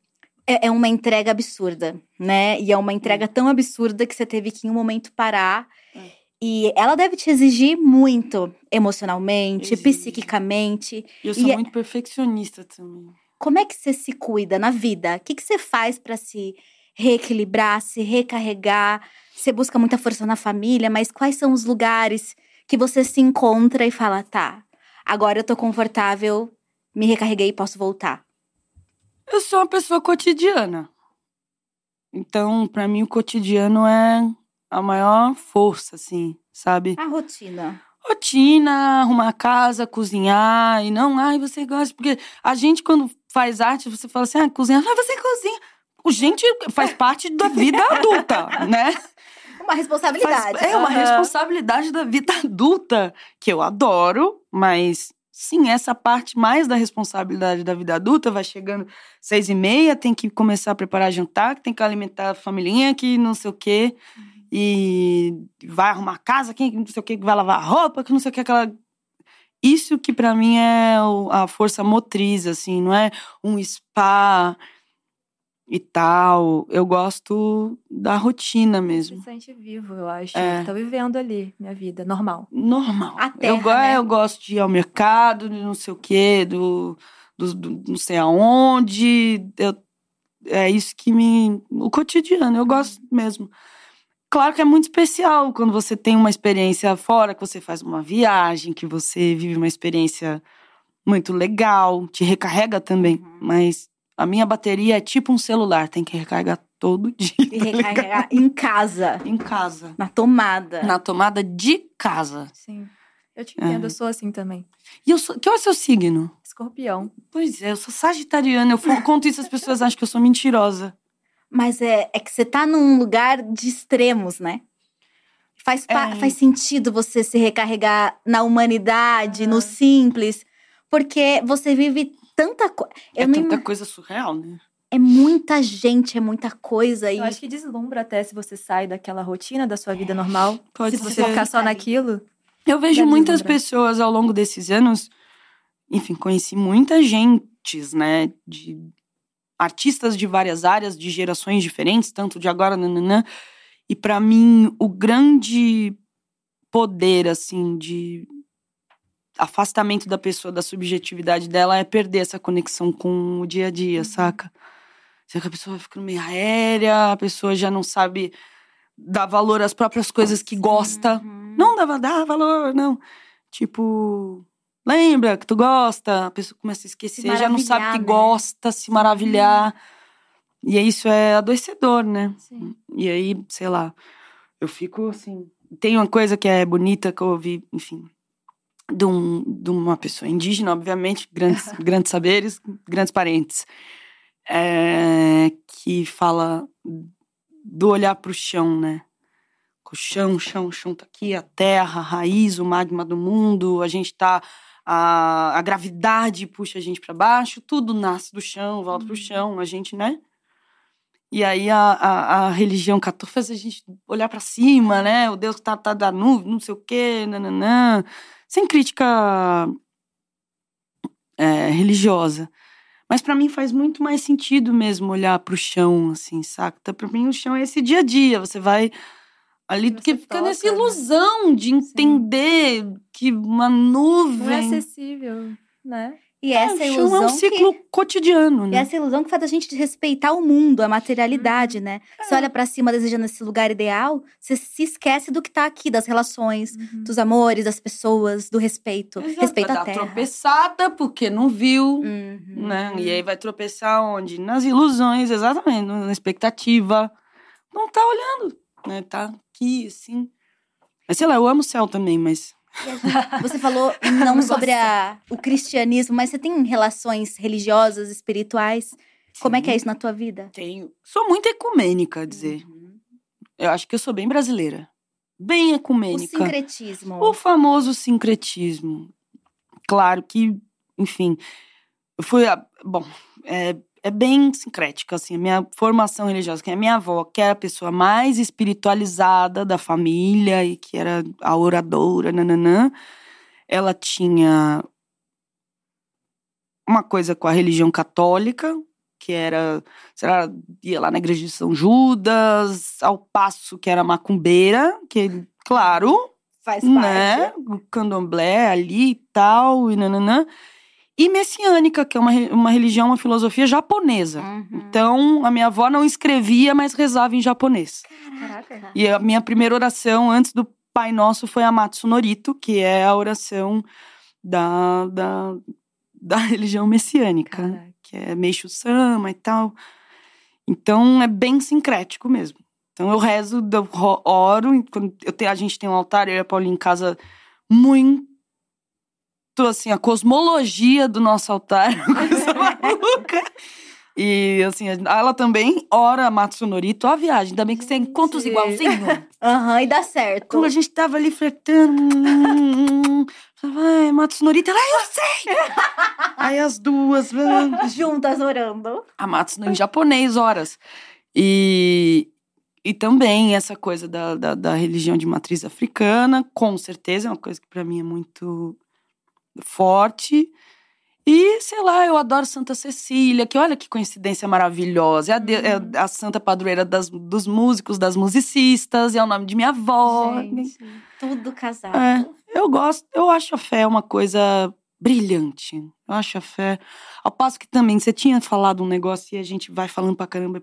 É, é uma entrega absurda, né? E é uma entrega tão absurda que você teve que em um momento parar. É. E ela deve te exigir muito emocionalmente, Exige. psiquicamente. E eu sou E é- muito perfeccionista também. Como é que você se cuida na vida? O que, que você faz pra se reequilibrar, se recarregar? Você busca muita força na família, mas quais são os lugares que você se encontra e fala, tá, agora eu tô confortável, me recarreguei e posso voltar? Eu sou uma pessoa cotidiana. Então, pra mim, o cotidiano é a maior força, assim, sabe? A rotina. Rotina, arrumar a casa, cozinhar, e não, ai, você gosta. Porque a gente, quando faz arte, você fala assim, ah, cozinhar, ah, você cozinha. O gente faz parte da vida adulta, [LAUGHS] né? Uma Faz- responsabilidade. é uma Aham. responsabilidade da vida adulta, que eu adoro, mas sim, essa parte mais da responsabilidade da vida adulta vai chegando seis e meia, tem que começar a preparar jantar, tem que alimentar a família, que não sei o quê, e vai arrumar a casa, quem não sei o que vai lavar a roupa, que não sei o que, aquela. Isso que pra mim é a força motriz, assim, não é um spa e tal. Eu gosto da rotina mesmo. Se sente vivo, eu acho. É. Tô vivendo ali, minha vida, normal. normal. A eu, terra, go- né? eu gosto de ir ao mercado, de não sei o quê, do, do, do- não sei aonde. Eu é isso que me. O cotidiano, eu gosto mesmo. Claro que é muito especial quando você tem uma experiência fora, que você faz uma viagem, que você vive uma experiência muito legal, te recarrega também. Uhum. Mas a minha bateria é tipo um celular, tem que recarregar todo [LAUGHS] dia. E tá recarregar em casa, Em casa. na tomada. Na tomada de casa. Sim. Eu te entendo, É. eu sou assim também. E eu sou. Que é o seu signo? Escorpião. Pois é, eu sou sagitariana. Eu conto isso, as pessoas acham que eu sou mentirosa. Mas é, é que você tá num lugar de extremos, né? Faz, É. faz sentido você se recarregar na humanidade, no Aham. simples, porque você vive tanta coisa. É tanta coisa surreal, né? É muita gente, é muita coisa. E Eu acho que deslumbra até se você sai daquela rotina da sua vida normal. Pode se ser. você focar só naquilo. Eu vejo muitas deslumbrar. pessoas ao longo desses anos. Enfim, conheci muita gentes, né? De artistas de várias áreas, de gerações diferentes, tanto de agora, nananã. E pra mim, o grande poder, assim, de afastamento da pessoa, da subjetividade dela, é perder essa conexão com o dia a dia, Uhum. saca? Será que a pessoa vai ficando meio aérea, a pessoa já não sabe dar valor às próprias coisas que gosta. Uhum. Não dá, dá valor, não. Tipo, lembra que tu gosta, a pessoa começa a esquecer, já não sabe que né? gosta, se maravilhar. E aí isso é adoecedor, né? Sim. E aí, sei lá, eu fico assim. Tem uma coisa que é bonita que eu ouvi, enfim, de, um, de uma pessoa indígena, obviamente, grandes, [LAUGHS] grandes saberes, grandes parentes, é, que fala do olhar para o chão, né? O chão, o chão, o chão tá aqui, a terra, a raiz, o magma do mundo, a gente tá. A, a gravidade puxa a gente para baixo, tudo nasce do chão, volta pro Uhum. chão, a gente, né? E aí a, a, a religião católica faz a gente olhar para cima, né? O Deus que tá, tá da nuvem, não sei o quê, nananã. Sem crítica é, religiosa. Mas para mim faz muito mais sentido mesmo olhar pro chão, assim, saca? Então, pra mim o chão é esse dia a dia. Você vai ali, porque fica toca, nessa né? ilusão de entender que uma nuvem. Não é acessível, né? E É, essa chão ilusão é um que- ciclo cotidiano, E né? essa ilusão que faz a gente respeitar o mundo, a materialidade, né? Você olha pra cima desejando esse lugar ideal, você se esquece do que tá aqui, das relações, Uhum. dos amores, das pessoas, do respeito. Exato, Respeito vai à dar terra. tropeçada porque não viu, Uhum. né? E aí vai tropeçar onde? Nas ilusões, exatamente, na expectativa. Não tá olhando, né? Tá aqui, assim. Mas sei lá, eu amo o céu também, mas. [LAUGHS] Você falou não sobre a, o cristianismo, mas você tem relações religiosas, espirituais. Como é que é isso na tua vida? Tenho. Sou muito ecumênica, a dizer. Uhum. Eu acho que eu sou bem brasileira. Bem O ecumênica. sincretismo. O famoso sincretismo. Claro que, enfim, eu fui. a- Bom, é, é bem sincrética, assim, a minha formação religiosa, que a minha avó, que era a pessoa mais espiritualizada da família e que era a oradora, nananã, ela tinha uma coisa com a religião católica, que era, sei lá, ia lá na igreja de São Judas, ao passo que era macumbeira, que, claro, Faz né? parte. O candomblé ali e tal, e nananã. E messiânica, que é uma, uma religião, uma filosofia japonesa. Uhum. Então, a minha avó não escrevia, mas rezava em japonês. Caraca. E a minha primeira oração antes do Pai Nosso foi a Matsunorito, que é a oração da, da, da [LAUGHS] religião messiânica, Caraca. que é Meishu Sama e tal. Então, é bem sincrético mesmo. Então, eu rezo, eu ro- oro. quando Eu tenho, a gente tem um altar, eu e a Paulinha em casa, muito assim, a cosmologia do nosso altar, [LAUGHS] maluca. E assim, ela também ora a Matsunorito, a viagem. Ainda bem que você encontra os igualzinho. Aham, e dá certo. Quando a gente tava ali flertando, hum, ai, Matsunorito, ela, "Ah, eu sei! Aí as duas, [LAUGHS] Juntas orando. a Matsuno em japonês, horas. E, e também essa coisa da, da, da religião de matriz africana, com certeza, é uma coisa que para mim é muito forte. E, sei lá, eu adoro Santa Cecília, que olha que coincidência maravilhosa. É a, de- é Uhum. a santa padroeira das, dos músicos, das musicistas, é o nome de minha avó. Gente. Tudo casado. É. Eu gosto, eu acho a fé uma coisa brilhante. Eu acho a fé. Ao passo que também você tinha falado um negócio e a gente vai falando pra caramba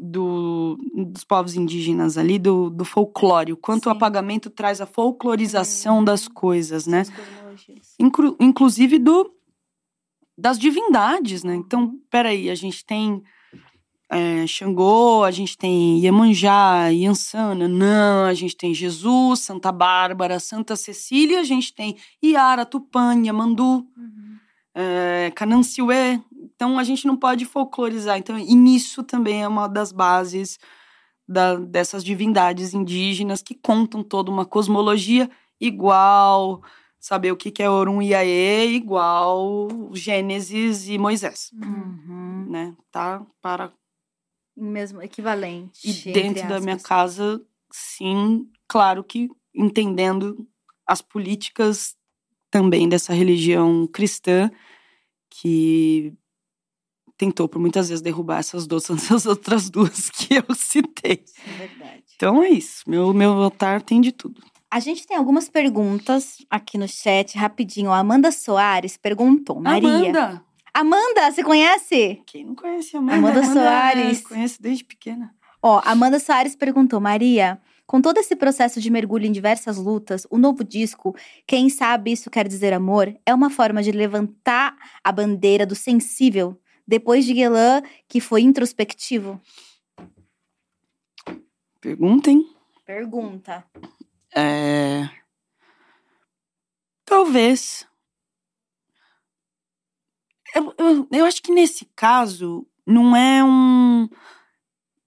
do, dos povos indígenas ali, do, do folclore. O quanto Sim. o apagamento traz a folclorização hum. das coisas, né? Inclu, inclusive do das divindades, né? Então, peraí, a gente tem é, Xangô, a gente tem Iemanjá, Iansana, não, a gente tem Jesus, Santa Bárbara, Santa Cecília, a gente tem Iara, Tupã, Yamandu, uhum. é. Então, a gente não pode folclorizar. Então, e nisso também é uma das bases da, dessas divindades indígenas que contam toda uma cosmologia igual saber o que, que é Orum e Aê igual Gênesis e Moisés. Uhum. Né? Tá para. Mesmo equivalente. E dentro da minha casa, sim, claro que entendendo as políticas também dessa religião cristã que tentou por muitas vezes derrubar essas duas, [LAUGHS] essas outras duas que eu citei. É verdade. Então é isso. Meu, meu altar tem de tudo. A gente tem algumas perguntas aqui no chat, rapidinho. A Amanda Soares perguntou. Maria. Amanda! Amanda, você conhece? Quem não conhece a Amanda? Amanda, Amanda Soares. Conheço desde pequena. Ó, Amanda Soares perguntou, Maria, com todo esse processo de mergulho em diversas lutas, o novo disco, Quem Sabe Isso Quer Dizer Amor, é uma forma de levantar a bandeira do sensível, depois de Guelan, que foi introspectivo? Perguntem. Pergunta. É... Talvez. Eu, eu, eu acho que nesse caso não é um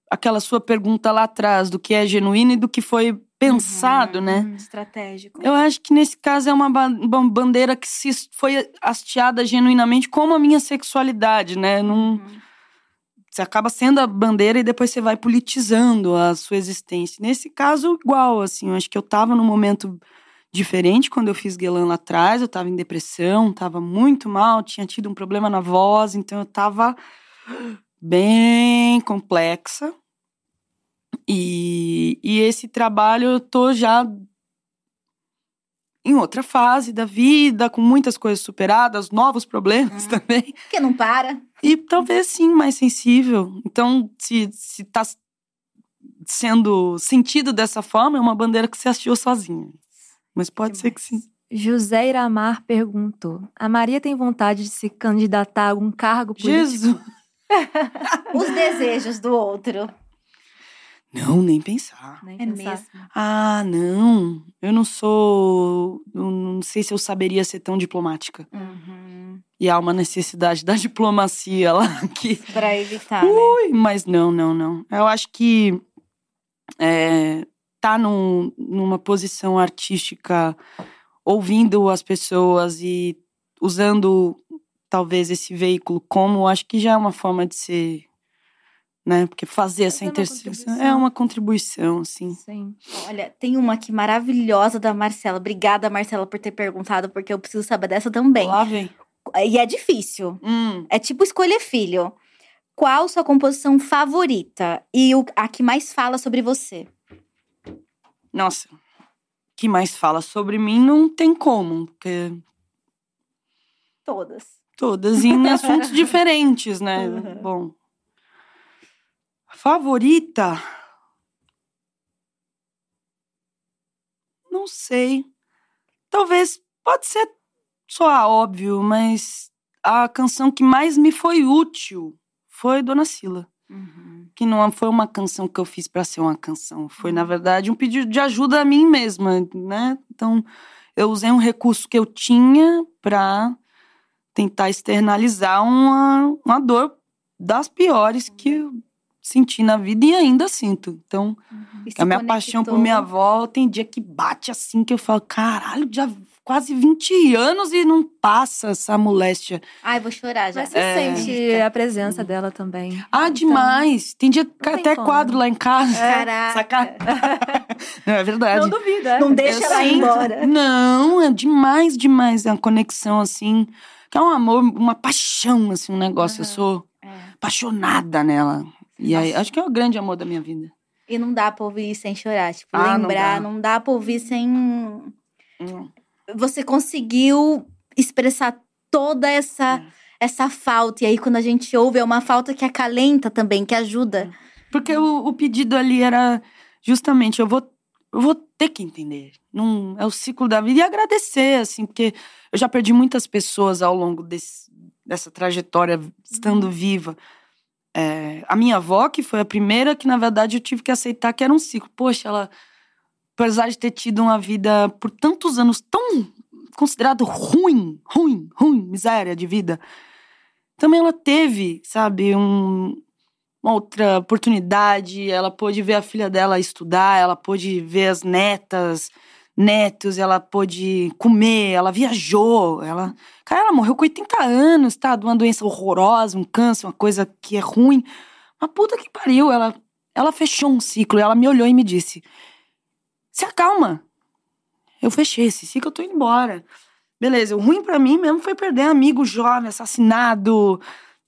aquela sua pergunta lá atrás do que é genuíno e do que foi pensado, uhum, né? Uhum, estratégico. Eu acho que nesse caso é uma, uma bandeira que se foi hasteada genuinamente como a minha sexualidade, né? Não, uhum. Você acaba sendo a bandeira e depois você vai politizando a sua existência. Nesse caso, igual, assim, eu acho que eu tava num momento diferente quando eu fiz Guelan lá atrás, eu tava em depressão, tava muito mal, tinha tido um problema na voz, então eu tava bem complexa. E, e esse trabalho eu tô já em outra fase da vida, com muitas coisas superadas, novos problemas uhum. também. Que não para. E talvez sim, mais sensível. Então, se, se tá sendo sentido dessa forma, é uma bandeira que você assistiu sozinho. Mas pode que ser mais? que sim. José Iramar perguntou: A Maria tem vontade de se candidatar a algum cargo político? Jesus! [LAUGHS] Os desejos do outro. Não, nem pensar. Nem é pensar. mesmo. Ah, não. Eu não sou. Eu não sei se eu saberia ser tão diplomática. Uhum. E há uma necessidade da diplomacia lá que. Pra evitar. Ui, né? mas não, não, não. Eu acho que. É, tá num, numa posição artística, ouvindo as pessoas e usando talvez esse veículo como, acho que já é uma forma de ser né? Porque fazer essa é interseção é uma contribuição, assim. Sim. Olha, tem uma aqui maravilhosa da Marcela. Obrigada, Marcela, por ter perguntado, porque eu preciso saber dessa também. Lá vem. E é difícil. Hum. É tipo escolher filho. Qual sua composição favorita e o, a que mais fala sobre você? Nossa, que mais fala sobre mim não tem como, porque. Todas. Todas, em assuntos [LAUGHS] diferentes, né? Uhum. Bom, Favorita? Não sei. Talvez, pode ser só óbvio, mas a canção que mais me foi útil foi Dona Sila. Uhum. Que não foi uma canção que eu fiz para ser uma canção. Foi, uhum. na verdade, um pedido de ajuda a mim mesma, né? Então, eu usei um recurso que eu tinha para tentar externalizar uma, uma dor das piores que eu senti na vida e ainda sinto. Então, uhum. a minha paixão por minha avó tem dia que bate assim que eu falo, caralho, já quase 20 anos e não passa essa moléstia. Ai, vou chorar já. Mas você é... sente a presença dela também. Ah, então, demais. Tem dia que até como. quadro lá em casa. É. Caraca. [LAUGHS] não, é verdade. Não duvida. É. Não deixa eu ela ir embora. Não, é demais, demais. É uma conexão assim, que é um amor, uma paixão, assim, um negócio. Uhum. Eu sou é. apaixonada nela. E aí, acho que é o grande amor da minha vida. E não dá pra ouvir sem chorar. Tipo, ah, lembrar, não dá. não dá pra ouvir sem. Hum. Você conseguiu expressar toda essa é. essa falta. E aí, quando a gente ouve, é uma falta que acalenta também, que ajuda. Porque o, o pedido ali era justamente, eu vou, eu vou ter que entender. Não, é o ciclo da vida. E agradecer, assim, porque eu já perdi muitas pessoas ao longo desse, dessa trajetória, estando uhum. viva. É, a minha avó, que foi a primeira que, na verdade, eu tive que aceitar que era um ciclo. Poxa, ela, apesar de ter tido uma vida por tantos anos tão considerado ruim, ruim, ruim, miséria de vida, também ela teve, sabe, um, uma outra oportunidade. Ela pôde ver a filha dela estudar, ela pôde ver as netas, netos, ela pôde comer, ela viajou, ela. Cara, ela morreu com 80 anos, tá? De uma doença horrorosa, um câncer, uma coisa que é ruim. Uma puta que pariu, ela, ela fechou um ciclo, ela me olhou e me disse: se acalma. Eu fechei esse ciclo, eu tô indo embora. Beleza, o ruim para mim mesmo foi perder amigo jovem, assassinado,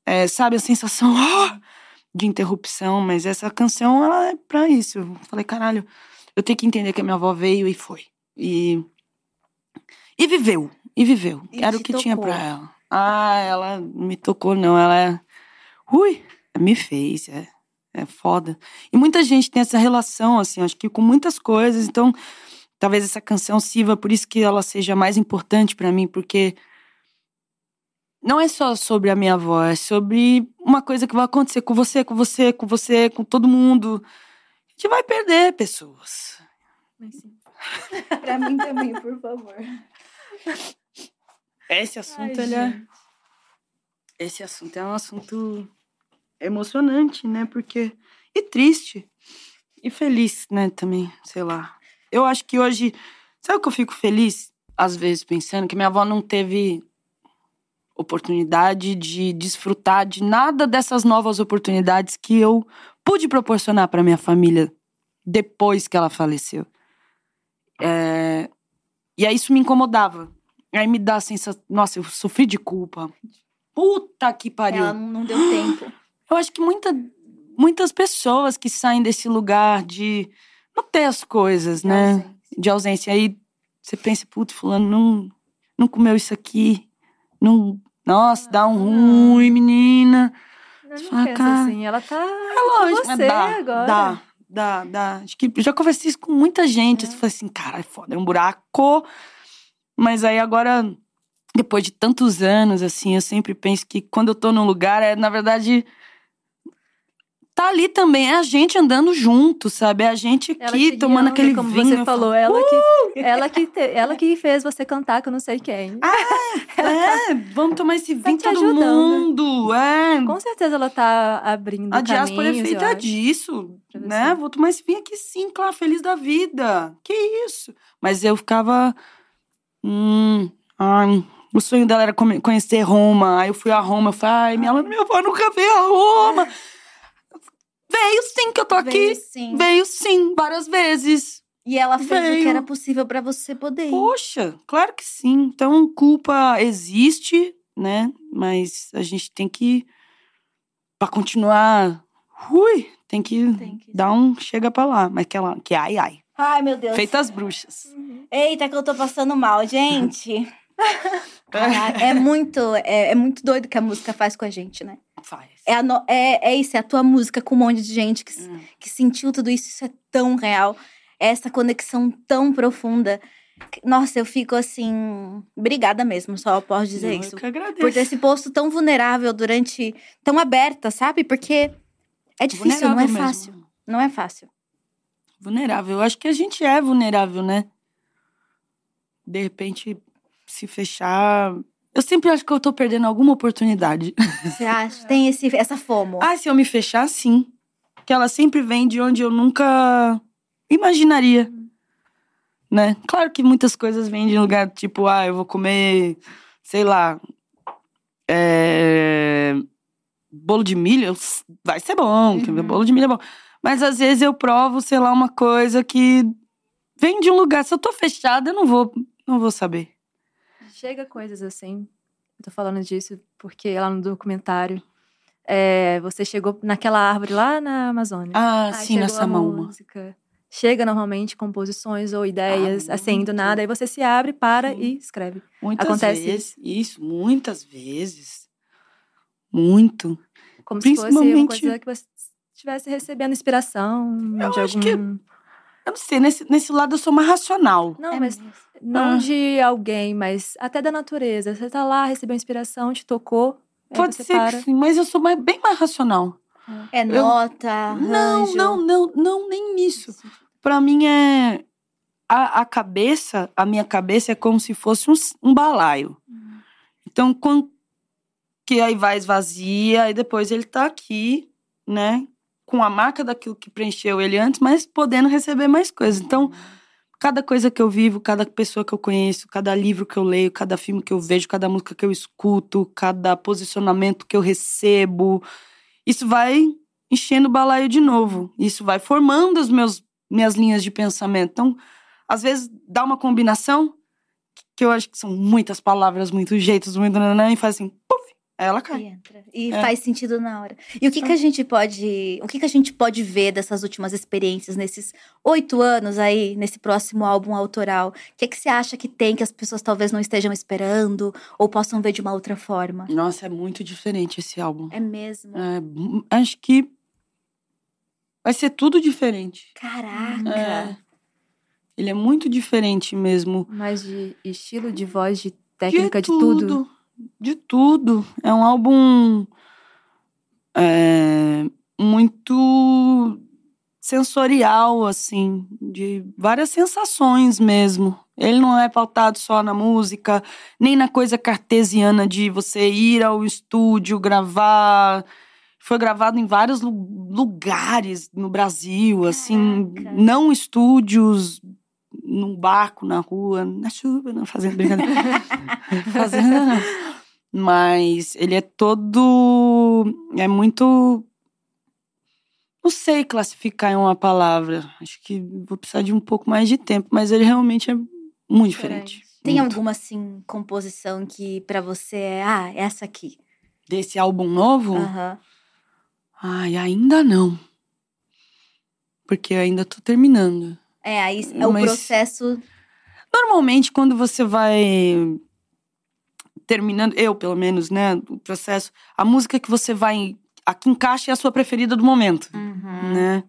é, sabe, a sensação. Oh! [LAUGHS] de interrupção, mas essa canção, ela é pra isso. Eu falei, caralho, eu tenho que entender que a minha avó veio e foi. E. E viveu. E viveu. E Era o que tocou. tinha pra ela. Ah, ela me tocou, não. Ela é. Ui, me fez. É, é foda. E muita gente tem essa relação, assim, acho que com muitas coisas. Então, talvez essa canção sirva por isso que ela seja mais importante para mim, porque não é só sobre a minha avó, é sobre uma coisa que vai acontecer com você, com você, com você, com todo mundo. A gente vai perder pessoas. Mas sim. [LAUGHS] pra mim também, por favor. Esse assunto, Ai, é... Esse assunto é um assunto emocionante, né? Porque... E triste. E feliz, né, também, sei lá. Eu acho que hoje... Sabe o que eu fico feliz? Às vezes, pensando que minha avó não teve oportunidade de desfrutar de nada dessas novas oportunidades que eu pude proporcionar para minha família depois que ela faleceu. É... E aí isso me incomodava. Aí me dá a sensação, nossa, eu sofri de culpa. Puta que pariu. Ela não deu tempo. Eu acho que muita, muitas pessoas que saem desse lugar de não ter as coisas, de né? Ausência. De ausência. Aí você pensa, puta, fulano não, não comeu isso aqui, não nossa, dá um ruim, menina. Não, não fala, cara, assim, ela tá é lógico, com você dá, agora. Dá, dá, dá. Acho que já conversei isso com muita gente. É. Falei assim, cara, é foda, é um buraco. Mas aí agora, depois de tantos anos, assim, eu sempre penso que quando eu tô num lugar, é, na verdade, tá ali também, é a gente andando junto, sabe? É a gente aqui tomando aquele como vinho. Você falou, ela, uh! que, [LAUGHS] ela, que te, ela que fez você cantar que eu não sei quem. Ah, [LAUGHS] é, vamos tomar esse vinho tá todo mundo. É. Com certeza ela tá abrindo A diáspora é feita disso, né? Vou tomar esse vinho aqui sim, claro, feliz da vida. Que isso? Mas eu ficava... Hum, ai, o sonho dela era conhecer Roma. Aí eu fui a Roma, eu falei, ai, minha, minha avó nunca veio a Roma. [LAUGHS] Veio sim que eu tô aqui. Veio sim. Veio sim, várias vezes. E ela fez Veio. o que era possível para você poder ir. Poxa, claro que sim. Então, culpa existe, né? Mas a gente tem que. Pra continuar. Ui, tem que, tem que dar um chega pra lá. Mas que ela. Que ai, ai. Ai, meu Deus. Feitas bruxas. Uhum. Eita, que eu tô passando mal, gente. [LAUGHS] Caraca, é muito, é, é muito doido que a música faz com a gente, né? Faz. É, no, é, é isso, é a tua música com um monte de gente que, hum. que sentiu tudo isso, isso é tão real. É essa conexão tão profunda. Nossa, eu fico assim. Obrigada mesmo, só posso dizer eu isso. Que agradeço. Por ter se posto tão vulnerável durante. tão aberta, sabe? Porque é difícil, vulnerável não é mesmo. fácil. Não é fácil. Vulnerável. Eu acho que a gente é vulnerável, né? De repente, se fechar eu sempre acho que eu tô perdendo alguma oportunidade. [LAUGHS] Você acha? Tem esse, essa fomo. Ah, se eu me fechar, sim. Que ela sempre vem de onde eu nunca imaginaria. Né? Claro que muitas coisas vêm de um lugar tipo, ah, eu vou comer, sei lá, é... bolo de milho, vai ser bom, uhum. bolo de milho é bom. Mas às vezes eu provo, sei lá, uma coisa que vem de um lugar. Se eu tô fechada, eu não vou, não vou saber chega coisas assim. Eu tô falando disso porque lá no documentário é, você chegou naquela árvore lá na Amazônia. Ah, sim, nessa mão. Música. chega normalmente composições ou ideias, Ah, assim, do nada, aí você se abre, para Sim. e escreve. Muitas Acontece vezes. Isso, muitas vezes. Muito. Como se fosse uma Principalmente- coisa que você estivesse recebendo inspiração Eu de acho algum... que- Eu não sei, nesse, nesse lado eu sou mais racional. Não, É mas mesmo. não Ah. de alguém, mas até da natureza. Você tá lá, recebeu inspiração, te tocou, Pode ser para. que sim, mas eu sou mais- bem mais racional. É Eu- nota, Não, arranjo. não, não, não, nem nisso. Pra mim é. A, a cabeça, a minha cabeça é como se fosse um, um balaio. Então, quando. Que aí vai esvazia, e depois ele tá aqui, né? Com a marca daquilo que preencheu ele antes, mas podendo receber mais coisas. Então, cada coisa que eu vivo, cada pessoa que eu conheço, cada livro que eu leio, cada filme que eu vejo, cada música que eu escuto, cada posicionamento que eu recebo, isso vai enchendo o balaio de novo. Isso vai formando as meus, minhas linhas de pensamento. Então, às vezes dá uma combinação que eu acho que são muitas palavras, muitos jeitos, muito e faz assim, puf, aí ela E cai. entra. E É. faz sentido na hora. E o que, que a gente pode. O que, que a gente pode ver dessas últimas experiências, nesses oito anos aí, nesse próximo álbum autoral? O que, que você acha que tem que as pessoas talvez não estejam esperando ou possam ver de uma outra forma? Nossa, é muito diferente esse álbum. É mesmo. É, hum, acho que vai ser tudo diferente. Caraca! É. Ele é muito diferente mesmo. Mais de estilo, de voz, de técnica, de tudo. De tudo. É um álbum é, muito sensorial, assim, de várias sensações mesmo. Ele não é pautado só na música, nem na coisa cartesiana de você ir ao estúdio gravar. Foi gravado em vários lu- lugares no Brasil, assim, Caraca. não estúdios num barco, na rua, na chuva, não fazendo brincadeira. [LAUGHS] fazendo. Mas ele é todo. É muito. Não sei classificar em uma palavra. Acho que vou precisar de um pouco mais de tempo, mas ele realmente é muito diferente. Tem Muito. alguma, assim, composição que pra você é. Ah, essa aqui. Desse álbum novo? Aham. Ai, ainda não. Porque eu ainda tô terminando. É, aí é o Mas- processo. Normalmente, quando você vai terminando, eu pelo menos, né, o processo, a música que você vai. A que encaixa é a sua preferida do momento, Uhum. né?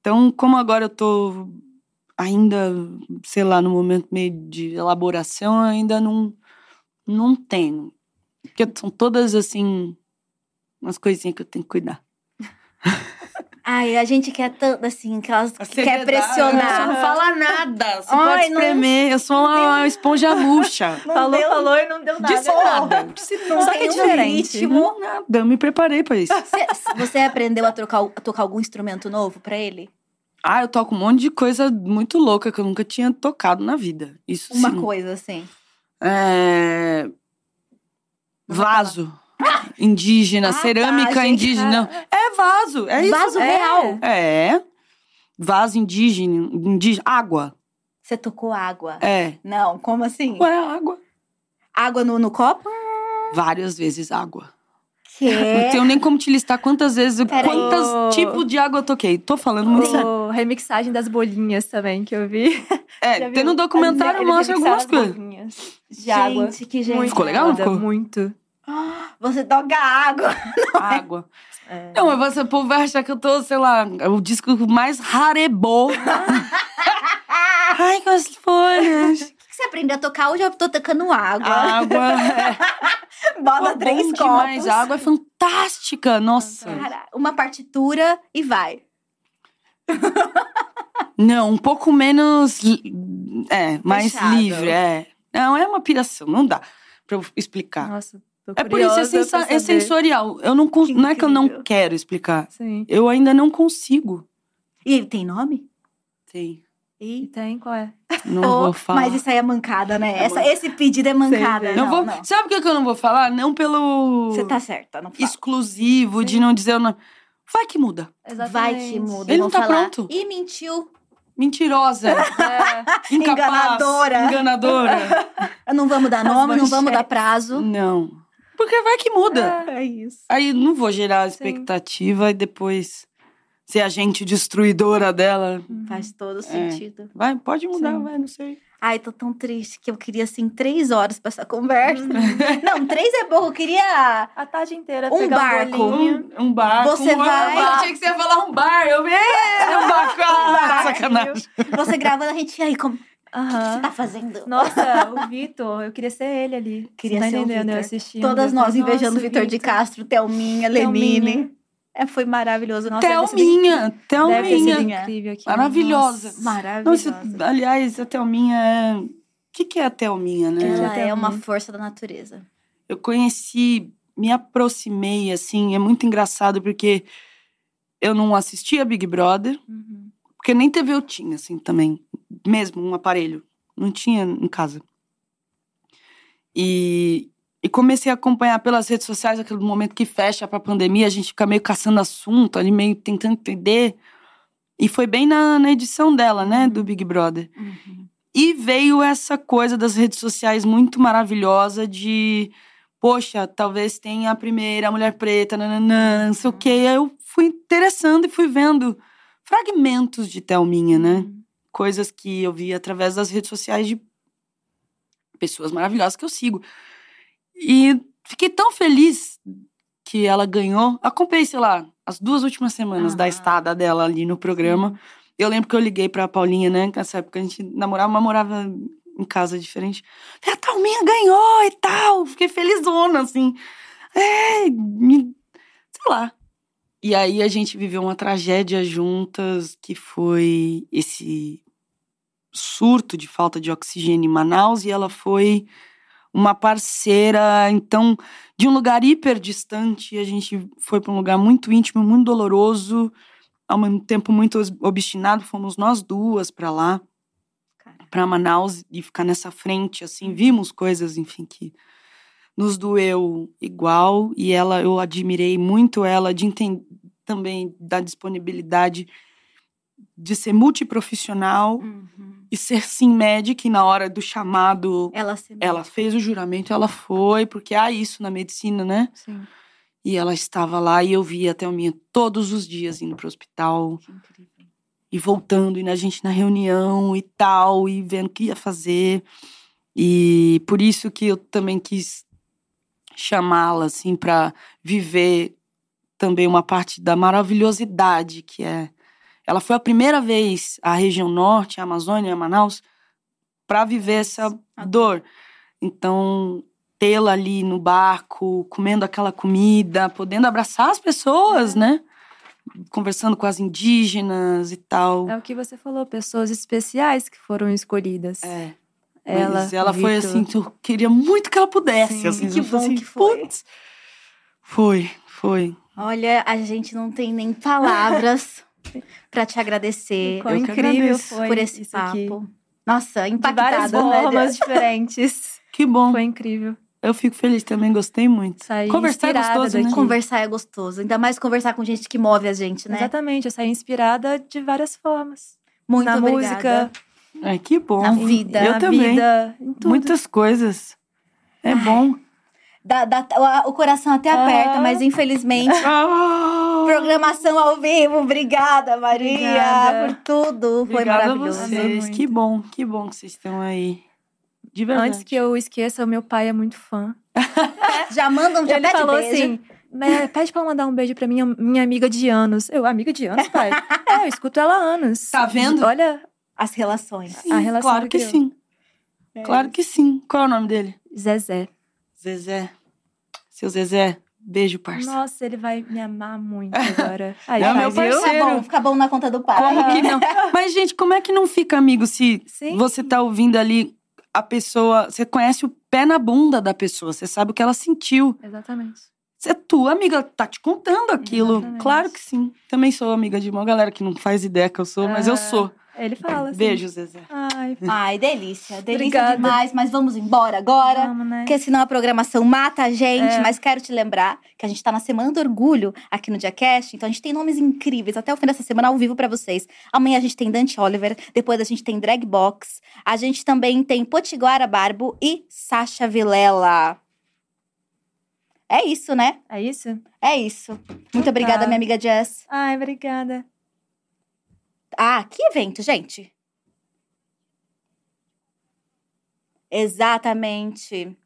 Então, como agora eu tô ainda, sei lá, no momento meio de elaboração, ainda não, não tenho. Porque são todas, assim, umas coisinhas que eu tenho que cuidar. [LAUGHS] Ai, a gente quer tanto, assim, que elas A quer pressionar. Você não fala nada. Você Ai, pode não- espremer. Eu sou uma esponja murcha. [LAUGHS] Não falou, deu- falou e não deu nada. Disse nada. [LAUGHS] Disse Não Só que é diferente. Não, nada. Eu me preparei pra isso. Você, você aprendeu a, trocar, a tocar algum instrumento novo pra ele? Ah, eu toco um monte de coisa muito louca que eu nunca tinha tocado na vida. Isso Uma sim. coisa, assim. É... Vaso. Indígena, Ah, cerâmica tá, indígena. É vaso, é isso. Vaso é. real. É. Vaso indígena, indígena. Água. Você tocou água. É. Não, como assim? Ué, água. Água no, no copo? Várias vezes água. Que? Não tenho nem como te listar quantas vezes, Peraí. quantos tipos de água eu toquei. Tô falando muito sério. Remixagem das bolinhas também, que eu vi. É, [LAUGHS] tem no documentário mostra algumas as coisas. De água. Gente, que gente. Ficou legal, não ficou? Muito. [GASPS] Você toca água. [LAUGHS] Água. É. Não, mas você, o povo vai achar que eu tô, sei lá, é o disco mais rarebô. [LAUGHS] Ai, com as folhas. O que você aprendeu a tocar? Hoje eu tô tocando água. Água. É. [LAUGHS] Bota Pô, três copos. demais. A água é fantástica. Nossa. Cara, uma partitura e vai. Não, um pouco menos. É, mais Fechado. livre. É. Não, é uma piração. Não dá pra eu explicar. Nossa, É por isso, é, sensa- é sensorial. Eu não, cons- não é que eu não quero explicar. Sim. Eu ainda não consigo. E tem nome? Sim. E E... tem, qual é? Não [LAUGHS] Oh, vou falar. Mas isso aí é mancada, né? É Essa, esse pedido é mancada. Não Não, vou, não. Sabe por que eu não vou falar? Não pelo Você tá certa, não fala. exclusivo de não dizer o nome. Vai que muda. Vai que muda. Ele não tá falar. pronto. Ih, mentiu. Mentirosa. [LAUGHS] É. incapaz, Enganadora. Enganadora. [LAUGHS] Não vamos dar nome, não vamos dar prazo. não. Porque vai que muda. É isso. Aí não vou gerar Sim. expectativa e depois ser a gente destruidora dela. Faz todo sentido. Vai, pode mudar, Sim. vai, não sei. Ai, tô tão triste que eu queria, assim, três horas pra essa conversa. [LAUGHS] Não, três é pouco. Eu queria A tarde inteira Um pegar barco. um. Um, um barco. Você um vai- Eu achei que você ia falar um bar. Eu vi um barco. Ah, sacanagem. você gravando, a gente, aí, como o que você tá fazendo? Nossa, o Vitor, eu queria ser ele ali. Queria Você tá ser o entendendo? Vitor. Eu assisti. Todas nós invejando o Vitor de. Castro, Thelminha, Lenine. É, foi maravilhoso. Nossa, deve Thelminha, Deve Thelminha. incrível aqui. Maravilhosa. Nossa. Maravilhosa. Nossa, aliás, a Thelminha é. O que, que é a Thelminha, né? Ela Thelminha. é uma força da natureza. Eu conheci, me aproximei, assim, é muito engraçado porque eu não assistia Big Brother, Uhum. Porque nem TV eu tinha, assim, também. Mesmo um aparelho. Não tinha em casa. E, e comecei a acompanhar pelas redes sociais, aquele momento que fecha pra pandemia, a gente fica meio caçando assunto, ali meio tentando entender. E foi bem na, na edição dela, né, do Big Brother. E veio essa coisa das redes sociais muito maravilhosa de, poxa, talvez tenha a primeira mulher preta, nananã, não sei o quê. Aí eu fui interessando e fui vendo fragmentos de Thelminha, né? Coisas que eu vi através das redes sociais de pessoas maravilhosas que eu sigo. E fiquei tão feliz que ela ganhou. Acompanhei, sei lá, as duas últimas semanas da Aham. estada dela ali no programa. Eu lembro que eu liguei pra Paulinha, né? Nessa época a gente namorava, mas morava em casa diferente. A Thalminha ganhou e tal. Fiquei felizona, assim. É, me- sei lá. E aí a gente viveu uma tragédia juntas, que foi esse surto de falta de oxigênio em Manaus. E ela foi uma parceira, então, de um lugar hiper distante. A gente foi para um lugar muito íntimo, muito doloroso ao mesmo tempo muito obstinado, fomos nós duas para lá, para Manaus e ficar nessa frente, assim, vimos coisas, enfim, que nos doeu igual e ela, eu admirei muito ela de enten- também da disponibilidade de ser multiprofissional Uhum. e ser sim médica e na hora do chamado Ela ela fez o juramento, ela foi, porque há isso na medicina, né? Sim. E ela estava lá e eu via a Thelminha todos os dias indo pro hospital Que incrível. e voltando, e a gente na reunião e tal, e vendo o que ia fazer. E por isso que eu também quis chamá-la, assim, para viver também uma parte da maravilhosidade que é. Ela foi a primeira vez à região norte, a Amazônia, a Manaus, para viver essa dor. Então, tê-la ali no barco, comendo aquela comida, podendo abraçar as pessoas, né? Conversando com as indígenas e tal. É o que você falou, pessoas especiais que foram escolhidas. É. Ela, Mas ela foi Vitor. assim, que eu queria muito que ela pudesse. Sim. assim, Que bom que foi. "Putz". Foi, foi. Olha, a gente não tem nem palavras [LAUGHS] pra te agradecer Eu que incrível foi por esse papo. aqui. Nossa, De impactada, várias né? formas [LAUGHS] diferentes. Que bom. Foi incrível. Eu fico feliz também, gostei muito. Saí Conversar é gostoso, né? Conversar é gostoso. Ainda mais conversar com gente que move a gente, né? Exatamente, eu saí inspirada de várias formas. Muito na obrigada. música, Ai, que bom. Na vida. Eu na também. vida, em tudo. Muitas coisas. É bom. Dá- dá- o, coração até Ah. aperta, mas infelizmente. Ah! Programação ao vivo. Obrigada, Maria, Obrigada. por tudo. Foi Obrigada a maravilhoso. vocês. Que bom, que bom que vocês estão aí. De verdade. Antes que eu esqueça, o meu pai é muito fã. [LAUGHS] Já mandam, já Ele pede falou beijo. assim: "Né, pede pra mandar um beijo pra minha, minha amiga de anos. Eu, amiga de anos, pai? [LAUGHS] é, eu escuto ela há anos. Tá vendo? Olha, As relações. Sim, a relação Claro que que criou. sim. Claro que sim. Qual é o nome dele? Zezé. Zezé. Seu Zezé, beijo, parça. Nossa, ele vai me amar muito [LAUGHS] agora. Aí, É o pai, meu parceiro. Fica bom, fica bom na conta do pai. Como que não? [LAUGHS] Mas, gente, como é que não fica amigo se Sim. você tá ouvindo ali a pessoa. Você conhece o pé na bunda da pessoa, você sabe o que ela sentiu. Exatamente. Você é tua amiga, ela tá te contando aquilo. Exatamente. Claro que sim. Também sou amiga de uma galera que não faz ideia que eu sou, mas eu Ah, sou. Ele fala assim. Beijo, Zezé. Ai, Ai, delícia. Delícia Obrigada. demais. Mas vamos embora agora. vamos, né? Porque senão a programação mata a gente. É. Mas quero te lembrar que a gente tá na Semana do Orgulho aqui no Diacast. Então a gente tem nomes incríveis até o fim dessa semana ao vivo pra vocês. Amanhã a gente tem Dante Oliver. Depois a gente tem Drag Box. A gente também tem Potiguara Barbo e Sasha Vilela. É isso, né? É isso? É isso. Muito obrigada, Tá. minha amiga Jess. Ai, obrigada. Ah, que evento, gente? Exatamente.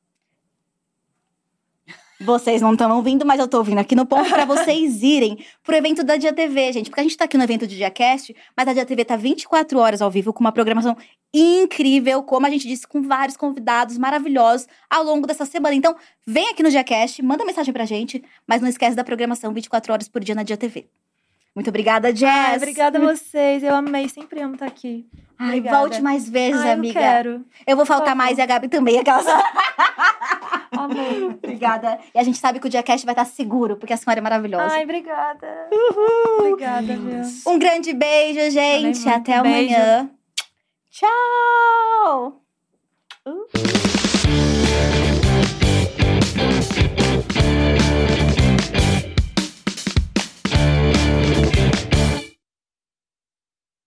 Vocês não estão ouvindo, mas eu tô ouvindo aqui no ponto para vocês irem pro evento da Dia TV, gente. Porque a gente tá aqui no evento do DiaCast, mas a Dia TV tá 24 horas ao vivo com uma programação incrível, como a gente disse, com vários convidados maravilhosos ao longo dessa semana. Então, vem aqui no DiaCast, manda mensagem pra gente, mas não esquece da programação 24 horas por dia na Dia TV. Muito obrigada, Jess. Ai, obrigada a vocês. Eu amei, sempre amo estar aqui. Ai, Obrigada. volte mais vezes, Ai, amiga. Eu quero. Eu vou faltar mais e a Gabi também. Aquelas... [LAUGHS] Amor. obrigada. E a gente sabe que o DiaCast vai estar seguro, porque a senhora é maravilhosa. Ai, obrigada. Obrigada, viu? Um grande beijo, gente. Até Beijo. amanhã. Tchau!